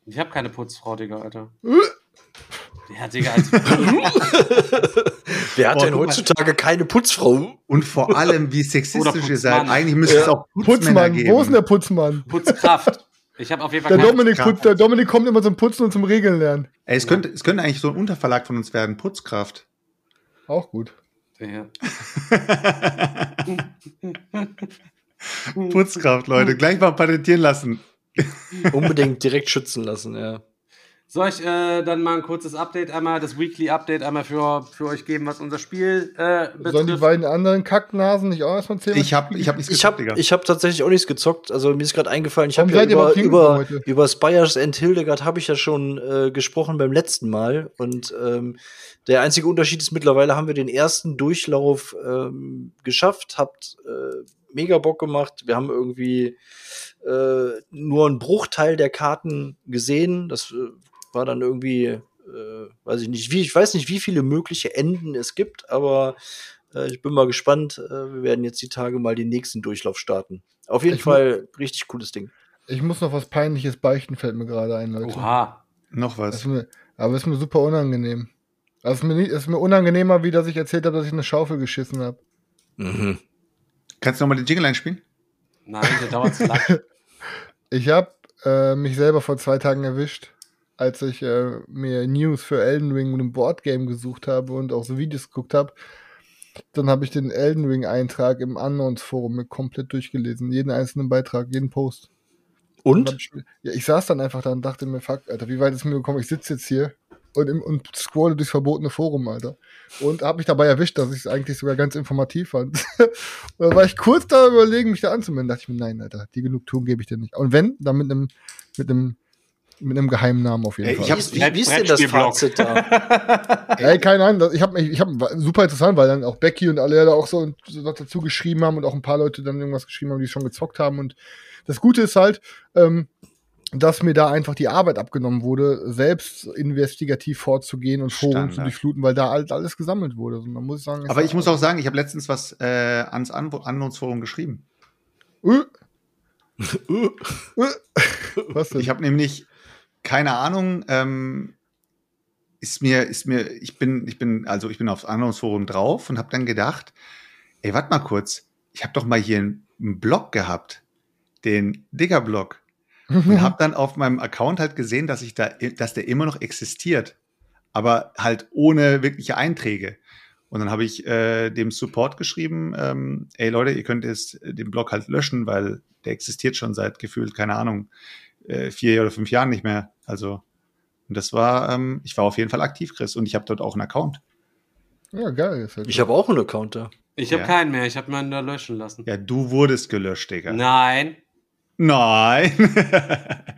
Ich habe keine Putzfrau, Digga, Alter. Äh. Ja, Digga, also, Wer hat Boah, denn heutzutage keine Putzfrau? Und vor allem, wie sexistisch ihr seid. Eigentlich müsste es auch Putzmänner Putzmann, geben. wo ist denn der Putzmann? Putzkraft. Ich habe auf jeden Fall Der keine Dominik, Kraft. der Dominik kommt immer zum Putzen und zum Regeln lernen. Ey, es, könnte, es könnte eigentlich so ein Unterverlag von uns werden. Putzkraft. Auch gut. Ja. Putzkraft, Leute. Gleich mal patentieren lassen. Unbedingt direkt schützen lassen, ja. Soll ich äh, dann mal ein kurzes Update, einmal das Weekly Update einmal für, für euch geben, was unser Spiel äh, Sollen die beiden anderen Kacknasen nicht auch erstmal erzählen? Ich habe ich hab nichts Ich gesagt, habe Digga. ich hab tatsächlich auch nichts gezockt. Also mir ist gerade eingefallen, ich habe ja über, über, über Spires and Hildegard habe ich ja schon äh, gesprochen beim letzten Mal. Und ähm, der einzige Unterschied ist, mittlerweile haben wir den ersten Durchlauf ähm, geschafft, habt äh, mega Bock gemacht. Wir haben irgendwie äh, nur einen Bruchteil der Karten gesehen. Das äh, war dann irgendwie, äh, weiß ich nicht, wie, ich weiß nicht, wie viele mögliche Enden es gibt, aber äh, ich bin mal gespannt. Äh, wir werden jetzt die Tage mal den nächsten Durchlauf starten. Auf jeden Ich Fall richtig cooles Ding. Ich muss noch was Peinliches beichten, fällt mir gerade ein, Leute. Oha. Noch was. ist mir, aber es ist mir super unangenehm. Es ist mir, nicht, ist mir unangenehmer, wie dass ich erzählt habe, dass ich eine Schaufel geschissen habe. Mhm. Kannst du noch mal den Jingle einspielen? Nein, der dauert zu lang. Ich habe äh, mich selber vor zwei Tagen erwischt, als ich äh, mir News für Elden Ring und ein Boardgame gesucht habe und auch so Videos geguckt habe. Dann habe ich den Elden Ring Eintrag im Unknowns Forum mir komplett durchgelesen, jeden einzelnen Beitrag, jeden Post. Und? Ich, ja, ich saß dann einfach da und dachte mir, fuck, Alter, wie weit ist mir gekommen? Ich sitze jetzt hier und, im, und scrolle durchs verbotene Forum, Alter. Und habe mich dabei erwischt, dass ich es eigentlich sogar ganz informativ fand. und da war ich kurz da überlegen, mich da anzumelden. Da dachte ich mir, nein, Alter, die Genugtuung gebe ich dir nicht. Und wenn, dann mit einem mit einem mit einem geheimen Namen auf jeden Ey, Fall. ich hab- Wie ist, wie, ist denn das. Fazit da? Ey, keine Ahnung, ich habe ich hab, super interessant, weil dann auch Becky und alle da auch so, so was dazu geschrieben haben und auch ein paar Leute dann irgendwas geschrieben haben, die schon gezockt haben. Und das Gute ist halt, ähm, dass mir da einfach die Arbeit abgenommen wurde, selbst investigativ vorzugehen und Foren zu Standard. durchfluten, weil da alles, alles gesammelt wurde. Und dann muss sagen, Aber ich muss auch sagen, ich habe letztens was äh, ans An Anwendungsforum geschrieben. Äh. Äh. Was denn? Ich habe nämlich keine Ahnung. Ähm, ist mir, ist mir, ich bin, ich bin, also ich bin aufs Anwendungsforum drauf und habe dann gedacht, ey, warte mal kurz, ich habe doch mal hier einen, einen Blog gehabt, den Digger-Blog, und habe dann auf meinem Account halt gesehen, dass ich da, dass der immer noch existiert, aber halt ohne wirkliche Einträge. Und dann habe ich äh, dem Support geschrieben, ähm, ey Leute, ihr könnt jetzt den Blog halt löschen, weil der existiert schon seit gefühlt, keine Ahnung, äh, vier oder fünf Jahren nicht mehr. Also, und das war, ähm, ich war auf jeden Fall aktiv, Chris, und ich habe dort auch einen Account. ja, geil. Halt Ich habe auch einen Account da. Ich habe Ja. keinen mehr, ich habe meinen da löschen lassen. Ja, du wurdest gelöscht, Digga. Nein. Nein.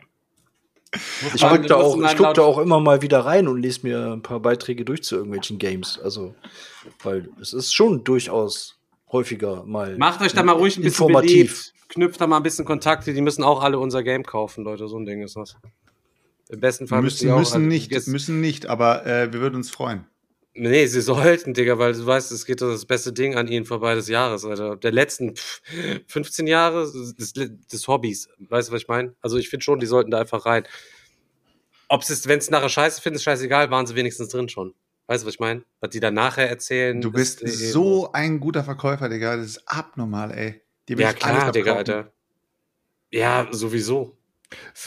Ich gucke da, auch, ich guck da auch immer mal wieder rein und lese mir ein paar Beiträge durch zu irgendwelchen Games. Also, weil es ist schon durchaus häufiger mal. Macht euch da mal ruhig ein bisschen informativ. beliebt. Knüpft da mal ein bisschen Kontakte, die müssen auch alle unser Game kaufen, Leute. So ein Ding ist das. Im besten Fall müssen, müssen alle- nicht, Jetzt- müssen nicht, aber äh, wir würden uns freuen. Nee, sie sollten, Digga, weil du weißt, es geht doch das beste Ding an ihnen vorbei des Jahres, Alter. Der letzten pff, 15 Jahre des, des Hobbys. Weißt du, was ich meine? Also ich finde schon, die sollten da einfach rein. Ob es, wenn es nachher scheiße finden, ist scheißegal, waren sie wenigstens drin schon. Weißt du, was ich meine? Was die dann nachher erzählen. Du bist ist, eh so ein guter Verkäufer, Digga. Das ist abnormal, ey. Will Ja, klar, alles Digga. Alter. Ja, sowieso.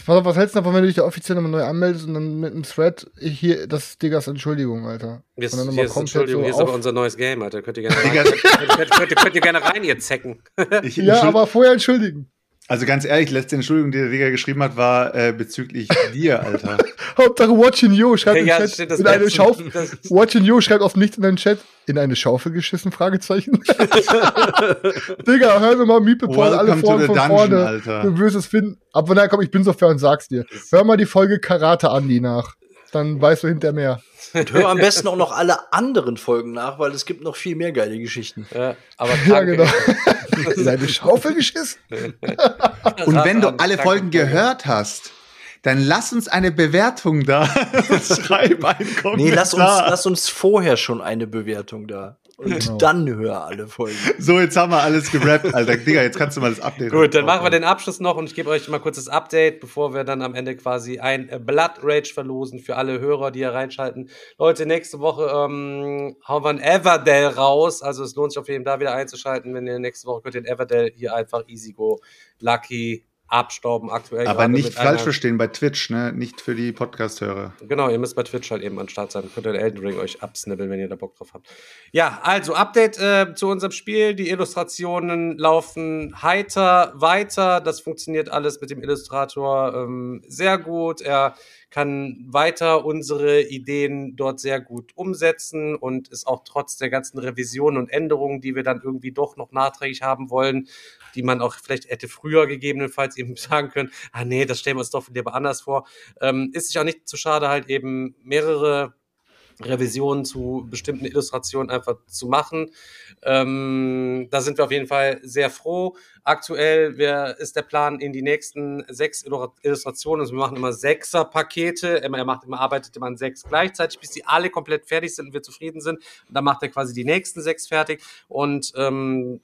Pass auf, was hältst du davon, wenn du dich da offiziell nochmal neu anmeldest und dann mit einem Thread hier, das ist Diggas Entschuldigung, Alter. Jetzt, und dann hier ist, Entschuldigung, so hier ist aber auf- unser neues Game, Alter. Könnt ihr gerne rein, könnt, könnt, könnt, könnt ihr gerne rein, ihr Zecken. Ich, Ja, aber vorher entschuldigen. Also ganz ehrlich, letzte Entschuldigung, die der Digga geschrieben hat, war äh, bezüglich dir, Alter. Hauptsache Watching You schreibt Ja, im das Chat steht das in eine Schaufel. Watching You schreibt aus nichts in den Chat. In eine Schaufel geschissen? Fragezeichen. Digga, hör mir mal Meeple Paul alle the von dungeon, vorne. Alter. Du wirst es finden. Aber na komm, ich bin so fair und sag's dir. Hör mal die Folge Karate Andi nach. Dann weißt du hinter mehr. Und hör am besten auch noch alle anderen Folgen nach, weil es gibt noch viel mehr geile Geschichten. Ja, aber Ja, danke. genau. In eine Schaufel geschissen? Und wenn du alle Folgen gehört hast, dann lass uns eine Bewertung da. Schreib einen Kommentar. Nee, lass uns, lass uns vorher schon eine Bewertung da. Und Genau. dann hör alle Folgen. So, jetzt haben wir alles gerappt, Alter. Digga, jetzt kannst du mal das Update. Gut, dann machen wir den Abschluss noch und ich gebe euch mal kurz das Update, bevor wir dann am Ende quasi ein äh, Blood Rage verlosen für alle Hörer, die hier reinschalten. Leute, nächste Woche ähm, hauen wir ein Everdell raus. Also es lohnt sich auf jeden Fall da wieder einzuschalten. Wenn ihr nächste Woche könnt ihr den Everdell hier einfach easy go, lucky abstauben aktuell. Aber nicht falsch verstehen bei Twitch, ne? Nicht für die Podcast-Hörer. Genau, ihr müsst bei Twitch halt eben an Start sein. Könnt ihr den Elden Ring euch absnibbeln, wenn ihr da Bock drauf habt. Ja, also Update äh, zu unserem Spiel. Die Illustrationen laufen heiter weiter. Das funktioniert alles mit dem Illustrator ähm, sehr gut. Er kann weiter unsere Ideen dort sehr gut umsetzen und ist auch trotz der ganzen Revisionen und Änderungen, die wir dann irgendwie doch noch nachträglich haben wollen, die man auch vielleicht hätte früher gegebenenfalls eben sagen können, ah nee, das stellen wir uns doch lieber anders vor, ähm, ist sich auch nicht zu schade, halt eben mehrere Revisionen zu bestimmten Illustrationen einfach zu machen. Ähm, da sind wir auf jeden Fall sehr froh. Aktuell wär, ist der Plan in die nächsten sechs Illu- Illustrationen. Also wir machen immer sechser Pakete. Er macht immer, arbeitet immer an sechs gleichzeitig, bis die alle komplett fertig sind und wir zufrieden sind. Und dann macht er quasi die nächsten sechs fertig. Und ähm,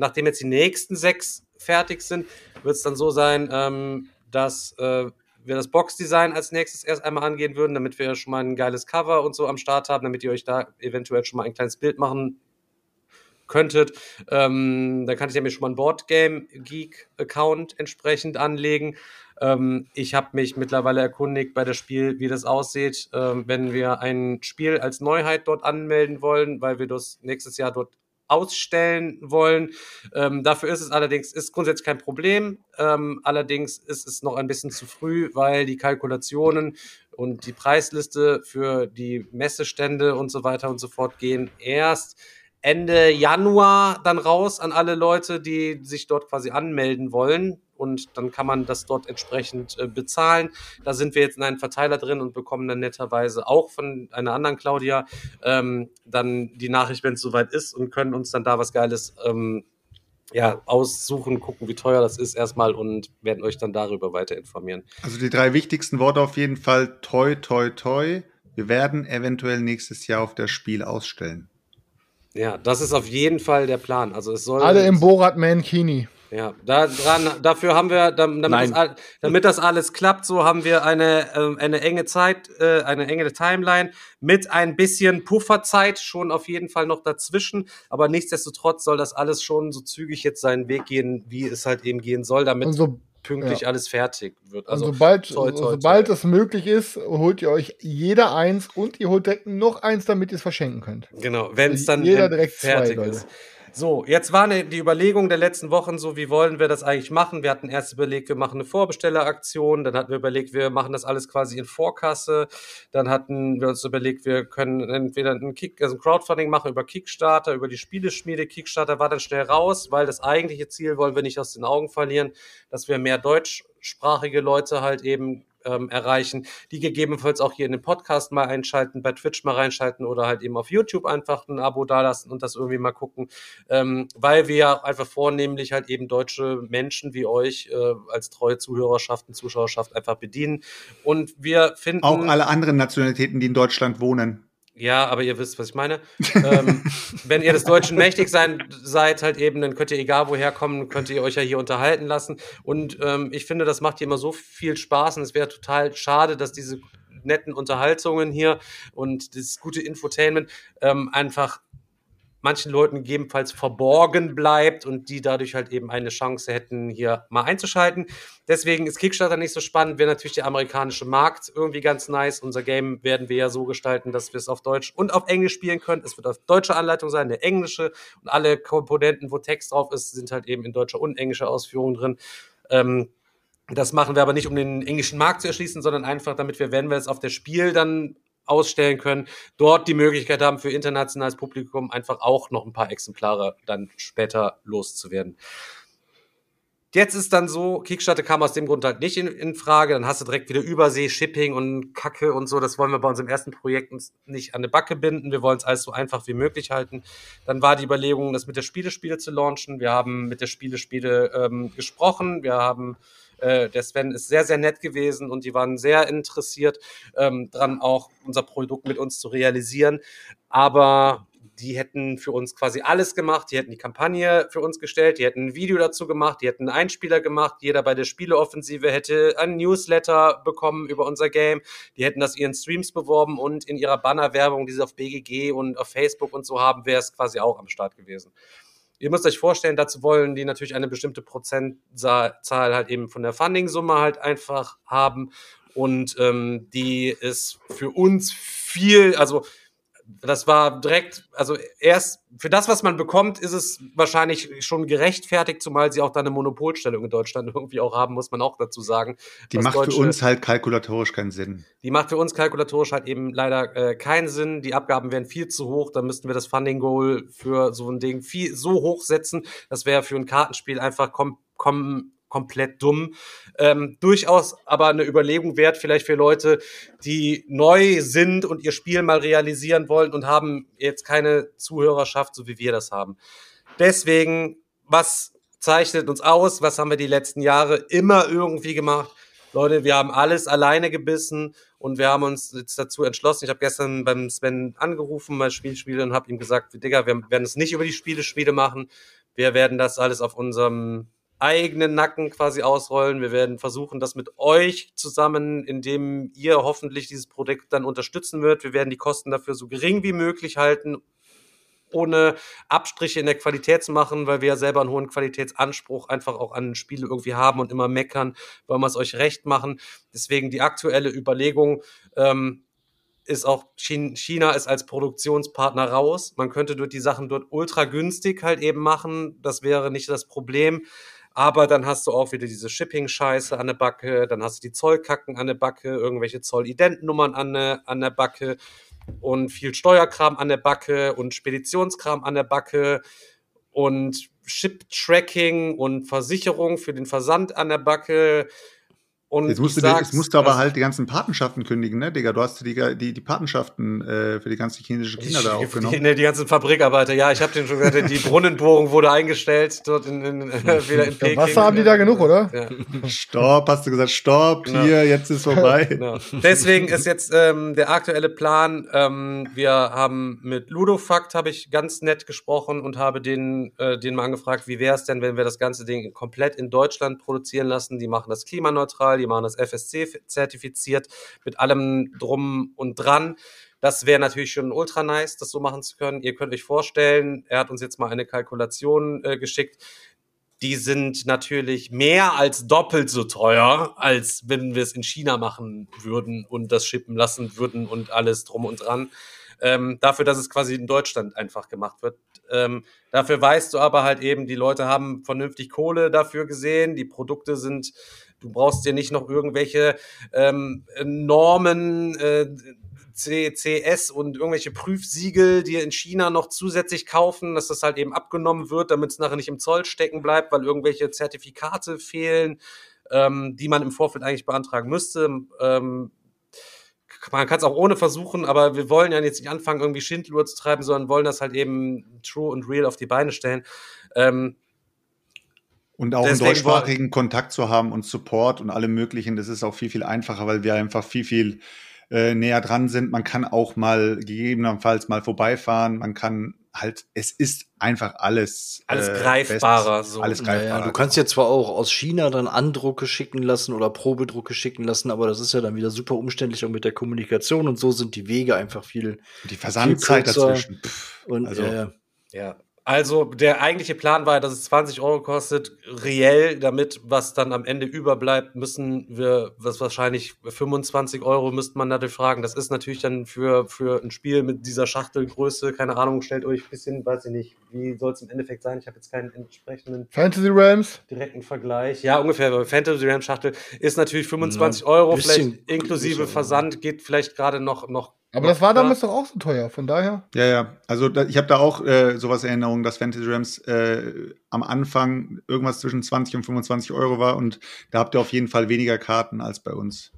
nachdem jetzt die nächsten sechs fertig sind, wird es dann so sein, ähm, dass äh, wir das Boxdesign als nächstes erst einmal angehen würden, damit wir schon mal ein geiles Cover und so am Start haben, damit ihr euch da eventuell schon mal ein kleines Bild machen könntet, ähm, dann kann ich ja mir schon mal einen Boardgame Geek Account entsprechend anlegen. Ähm, ich habe mich mittlerweile erkundigt bei das Spiel, wie das aussieht, ähm, wenn wir ein Spiel als Neuheit dort anmelden wollen, weil wir das nächstes Jahr dort ausstellen wollen. Ähm, dafür ist es allerdings, ist grundsätzlich kein Problem. Ähm, allerdings ist es noch ein bisschen zu früh, weil die Kalkulationen und die Preisliste für die Messestände und so weiter und so fort gehen erst Ende Januar dann raus an alle Leute, die sich dort quasi anmelden wollen. Und dann kann man das dort entsprechend äh, bezahlen. Da sind wir jetzt in einem Verteiler drin und bekommen dann netterweise auch von einer anderen Claudia ähm, dann die Nachricht, wenn es soweit ist und können uns dann da was Geiles ähm, ja, aussuchen, gucken, wie teuer das ist erstmal und werden euch dann darüber weiter informieren. Also die drei wichtigsten Worte auf jeden Fall toi, toi, toi. Wir werden eventuell nächstes Jahr auf das Spiel ausstellen. Ja, das ist auf jeden Fall der Plan. Also es soll Alle im Borat Mankini. Ja, da dran, dafür haben wir, damit das, damit das alles klappt, so haben wir eine, ähm, eine enge Zeit, äh, eine enge Timeline mit ein bisschen Pufferzeit schon auf jeden Fall noch dazwischen. Aber nichtsdestotrotz soll das alles schon so zügig jetzt seinen Weg gehen, wie es halt eben gehen soll, damit so, pünktlich ja. alles fertig wird. also sobald, toi, toi, sobald toi. es möglich ist, holt ihr euch jeder eins und ihr holt direkt noch eins, damit ihr es verschenken könnt. Genau, wenn es dann Jeder direkt zwei, fertig Leute. So, jetzt war ne, die Überlegung der letzten Wochen so, wie wollen wir das eigentlich machen? Wir hatten erst überlegt, wir machen eine Vorbestelleraktion, dann hatten wir überlegt, wir machen das alles quasi in Vorkasse, dann hatten wir uns überlegt, wir können entweder ein, Kick, also ein Crowdfunding machen über Kickstarter, über die Spieleschmiede. Kickstarter war dann schnell raus, weil das eigentliche Ziel wollen wir nicht aus den Augen verlieren, dass wir mehr deutschsprachige Leute halt eben ähm, erreichen, die gegebenenfalls auch hier in den Podcast mal einschalten, bei Twitch mal reinschalten oder halt eben auf YouTube einfach ein Abo dalassen und das irgendwie mal gucken, ähm, weil wir ja einfach vornehmlich halt eben deutsche Menschen wie euch äh, als treue Zuhörerschaft und Zuschauerschaft einfach bedienen und wir finden Auch alle anderen Nationalitäten, die in Deutschland wohnen. Ja, aber ihr wisst, was ich meine. ähm, wenn ihr des Deutschen mächtig sein, seid, halt eben, dann könnt ihr egal woher kommen, könnt ihr euch ja hier unterhalten lassen. Und ähm, ich finde, das macht hier immer so viel Spaß und es wäre total schade, dass diese netten Unterhaltungen hier und das gute Infotainment ähm, einfach manchen Leuten gegebenenfalls verborgen bleibt und die dadurch halt eben eine Chance hätten, hier mal einzuschalten. Deswegen ist Kickstarter nicht so spannend, wäre natürlich der amerikanische Markt irgendwie ganz nice. Unser Game werden wir ja so gestalten, dass wir es auf Deutsch und auf Englisch spielen können. Es wird auf deutsche Anleitung sein, eine englische und alle Komponenten, wo Text drauf ist, sind halt eben in deutscher und englischer Ausführung drin. Ähm, das machen wir aber nicht, um den englischen Markt zu erschließen, sondern einfach, damit wir, wenn wir es auf der Spiel dann ausstellen können, dort die Möglichkeit haben, für internationales Publikum einfach auch noch ein paar Exemplare dann später loszuwerden. Jetzt ist dann so, Kickstarter kam aus dem Grund halt nicht in, in Frage, dann hast du direkt wieder Übersee, Shipping und Kacke und so, das wollen wir bei unserem ersten Projekt uns nicht an eine Backe binden, wir wollen es alles so einfach wie möglich halten. Dann war die Überlegung, das mit der Spielespiele zu launchen, wir haben mit der Spielespiele ähm, gesprochen, wir haben äh, der Sven ist sehr, sehr nett gewesen und die waren sehr interessiert ähm, dran, auch unser Produkt mit uns zu realisieren. Aber die hätten für uns quasi alles gemacht. Die hätten die Kampagne für uns gestellt, die hätten ein Video dazu gemacht, die hätten einen Einspieler gemacht. Jeder bei der Spieleoffensive hätte ein Newsletter bekommen über unser Game. Die hätten das ihren Streams beworben und in ihrer Bannerwerbung, die sie auf BGG und auf Facebook und so haben, wäre es quasi auch am Start gewesen. Ihr müsst euch vorstellen, dazu wollen die natürlich eine bestimmte Prozentzahl halt eben von der Funding-Summe halt einfach haben. Und ähm, die ist für uns viel, also das war direkt, also erst für das, was man bekommt, ist es wahrscheinlich schon gerechtfertigt, zumal sie auch da eine Monopolstellung in Deutschland irgendwie auch haben, muss man auch dazu sagen. Die macht für Deutsche- uns halt kalkulatorisch keinen Sinn. die macht für uns kalkulatorisch halt eben leider äh, keinen Sinn. Die Abgaben wären viel zu hoch. Da müssten wir das Funding Goal für so ein Ding viel so hoch setzen. Das wäre für ein Kartenspiel einfach kom kom komplett dumm. Ähm, durchaus aber eine Überlegung wert, vielleicht für Leute, die neu sind und ihr Spiel mal realisieren wollen und haben jetzt keine Zuhörerschaft, so wie wir das haben. Deswegen, was zeichnet uns aus? Was haben wir die letzten Jahre immer irgendwie gemacht? Leute, wir haben alles alleine gebissen und wir haben uns jetzt dazu entschlossen. Ich habe gestern beim Sven angerufen, bei Spielspiele, und habe ihm gesagt, Digga, wir werden es nicht über die Spielespiele machen. Wir werden das alles auf unserem eigenen Nacken quasi ausrollen. Wir werden versuchen, das mit euch zusammen, indem ihr hoffentlich dieses Projekt dann unterstützen wird. Wir werden die Kosten dafür so gering wie möglich halten ohne Abstriche in der Qualität zu machen, weil wir ja selber einen hohen Qualitätsanspruch einfach auch an Spiele irgendwie haben und immer meckern, wollen wir es euch recht machen. Deswegen die aktuelle Überlegung, ähm, ist auch China ist als Produktionspartner raus. Man könnte dort die Sachen dort ultra günstig halt eben machen. Das wäre nicht das Problem. Aber dann hast du auch wieder diese Shipping-Scheiße an der Backe, dann hast du die Zollkacken an der Backe, irgendwelche Zollidentnummern an der, an der Backe und viel Steuerkram an der Backe und Speditionskram an der Backe und Ship-Tracking und Versicherung für den Versand an der Backe und jetzt musst, du, jetzt musst du aber halt die ganzen Patenschaften kündigen, ne, Digga? Du hast die, die, die Patenschaften äh, für die ganzen chinesischen Kinder da aufgenommen. Die, ne, die ganzen Fabrikarbeiter, ja, ich habe den schon gesagt, die Brunnenbohrung wurde eingestellt dort in, in, wieder in Peking. Wasser haben die da genug, oder? Ja. Stopp, hast du gesagt, stopp, genau. hier, jetzt ist vorbei. Genau. Deswegen ist jetzt ähm, der aktuelle Plan, ähm, wir haben mit Ludofakt, habe ich ganz nett gesprochen und habe den, äh, den mal angefragt, wie wäre es denn, wenn wir das ganze Ding komplett in Deutschland produzieren lassen? Die machen das klimaneutral, die machen das FSC zertifiziert mit allem drum und dran. Das wäre natürlich schon ultra nice, das so machen zu können. Ihr könnt euch vorstellen, er hat uns jetzt mal eine Kalkulation äh, geschickt. Die sind natürlich mehr als doppelt so teuer, als wenn wir es in China machen würden und das schippen lassen würden und alles drum und dran. Ähm, dafür, dass es quasi in Deutschland einfach gemacht wird. Ähm, dafür weißt du aber halt eben, die Leute haben vernünftig Kohle dafür gesehen, die Produkte sind Du brauchst dir nicht noch irgendwelche ähm, Normen, äh, CCS und irgendwelche Prüfsiegel dir in China noch zusätzlich kaufen, dass das halt eben abgenommen wird, damit es nachher nicht im Zoll stecken bleibt, weil irgendwelche Zertifikate fehlen, ähm, die man im Vorfeld eigentlich beantragen müsste. Ähm, man kann es auch ohne versuchen, aber wir wollen ja jetzt nicht anfangen, irgendwie Schindluhr zu treiben, sondern wollen das halt eben true und real auf die Beine stellen. Ähm, und auch Deswegen einen deutschsprachigen Kontakt zu haben und Support und alle möglichen, das ist auch viel, viel einfacher, weil wir einfach viel, viel äh, näher dran sind. Man kann auch mal gegebenenfalls mal vorbeifahren. Man kann halt, es ist einfach alles. Alles äh, greifbarer. So. Alles greifbarer. Naja, du kannst ja zwar auch aus China dann Andrucke schicken lassen oder Probedrucke schicken lassen, aber das ist ja dann wieder super umständlich auch mit der Kommunikation und so sind die Wege einfach viel. Die Versandzeit dazwischen. Pff, und also, äh, ja. Also der eigentliche Plan war, dass es 20 Euro kostet, reell, damit was dann am Ende überbleibt, müssen wir, was wahrscheinlich 25 Euro müsste man natürlich fragen. Das ist natürlich dann für, für ein Spiel mit dieser Schachtelgröße, keine Ahnung, stellt euch ein bisschen, weiß ich nicht, wie soll es im Endeffekt sein? Ich habe jetzt keinen entsprechenden Fantasy Rams direkten Vergleich. Ja, ungefähr. Fantasy Rams Schachtel ist natürlich 25 Euro, vielleicht inklusive Versand, geht vielleicht gerade noch, noch aber das war damals doch auch so teuer, von daher. Ja, ja. Also da, ich habe da auch äh, sowas in Erinnerung, dass Fantasy Rams äh, am Anfang irgendwas zwischen 20 und 25 Euro war und da habt ihr auf jeden Fall weniger Karten als bei uns.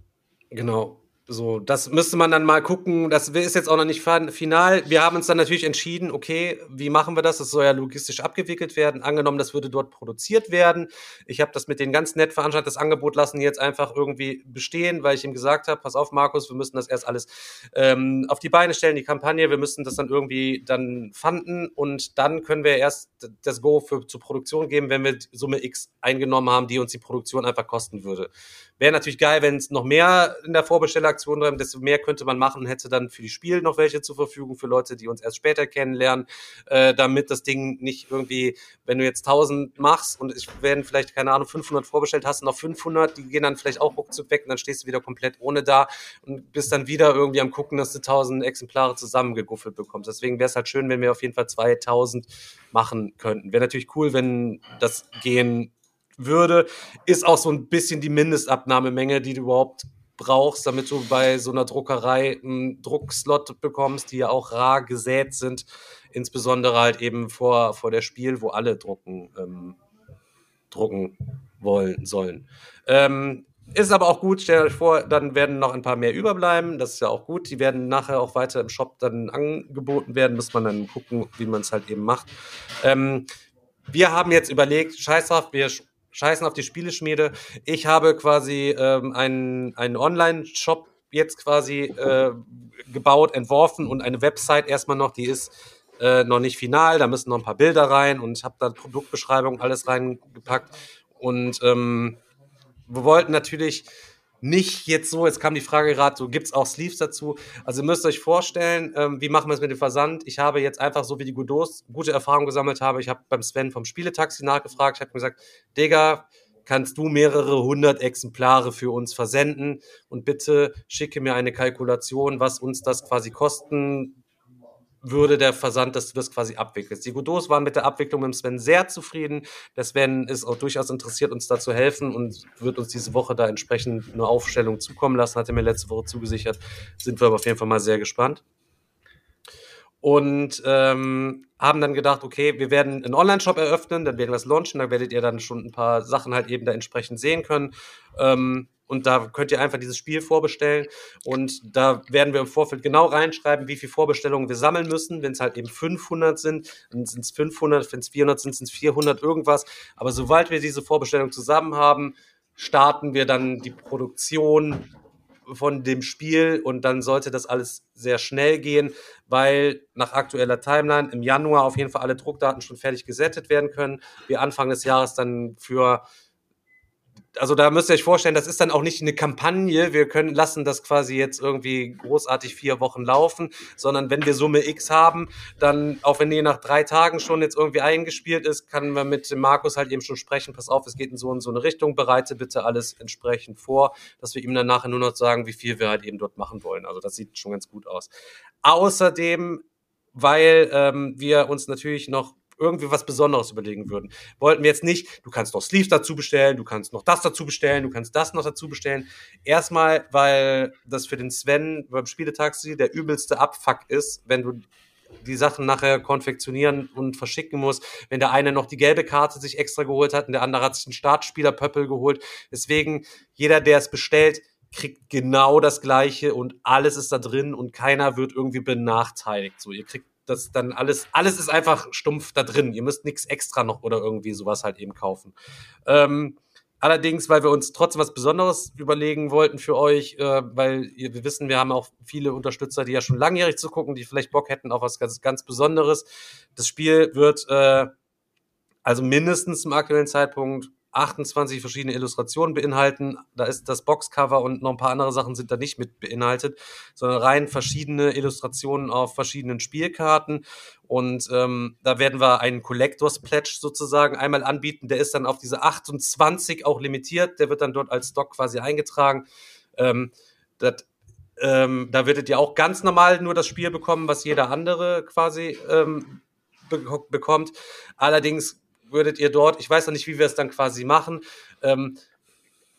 Genau. So, das müsste man dann mal gucken. Das ist jetzt auch noch nicht final. Wir haben uns dann natürlich entschieden, okay, wie machen wir das? Das soll ja logistisch abgewickelt werden. Angenommen, das würde dort produziert werden. Ich habe das mit den ganz nett veranstaltet, das Angebot lassen jetzt einfach irgendwie bestehen, weil ich ihm gesagt habe, pass auf, Markus, wir müssen das erst alles ähm, auf die Beine stellen, die Kampagne. Wir müssen das dann irgendwie dann fanden und dann können wir erst das Go für, zur Produktion geben, wenn wir Summe X eingenommen haben, die uns die Produktion einfach kosten würde. Wäre natürlich geil, wenn es noch mehr in der Vorbestellaktion Aktionen drin, desto mehr könnte man machen, hätte dann für die Spiel noch welche zur Verfügung für Leute, die uns erst später kennenlernen, äh, damit das Ding nicht irgendwie, wenn du jetzt 1000 machst und es werden vielleicht, keine Ahnung, 500 vorbestellt, hast noch 500, die gehen dann vielleicht auch ruckzuck weg und dann stehst du wieder komplett ohne da und bist dann wieder irgendwie am gucken, dass du 1000 Exemplare zusammengeguffelt bekommst. Deswegen wäre es halt schön, wenn wir auf jeden Fall 2000 machen könnten. Wäre natürlich cool, wenn das gehen würde, ist auch so ein bisschen die Mindestabnahmemenge, die du überhaupt brauchst, damit du bei so einer Druckerei einen Druckslot bekommst, die ja auch rar gesät sind, insbesondere halt eben vor, vor der Spiel, wo alle drucken, ähm, drucken wollen sollen. Ähm, ist aber auch gut, stellt euch vor, dann werden noch ein paar mehr überbleiben. Das ist ja auch gut. Die werden nachher auch weiter im Shop dann angeboten werden. Muss man dann gucken, wie man es halt eben macht. Ähm, wir haben jetzt überlegt, scheiß drauf, wir scheißen auf die Spieleschmiede. Ich habe quasi ähm, einen, einen Online-Shop jetzt quasi äh, gebaut, entworfen und eine Website erstmal noch, die ist äh, noch nicht final, da müssen noch ein paar Bilder rein und ich habe da Produktbeschreibung alles reingepackt und ähm, wir wollten natürlich nicht jetzt so, jetzt kam die Frage gerade, so gibt's auch Sleeves dazu. Also ihr müsst euch vorstellen, ähm, wie machen wir es mit dem Versand? Ich habe jetzt einfach, so wie die Godot gute Erfahrungen gesammelt habe, ich habe beim Sven vom Spieletaxi nachgefragt, ich habe gesagt, Digga, kannst du mehrere hundert Exemplare für uns versenden und bitte schicke mir eine Kalkulation, was uns das quasi kosten würde der Versand, dass du das quasi abwickelst. Die Godots waren mit der Abwicklung mit Sven sehr zufrieden. Der Sven ist auch durchaus interessiert, uns da zu helfen und wird uns diese Woche da entsprechend eine Aufstellung zukommen lassen, hat er mir letzte Woche zugesichert. Sind wir aber auf jeden Fall mal sehr gespannt. Und ähm, haben dann gedacht, okay, wir werden einen Online-Shop eröffnen, dann werden wir es launchen, da werdet ihr dann schon ein paar Sachen halt eben da entsprechend sehen können. Ähm, und da könnt ihr einfach dieses Spiel vorbestellen. Und da werden wir im Vorfeld genau reinschreiben, wie viele Vorbestellungen wir sammeln müssen. Wenn es halt eben 500 sind, dann sind es 500. Wenn es 400 sind, sind es 400 irgendwas. Aber sobald wir diese Vorbestellung zusammen haben, starten wir dann die Produktion von dem Spiel und dann sollte das alles sehr schnell gehen, weil nach aktueller Timeline im Januar auf jeden Fall alle Druckdaten schon fertig gesettet werden können. Wir Anfang des Jahres dann für also da müsst ihr euch vorstellen, das ist dann auch nicht eine Kampagne, wir können lassen das quasi jetzt irgendwie großartig vier Wochen laufen, sondern wenn wir Summe X haben, dann, auch wenn die nach drei Tagen schon jetzt irgendwie eingespielt ist, kann man mit Markus halt eben schon sprechen, pass auf, es geht in so und so eine Richtung, bereite bitte alles entsprechend vor, dass wir ihm dann nachher nur noch sagen, wie viel wir halt eben dort machen wollen. Also das sieht schon ganz gut aus. Außerdem weil ähm, wir uns natürlich noch irgendwie was Besonderes überlegen würden. Wollten wir jetzt nicht, du kannst noch Sleeves dazu bestellen, du kannst noch das dazu bestellen, du kannst das noch dazu bestellen. Erstmal, weil das für den Sven beim Spieletaxi der übelste Abfuck ist, wenn du die Sachen nachher konfektionieren und verschicken musst, wenn der eine noch die gelbe Karte sich extra geholt hat und der andere hat sich einen Startspielerpöppel geholt. Deswegen, jeder, der es bestellt, kriegt genau das Gleiche und alles ist da drin und keiner wird irgendwie benachteiligt. So, ihr kriegt das dann alles, alles ist einfach stumpf da drin. Ihr müsst nichts extra noch oder irgendwie sowas halt eben kaufen. Ähm, allerdings, weil wir uns trotzdem was Besonderes überlegen wollten für euch, äh, weil ihr, wir wissen, wir haben auch viele Unterstützer, die ja schon langjährig zu gucken, die vielleicht Bock hätten auf was ganz, ganz Besonderes. Das Spiel wird äh, also mindestens zum aktuellen Zeitpunkt 28 verschiedene Illustrationen beinhalten. Da ist das Boxcover und noch ein paar andere Sachen sind da nicht mit beinhaltet, sondern rein verschiedene Illustrationen auf verschiedenen Spielkarten. Und ähm, da werden wir einen Collectors Pledge sozusagen einmal anbieten. Der ist dann auf diese 28 auch limitiert. Der wird dann dort als Stock quasi eingetragen. Ähm, das ähm, da werdet ihr auch ganz normal nur das Spiel bekommen, was jeder andere quasi ähm, be bekommt. Allerdings würdet ihr dort, ich weiß noch nicht, wie wir es dann quasi machen, ähm,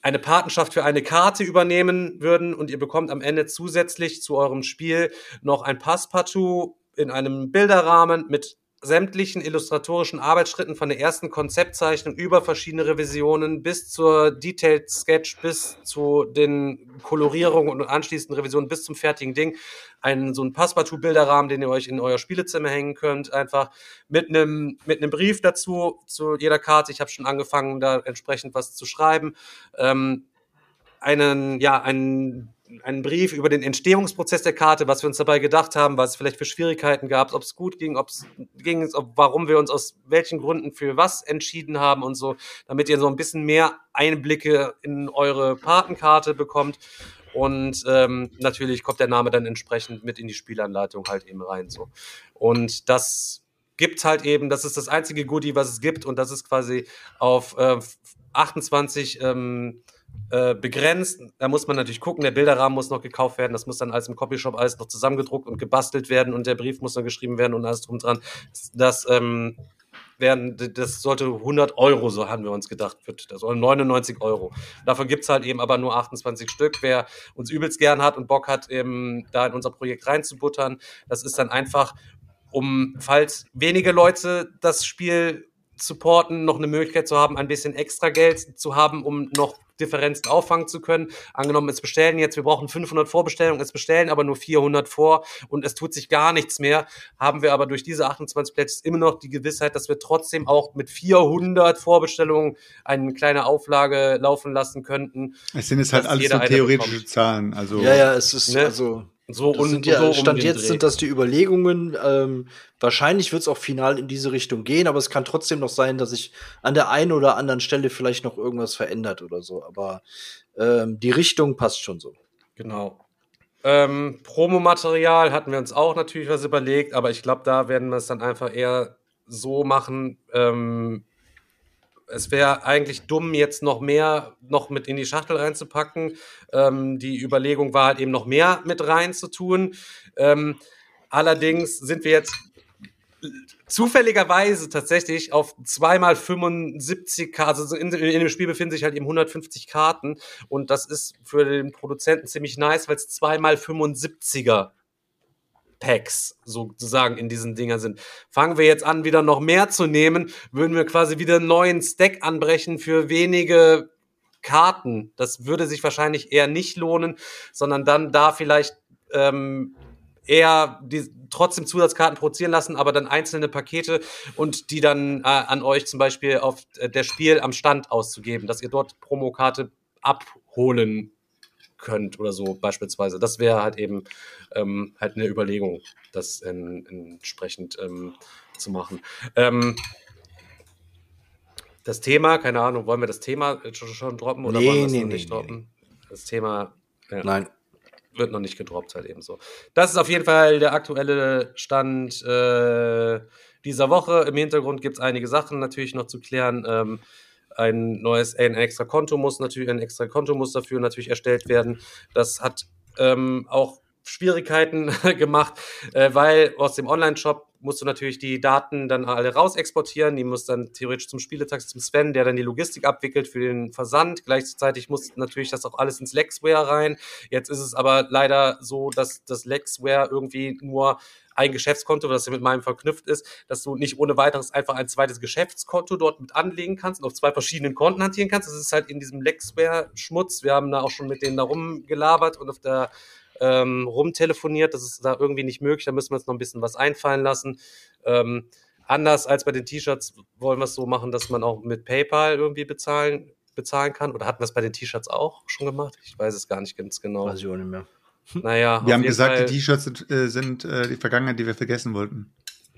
eine Patenschaft für eine Karte übernehmen würden und ihr bekommt am Ende zusätzlich zu eurem Spiel noch ein Passpartout in einem Bilderrahmen mit sämtlichen illustratorischen Arbeitsschritten von der ersten Konzeptzeichnung über verschiedene Revisionen bis zur Detailed Sketch bis zu den Kolorierungen und anschließenden Revisionen bis zum fertigen Ding einen so ein Passepartout-Bilderrahmen, den ihr euch in euer Spielezimmer hängen könnt, einfach mit einem mit einem Brief dazu zu jeder Karte. Ich habe schon angefangen, da entsprechend was zu schreiben. Ähm, einen ja einen einen Brief über den Entstehungsprozess der Karte, was wir uns dabei gedacht haben, was es vielleicht für Schwierigkeiten gab, ob es gut ging, ob es ging, ob, warum wir uns aus welchen Gründen für was entschieden haben und so, damit ihr so ein bisschen mehr Einblicke in eure Patenkarte bekommt. Und ähm, natürlich kommt der Name dann entsprechend mit in die Spielanleitung halt eben rein. So. Und das gibt halt eben, das ist das einzige Goodie, was es gibt, und das ist quasi auf äh, 28 ähm, äh, begrenzt. Da muss man natürlich gucken, der Bilderrahmen muss noch gekauft werden, das muss dann alles im Copyshop alles noch zusammengedruckt und gebastelt werden und der Brief muss dann geschrieben werden und alles drum dran. Das, ähm, werden, das sollte 100 Euro, so haben wir uns gedacht, wird das, oder 99 Euro. Davon gibt es halt eben aber nur 28 Stück. Wer uns übelst gern hat und Bock hat, eben da in unser Projekt reinzubuttern, das ist dann einfach, um, falls wenige Leute das Spiel supporten, noch eine Möglichkeit zu haben, ein bisschen extra Geld zu haben, um noch Differenzen auffangen zu können. Angenommen, es bestellen jetzt, wir brauchen 500 Vorbestellungen, es bestellen aber nur 400 vor und es tut sich gar nichts mehr, haben wir aber durch diese 28 Plätze immer noch die Gewissheit, dass wir trotzdem auch mit 400 Vorbestellungen eine kleine Auflage laufen lassen könnten. Es sind jetzt halt alles so theoretische bekommt. Zahlen. Also ja, ja, es ist ne? also So Das und sind ja, so um Stand den jetzt Dreh. sind das die Überlegungen. Ähm, wahrscheinlich wird es auch final in diese Richtung gehen, aber es kann trotzdem noch sein, dass sich an der einen oder anderen Stelle vielleicht noch irgendwas verändert oder so. Aber ähm, die Richtung passt schon so. Genau. Ähm, Promomaterial hatten wir uns auch natürlich was überlegt, aber ich glaube, da werden wir es dann einfach eher so machen. Ähm, es wäre eigentlich dumm, jetzt noch mehr noch mit in die Schachtel reinzupacken. Ähm, die Überlegung war halt eben noch mehr mit reinzutun. Ähm, allerdings sind wir jetzt zufälligerweise tatsächlich auf zweimal 75 Karten, also in, in dem Spiel befinden sich halt eben 150 Karten und das ist für den Produzenten ziemlich nice, weil es zweimal 75er Packs sozusagen in diesen Dingern sind. Fangen wir jetzt an, wieder noch mehr zu nehmen, würden wir quasi wieder einen neuen Stack anbrechen für wenige Karten. Das würde sich wahrscheinlich eher nicht lohnen, sondern dann da vielleicht ähm, eher die, trotzdem Zusatzkarten produzieren lassen, aber dann einzelne Pakete und die dann äh, an euch zum Beispiel auf äh, der Spiel am Stand auszugeben, dass ihr dort Promokarte abholen könnt oder so beispielsweise. Das wäre halt eben ähm, halt eine Überlegung, das in, entsprechend ähm, zu machen. Ähm, das Thema, keine Ahnung, wollen wir das Thema schon, schon droppen oder Nee, wollen wir es nee, noch nee, nicht droppen? Das Thema ja, Nein. wird noch nicht gedroppt, halt eben so. Das ist auf jeden Fall der aktuelle Stand äh, dieser Woche. Im Hintergrund gibt es einige Sachen natürlich noch zu klären. Ähm, ein neues, ein extra Konto muss natürlich, ein extra Konto muss dafür natürlich erstellt werden. Das hat ähm, auch Schwierigkeiten gemacht, äh, weil aus dem Online-Shop musst du natürlich die Daten dann alle raus exportieren. Die muss dann theoretisch zum Spieletag zum Sven, der dann die Logistik abwickelt für den Versand. Gleichzeitig muss natürlich das auch alles ins Lexware rein. Jetzt ist es aber leider so, dass das Lexware irgendwie nur ein Geschäftskonto, das ja mit meinem verknüpft ist, dass du nicht ohne weiteres einfach ein zweites Geschäftskonto dort mit anlegen kannst und auf zwei verschiedenen Konten hantieren kannst. Das ist halt in diesem Lexware-Schmutz. Wir haben da auch schon mit denen da rumgelabert und auf der ähm, rumtelefoniert. Das ist da irgendwie nicht möglich. Da müssen wir uns noch ein bisschen was einfallen lassen. Ähm, anders als bei den T-Shirts wollen wir es so machen, dass man auch mit PayPal irgendwie bezahlen, bezahlen kann. Oder hatten wir es bei den T-Shirts auch schon gemacht? Ich weiß es gar nicht ganz genau. Weiß ich auch nicht mehr. Naja, Wir haben gesagt, Fall- die T-Shirts sind, äh, sind äh, die Vergangenheit, die wir vergessen wollten.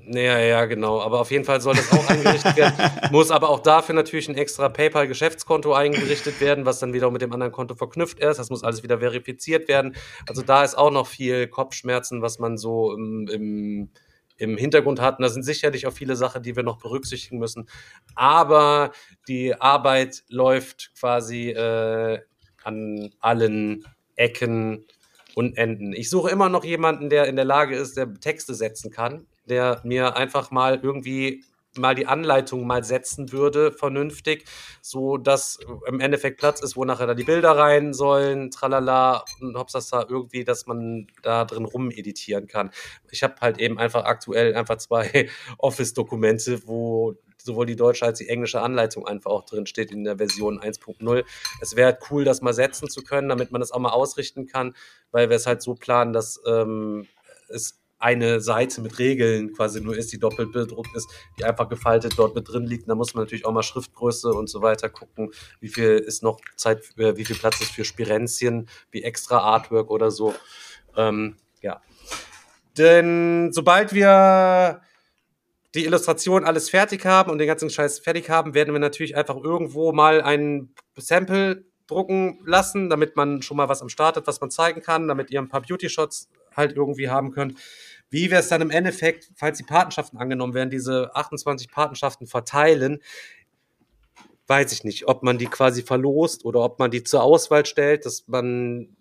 Ja, ja, genau. Aber auf jeden Fall soll das auch eingerichtet werden. Muss aber auch dafür natürlich ein extra PayPal-Geschäftskonto eingerichtet werden, was dann wieder mit dem anderen Konto verknüpft ist. Das muss alles wieder verifiziert werden. Also da ist auch noch viel Kopfschmerzen, was man so im, im, im Hintergrund hat. Und da sind sicherlich auch viele Sachen, die wir noch berücksichtigen müssen. Aber die Arbeit läuft quasi äh, an allen Ecken und Enden. Ich suche immer noch jemanden, der in der Lage ist, der Texte setzen kann, der mir einfach mal irgendwie mal die Anleitung mal setzen würde, vernünftig, so dass im Endeffekt Platz ist, wo nachher da die Bilder rein sollen, tralala und hopsasa irgendwie, dass man da drin rumeditieren kann. Ich habe halt eben einfach aktuell einfach zwei Office-Dokumente, wo sowohl die deutsche als die englische Anleitung einfach auch drin steht in der Version 1.0. Es wäre halt cool, das mal setzen zu können, damit man das auch mal ausrichten kann, weil wir es halt so planen, dass ähm, es eine Seite mit Regeln quasi nur ist, die doppelt bedruckt ist, die einfach gefaltet dort mit drin liegt. Da muss man natürlich auch mal Schriftgröße und so weiter gucken, wie viel ist noch Zeit, äh, wie viel Platz ist für Spirenzien, wie extra Artwork oder so. Ähm, ja. Denn sobald wir die Illustration alles fertig haben und den ganzen Scheiß fertig haben, werden wir natürlich einfach irgendwo mal ein Sample drucken lassen, damit man schon mal was am Start hat, was man zeigen kann, damit ihr ein paar Beauty-Shots halt irgendwie haben könnt. Wie wir es dann im Endeffekt, falls die Patenschaften angenommen werden, diese 28 Patenschaften verteilen, weiß ich nicht, ob man die quasi verlost oder ob man die zur Auswahl stellt, dass man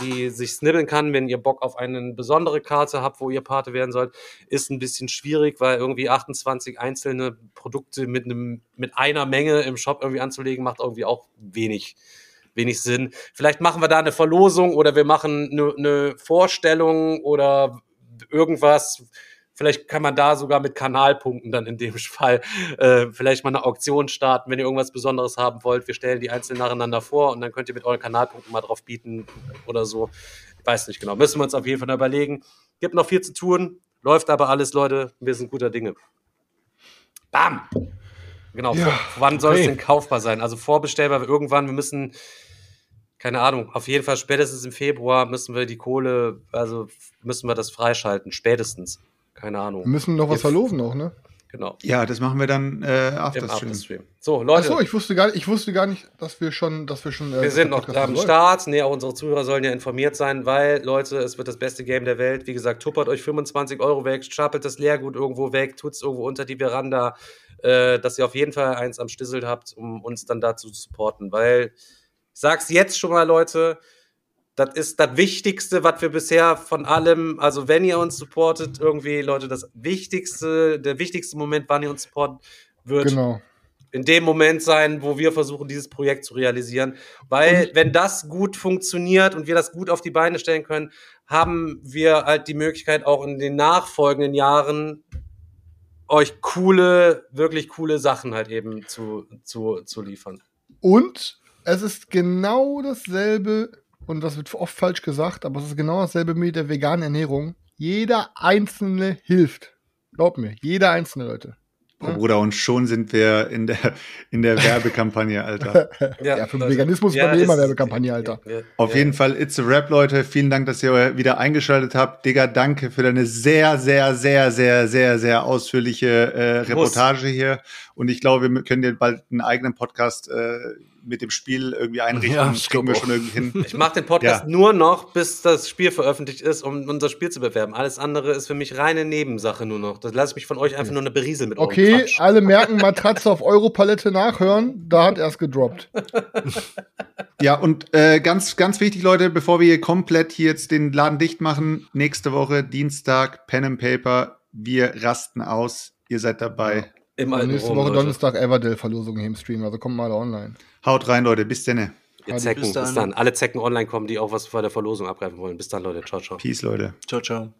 die sich snibbeln kann, wenn ihr Bock auf eine besondere Karte habt, wo ihr Pate werden sollt, ist ein bisschen schwierig, weil irgendwie 28 einzelne Produkte mit einem mit einer Menge im Shop irgendwie anzulegen macht irgendwie auch wenig wenig Sinn. Vielleicht machen wir da eine Verlosung oder wir machen eine, eine Vorstellung oder irgendwas. Vielleicht kann man da sogar mit Kanalpunkten dann in dem Fall äh, vielleicht mal eine Auktion starten, wenn ihr irgendwas Besonderes haben wollt. Wir stellen die einzeln nacheinander vor und dann könnt ihr mit euren Kanalpunkten mal drauf bieten oder so. Ich weiß nicht genau. Müssen wir uns auf jeden Fall überlegen. Gibt noch viel zu tun, läuft aber alles, Leute. Wir sind guter Dinge. Bam! Genau. Ja, wann soll es okay. denn kaufbar sein? Also vorbestellbar irgendwann. Wir müssen keine Ahnung, auf jeden Fall spätestens im Februar müssen wir die Kohle, also müssen wir das freischalten, spätestens. Keine Ahnung. Wir müssen noch was verlosen noch, ne? Genau. Ja, das machen wir dann äh, after Im Stream. Afterstream. So, Leute. Achso, ich wusste gar nicht, ich wusste gar nicht, dass wir schon, dass wir schon. äh, Wir sind noch am. Start. Nee, auch unsere Zuhörer sollen ja informiert sein, weil, Leute, es wird das beste Game der Welt. Wie gesagt, tuppert euch 25 Euro weg, stapelt das Leergut irgendwo weg, tut es irgendwo unter die Veranda, äh, dass ihr auf jeden Fall eins am Stissel habt, um uns dann dazu zu supporten. Weil, ich sag's jetzt schon mal, Leute, das ist das Wichtigste, was wir bisher von allem, also wenn ihr uns supportet, irgendwie, Leute, das Wichtigste, der wichtigste Moment, wann ihr uns supporten, wird Genau. in dem Moment sein, wo wir versuchen, dieses Projekt zu realisieren. Weil, wenn das gut funktioniert und wir das gut auf die Beine stellen können, haben wir halt die Möglichkeit, auch in den nachfolgenden Jahren euch coole, wirklich coole Sachen halt eben zu, zu, zu liefern. Und es ist genau dasselbe, und das wird oft falsch gesagt, aber es ist genau dasselbe mit der veganen Ernährung. Jeder Einzelne hilft. Glaub mir, jeder Einzelne, Leute. Oh, Bruder, und schon sind wir in der, in der Werbekampagne, Alter. Ja, für den. Veganismus Ja, machen wir immer Werbekampagne, Alter. Ja, Auf ja. jeden Fall, it's a rap, Leute. Vielen Dank, dass ihr wieder eingeschaltet habt. Digga, danke für deine sehr, sehr, sehr, sehr, sehr, sehr ausführliche äh, Reportage hier. Und ich glaube, wir können dir bald einen eigenen Podcast äh, mit dem Spiel irgendwie einrichten. Ja, das ich kriegen wir schon irgendwie hin. Ich mache den Podcast Ja. nur noch, bis das Spiel veröffentlicht ist, um unser Spiel zu bewerben. Alles andere ist für mich reine Nebensache nur noch. Das lasse ich mich von euch einfach nur eine berieseln mit Okay, Quatsch. alle merken, Matratze auf Europalette nachhören. Da hat erst gedroppt. Ja, und äh, ganz, ganz wichtig, Leute, bevor wir hier komplett hier jetzt den Laden dicht machen, nächste Woche, Dienstag, Pen and Paper, wir rasten aus. Ihr seid dabei. Im alten nächste Rom, Woche Leute. Donnerstag Everdell-Verlosung hier im Stream. Also kommt mal online. Haut rein, Leute. Bis denne. Ihr Adi, Zecken, bis bis dann. dann. Alle Zecken online kommen, die auch was bei der Verlosung abgreifen wollen. Bis dann, Leute. Ciao, ciao. Peace, Leute. Ciao, ciao.